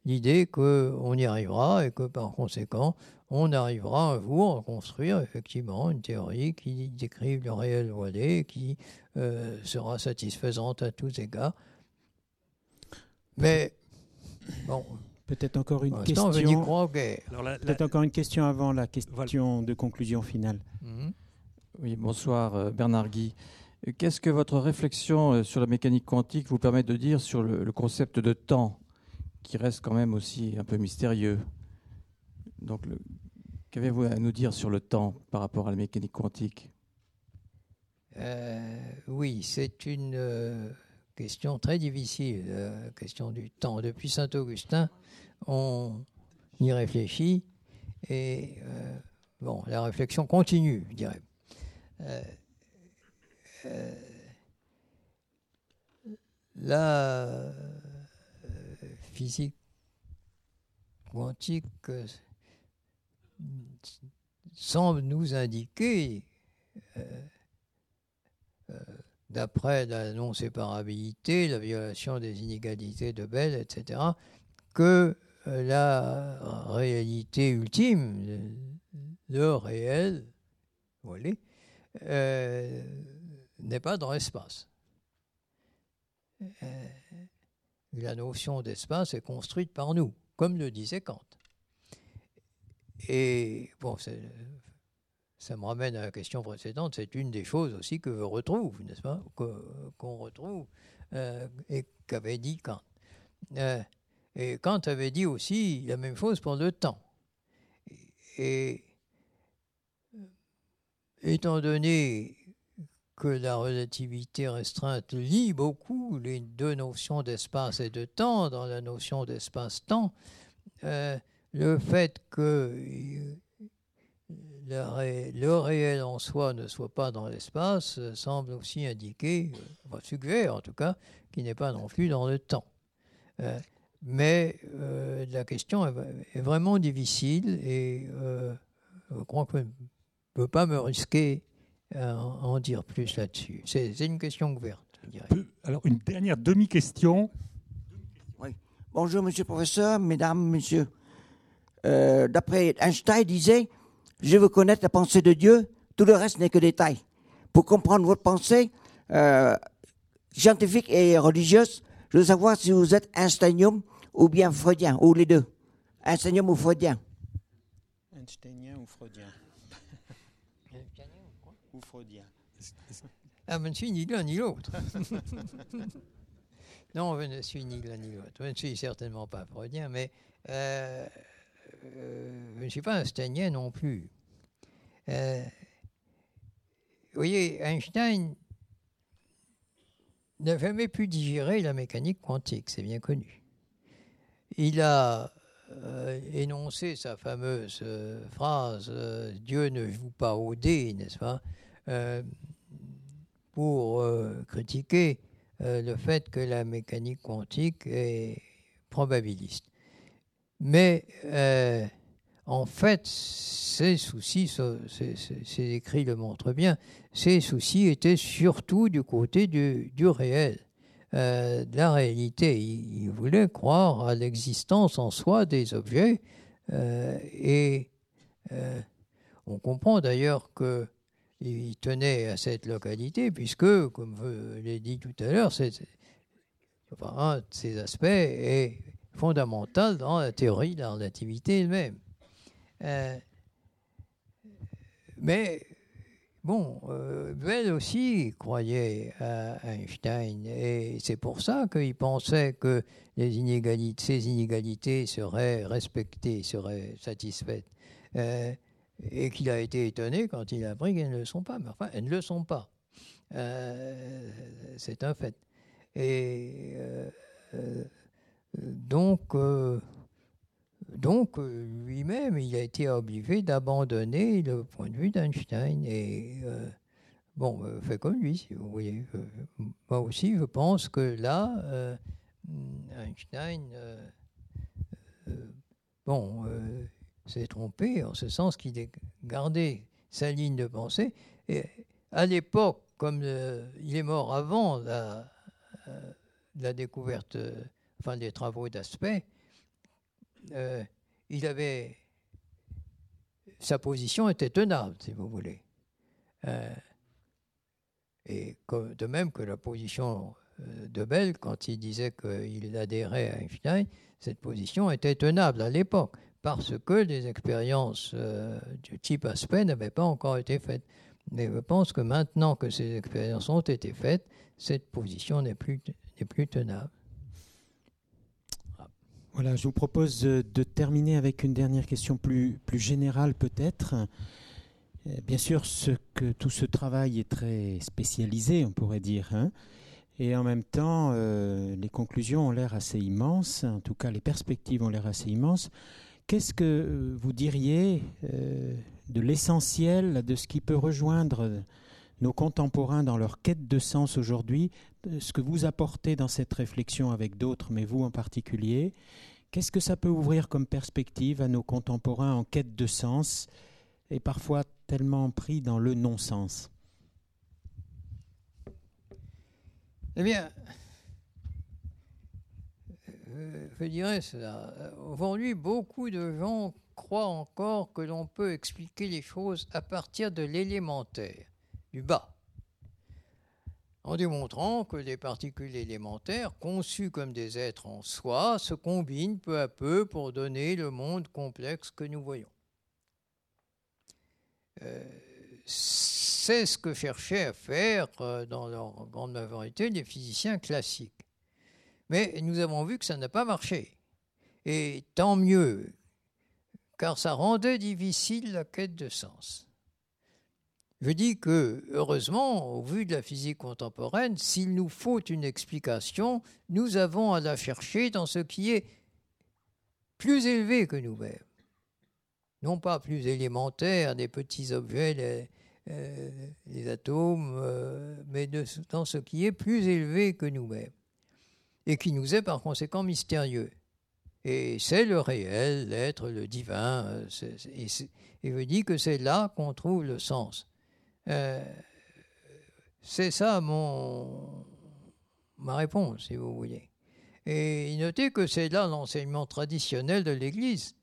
Speaker 3: l'idée qu'on y arrivera et que par conséquent, on arrivera un jour à construire effectivement une théorie qui décrive le réel voilé, qui sera satisfaisante à tous égards. Mais bon.
Speaker 2: Peut-être encore une question. Peut-être encore une question avant la question de conclusion finale.
Speaker 13: Mhm. Oui, bonsoir euh, Bernard Guy. Qu'est-ce que votre réflexion euh, sur la mécanique quantique vous permet de dire sur le, concept de temps, qui reste quand même aussi un peu mystérieux? Donc, qu'avez-vous à nous dire sur le temps par rapport à la mécanique quantique?
Speaker 3: Euh, Oui, c'est une question très difficile, la question du temps. Depuis Saint-Augustin, on y réfléchit et euh, bon, la réflexion continue, je dirais. Euh, euh, la physique quantique semble nous indiquer d'après la non-séparabilité, la violation des inégalités de Bell, etc., que la réalité ultime, le réel, voilà, euh, n'est pas dans l'espace. Euh, la notion d'espace est construite par nous, comme le disait Kant. Et bon, ça me ramène à la question précédente, c'est une des choses aussi que je retrouve, n'est-ce pas, qu'on retrouve euh, et qu'avait dit Kant. Euh, et Kant avait dit aussi la même chose pour le temps. Et, étant donné que la relativité restreinte lie beaucoup les deux notions d'espace et de temps dans la notion d'espace-temps, euh, le fait que le, réel en soi ne soit pas dans l'espace euh, semble aussi indiquer, euh, suggère en tout cas, qu'il n'est pas non plus dans le temps. Euh, mais la question est, vraiment difficile et je crois que je ne peux pas me risquer à en dire plus là-dessus. C'est une question ouverte, je dirais.
Speaker 4: Alors, une dernière demi-question.
Speaker 14: Oui. Bonjour, monsieur le professeur, mesdames, messieurs. D'après Einstein, disait je veux connaître la pensée de Dieu, tout le reste n'est que détail. Pour comprendre votre pensée euh, scientifique et religieuse, je veux savoir si vous êtes einsteinien ou bien freudien, ou les deux. Einsteinien ou freudien.
Speaker 2: Einsteinien ou freudien Ou freudien.
Speaker 3: Ah, je ne suis ni l'un ni l'autre. non, je ne suis ni l'un ni l'autre. Je ne suis certainement pas freudien, mais euh, euh, je ne suis pas einsteinien non plus. Euh, vous voyez, Einstein n'a jamais pu digérer la mécanique quantique, c'est bien connu. Il a euh, énoncé sa fameuse euh, phrase euh, Dieu ne joue pas au dé, n'est-ce pas pour critiquer le fait que la mécanique quantique est probabiliste. Mais en fait, ces soucis, ces écrits le montrent bien, ces soucis étaient surtout du côté du, réel, euh, de la réalité. Il, voulait croire à l'existence en soi des objets euh, et euh, on comprend d'ailleurs qu'il tenait à cette localité puisque, comme je l'ai dit tout à l'heure, un de ces aspects est fondamental dans la théorie de la relativité elle-même. Euh, mais bon, euh, Bell aussi croyait à Einstein et c'est pour ça qu'il pensait que ces inégalités seraient respectées, seraient satisfaites. Euh, et qu'il a été étonné quand il a appris qu'elles ne le sont pas. Mais enfin, elles ne le sont pas. c'est un fait. Et donc, donc, euh, lui-même, il a été obligé d'abandonner le point de vue d'Einstein. Et euh, bon, euh, fait comme lui, si vous voyez. moi aussi, je pense que là, Einstein, bon, s'est trompé en ce sens qu'il a gardé sa ligne de pensée. Et à l'époque, comme il est mort avant la, la découverte, enfin, des travaux d'aspect, euh, il avait sa position était tenable, si vous voulez. Euh, et de même que la position euh, de Bell, quand il disait qu'il adhérait à Einstein, cette position était tenable à l'époque, parce que des expériences du type aspect n'avaient pas encore été faites. Mais je pense que maintenant que ces expériences ont été faites, cette position n'est plus, plus tenable.
Speaker 2: Voilà, je vous propose de terminer avec une dernière question plus, plus générale peut-être. Euh, bien sûr, tout ce travail est très spécialisé, on pourrait dire. Hein. et en même temps, euh, les conclusions ont l'air assez immenses, en tout cas les perspectives ont l'air assez immenses. Qu'est-ce que euh, vous diriez de l'essentiel, de ce qui peut rejoindre nos contemporains dans leur quête de sens aujourd'hui, ce que vous apportez dans cette réflexion avec d'autres, mais vous en particulier. Qu'est-ce que ça peut ouvrir comme perspective à nos contemporains en quête de sens et parfois tellement pris dans le non-sens?
Speaker 3: Eh bien, euh, je dirais cela. Aujourd'hui, beaucoup de gens croient encore que l'on peut expliquer les choses à partir de l'élémentaire du bas, en démontrant que les particules élémentaires, conçues comme des êtres en soi, se combinent peu à peu pour donner le monde complexe que nous voyons. Euh, c'est ce que cherchaient à faire euh, dans leur grande majorité les physiciens classiques. Mais nous avons vu que ça n'a pas marché. Et tant mieux, car ça rendait difficile la quête de sens. Je dis que, heureusement, au vu de la physique contemporaine, s'il nous faut une explication, nous avons à la chercher dans ce qui est plus élevé que nous-mêmes. Non pas plus élémentaire, des petits objets, les, euh, atomes, euh, mais dans ce qui est plus élevé que nous-mêmes, et qui nous est par conséquent mystérieux. Et c'est le réel, l'être, le divin, euh, et, et je dis que c'est là qu'on trouve le sens. Euh, c'est ça mon, ma réponse, si vous voulez. Et notez que c'est là l'enseignement traditionnel de l'Église,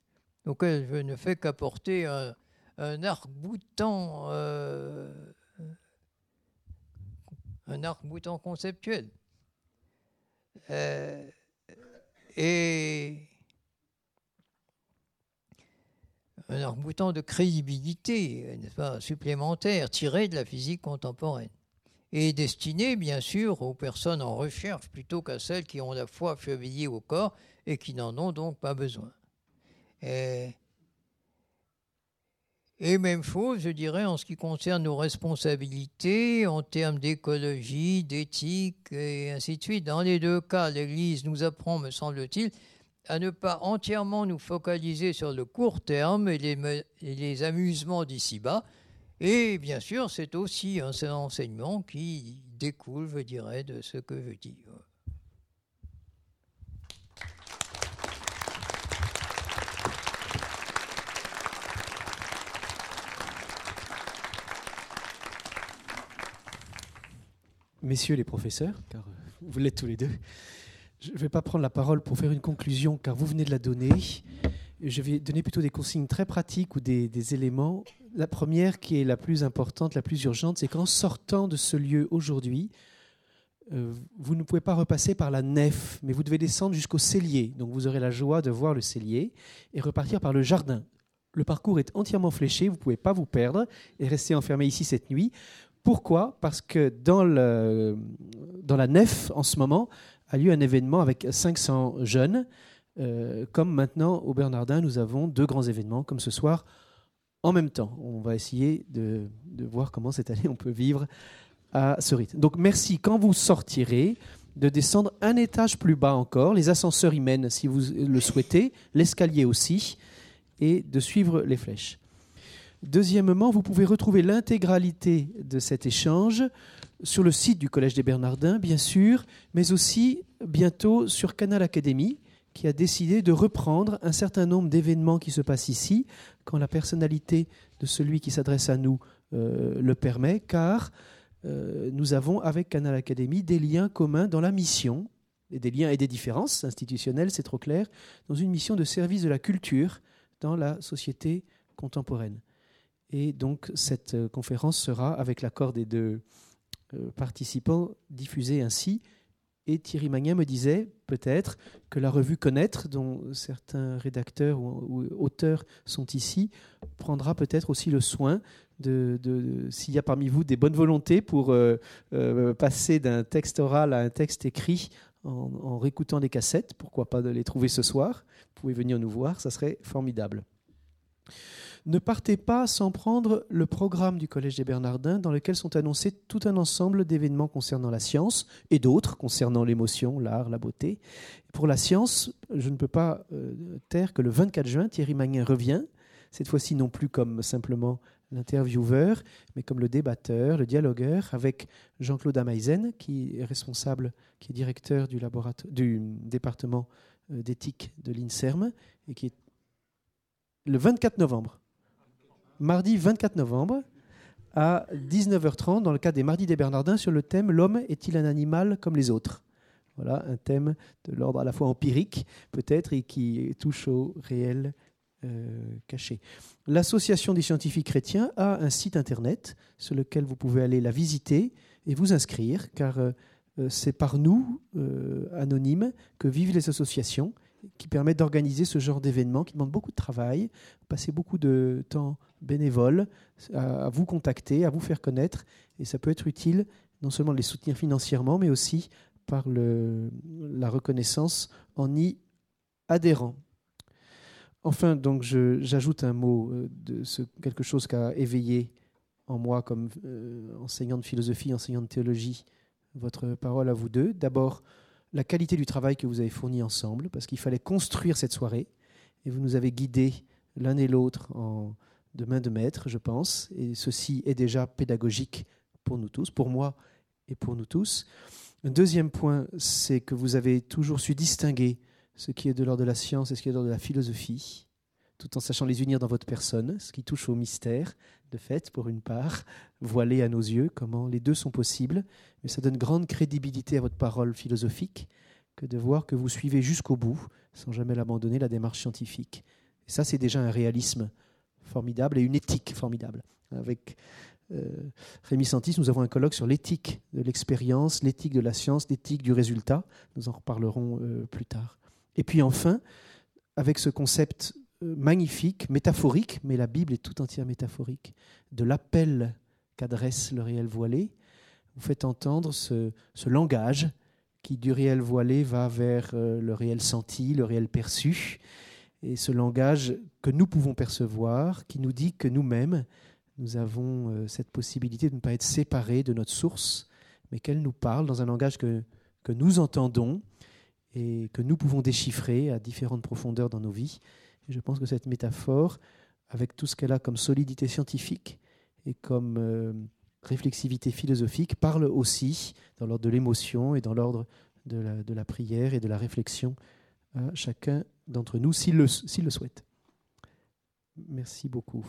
Speaker 3: auquel je ne fais qu'apporter un, arc-boutant, euh, un arc-boutant conceptuel. Euh, et un arc-boutant de crédibilité, pas, supplémentaire, tiré de la physique contemporaine et destiné bien sûr aux personnes en recherche plutôt qu'à celles qui ont la foi chevillée au corps et qui n'en ont donc pas besoin. Et, et, même chose, je dirais, en ce qui concerne nos responsabilités en termes d'écologie, d'éthique et ainsi de suite. Dans les deux cas, l'Église nous apprend, me semble-t-il, à ne pas entièrement nous focaliser sur le court terme et les, amusements d'ici-bas, et bien sûr, c'est aussi un enseignement qui découle, je dirais, de ce que je dis.
Speaker 1: Messieurs les professeurs, car vous l'êtes tous les deux, je ne vais pas prendre la parole pour faire une conclusion, car vous venez de la donner. Je vais donner plutôt des consignes très pratiques ou des, éléments la première qui est la plus importante, la plus urgente, c'est qu'en sortant de ce lieu aujourd'hui, euh, vous ne pouvez pas repasser par la nef, mais vous devez descendre jusqu'au cellier. Donc vous aurez la joie de voir le cellier et repartir par le jardin. Le parcours est entièrement fléché, vous ne pouvez pas vous perdre et rester enfermé ici cette nuit. Pourquoi? Parce que dans la nef, en ce moment, a lieu un événement avec 500 jeunes. Euh, comme maintenant au Bernardin, nous avons deux grands événements, comme ce soir en même temps. On va essayer de, voir comment cette année on peut vivre à ce rythme. Donc merci quand vous sortirez de descendre un étage plus bas encore. Les ascenseurs y mènent si vous le souhaitez, l'escalier aussi, et de suivre les flèches. Deuxièmement, vous pouvez retrouver l'intégralité de cet échange sur le site du Collège des Bernardins, bien sûr, mais aussi bientôt sur Canal Académie, qui a décidé de reprendre un certain nombre d'événements qui se passent ici, quand la personnalité de celui qui s'adresse à nous euh, le permet, car euh, nous avons avec Canal Academy des liens communs dans la mission, et des liens et des différences institutionnelles, c'est trop clair, dans une mission de service de la culture dans la société contemporaine. Et donc cette euh, conférence sera, avec l'accord des deux participants, diffusée ainsi. Et Thierry Magnin me disait peut-être que la revue Connaître, dont certains rédacteurs ou, auteurs sont ici, prendra peut-être aussi le soin de, s'il y a parmi vous des bonnes volontés pour euh, euh, passer d'un texte oral à un texte écrit en, en réécoutant des cassettes, pourquoi pas de les trouver ce soir, vous pouvez venir nous voir, ça serait formidable ne partez pas sans prendre le programme du Collège des Bernardins dans lequel sont annoncés tout un ensemble d'événements concernant la science et d'autres concernant l'émotion, l'art, la beauté. Pour la science, je ne peux pas euh, taire que le 24 juin, Thierry Magnin revient, cette fois-ci non plus comme simplement l'intervieweur, mais comme le débatteur, le dialogueur, avec Jean-Claude Amaisen, qui est responsable, qui est directeur du, du département euh, d'éthique de l'INSERM, et qui est le 24 novembre mardi 24 novembre à 19h30 dans le cadre des Mardis des Bernardins sur le thème L'homme est-il un animal comme les autres? Voilà, un thème de l'ordre à la fois empirique peut-être et qui touche au réel euh, caché. L'Association des scientifiques chrétiens a un site internet sur lequel vous pouvez aller la visiter et vous inscrire car euh, euh, c'est par nous, anonymes, que vivent les associations qui permettent d'organiser ce genre d'événements qui demandent beaucoup de travail, passer beaucoup de temps bénévole à, vous contacter, à vous faire connaître. Et ça peut être utile non seulement de les soutenir financièrement, mais aussi par le, la reconnaissance en y adhérant. Enfin, donc, j'ajoute un mot euh, de quelque chose qui a éveillé en moi comme euh, enseignant de philosophie, enseignant de théologie, votre parole à vous deux. D'abord, la qualité du travail que vous avez fourni ensemble, parce qu'il fallait construire cette soirée, et vous nous avez guidés l'un et l'autre en de main de maître, je pense, et ceci est déjà pédagogique pour nous tous, pour moi et pour nous tous. Un deuxième point, c'est que vous avez toujours su distinguer ce qui est de l'ordre de la science et ce qui est de l'ordre de la philosophie, tout en sachant les unir dans votre personne, ce qui touche au mystère, de fait, pour une part, voilé à nos yeux, comment les deux sont possibles, mais ça donne grande crédibilité à votre parole philosophique que de voir que vous suivez jusqu'au bout, sans jamais l'abandonner, la démarche scientifique. Et ça, c'est déjà un réalisme formidable et une éthique formidable. Avec euh, Rémi Santis, nous avons un colloque sur l'éthique de l'expérience, l'éthique de la science, l'éthique du résultat. Nous en reparlerons euh, plus tard. Et puis enfin, avec ce concept magnifique, métaphorique, mais la Bible est tout entière métaphorique, de l'appel qu'adresse le réel voilé, vous faites entendre ce, langage qui du réel voilé va vers le réel senti, le réel perçu, et ce langage que nous pouvons percevoir, qui nous dit que nous-mêmes, nous avons euh, cette possibilité de ne pas être séparés de notre source, mais qu'elle nous parle dans un langage que nous entendons et que nous pouvons déchiffrer à différentes profondeurs dans nos vies. Je pense que cette métaphore, avec tout ce qu'elle a comme solidité scientifique et comme euh, réflexivité philosophique, parle aussi dans l'ordre de l'émotion et dans l'ordre de la, prière et de la réflexion à chacun d'entre nous, s'il le souhaite. Merci beaucoup.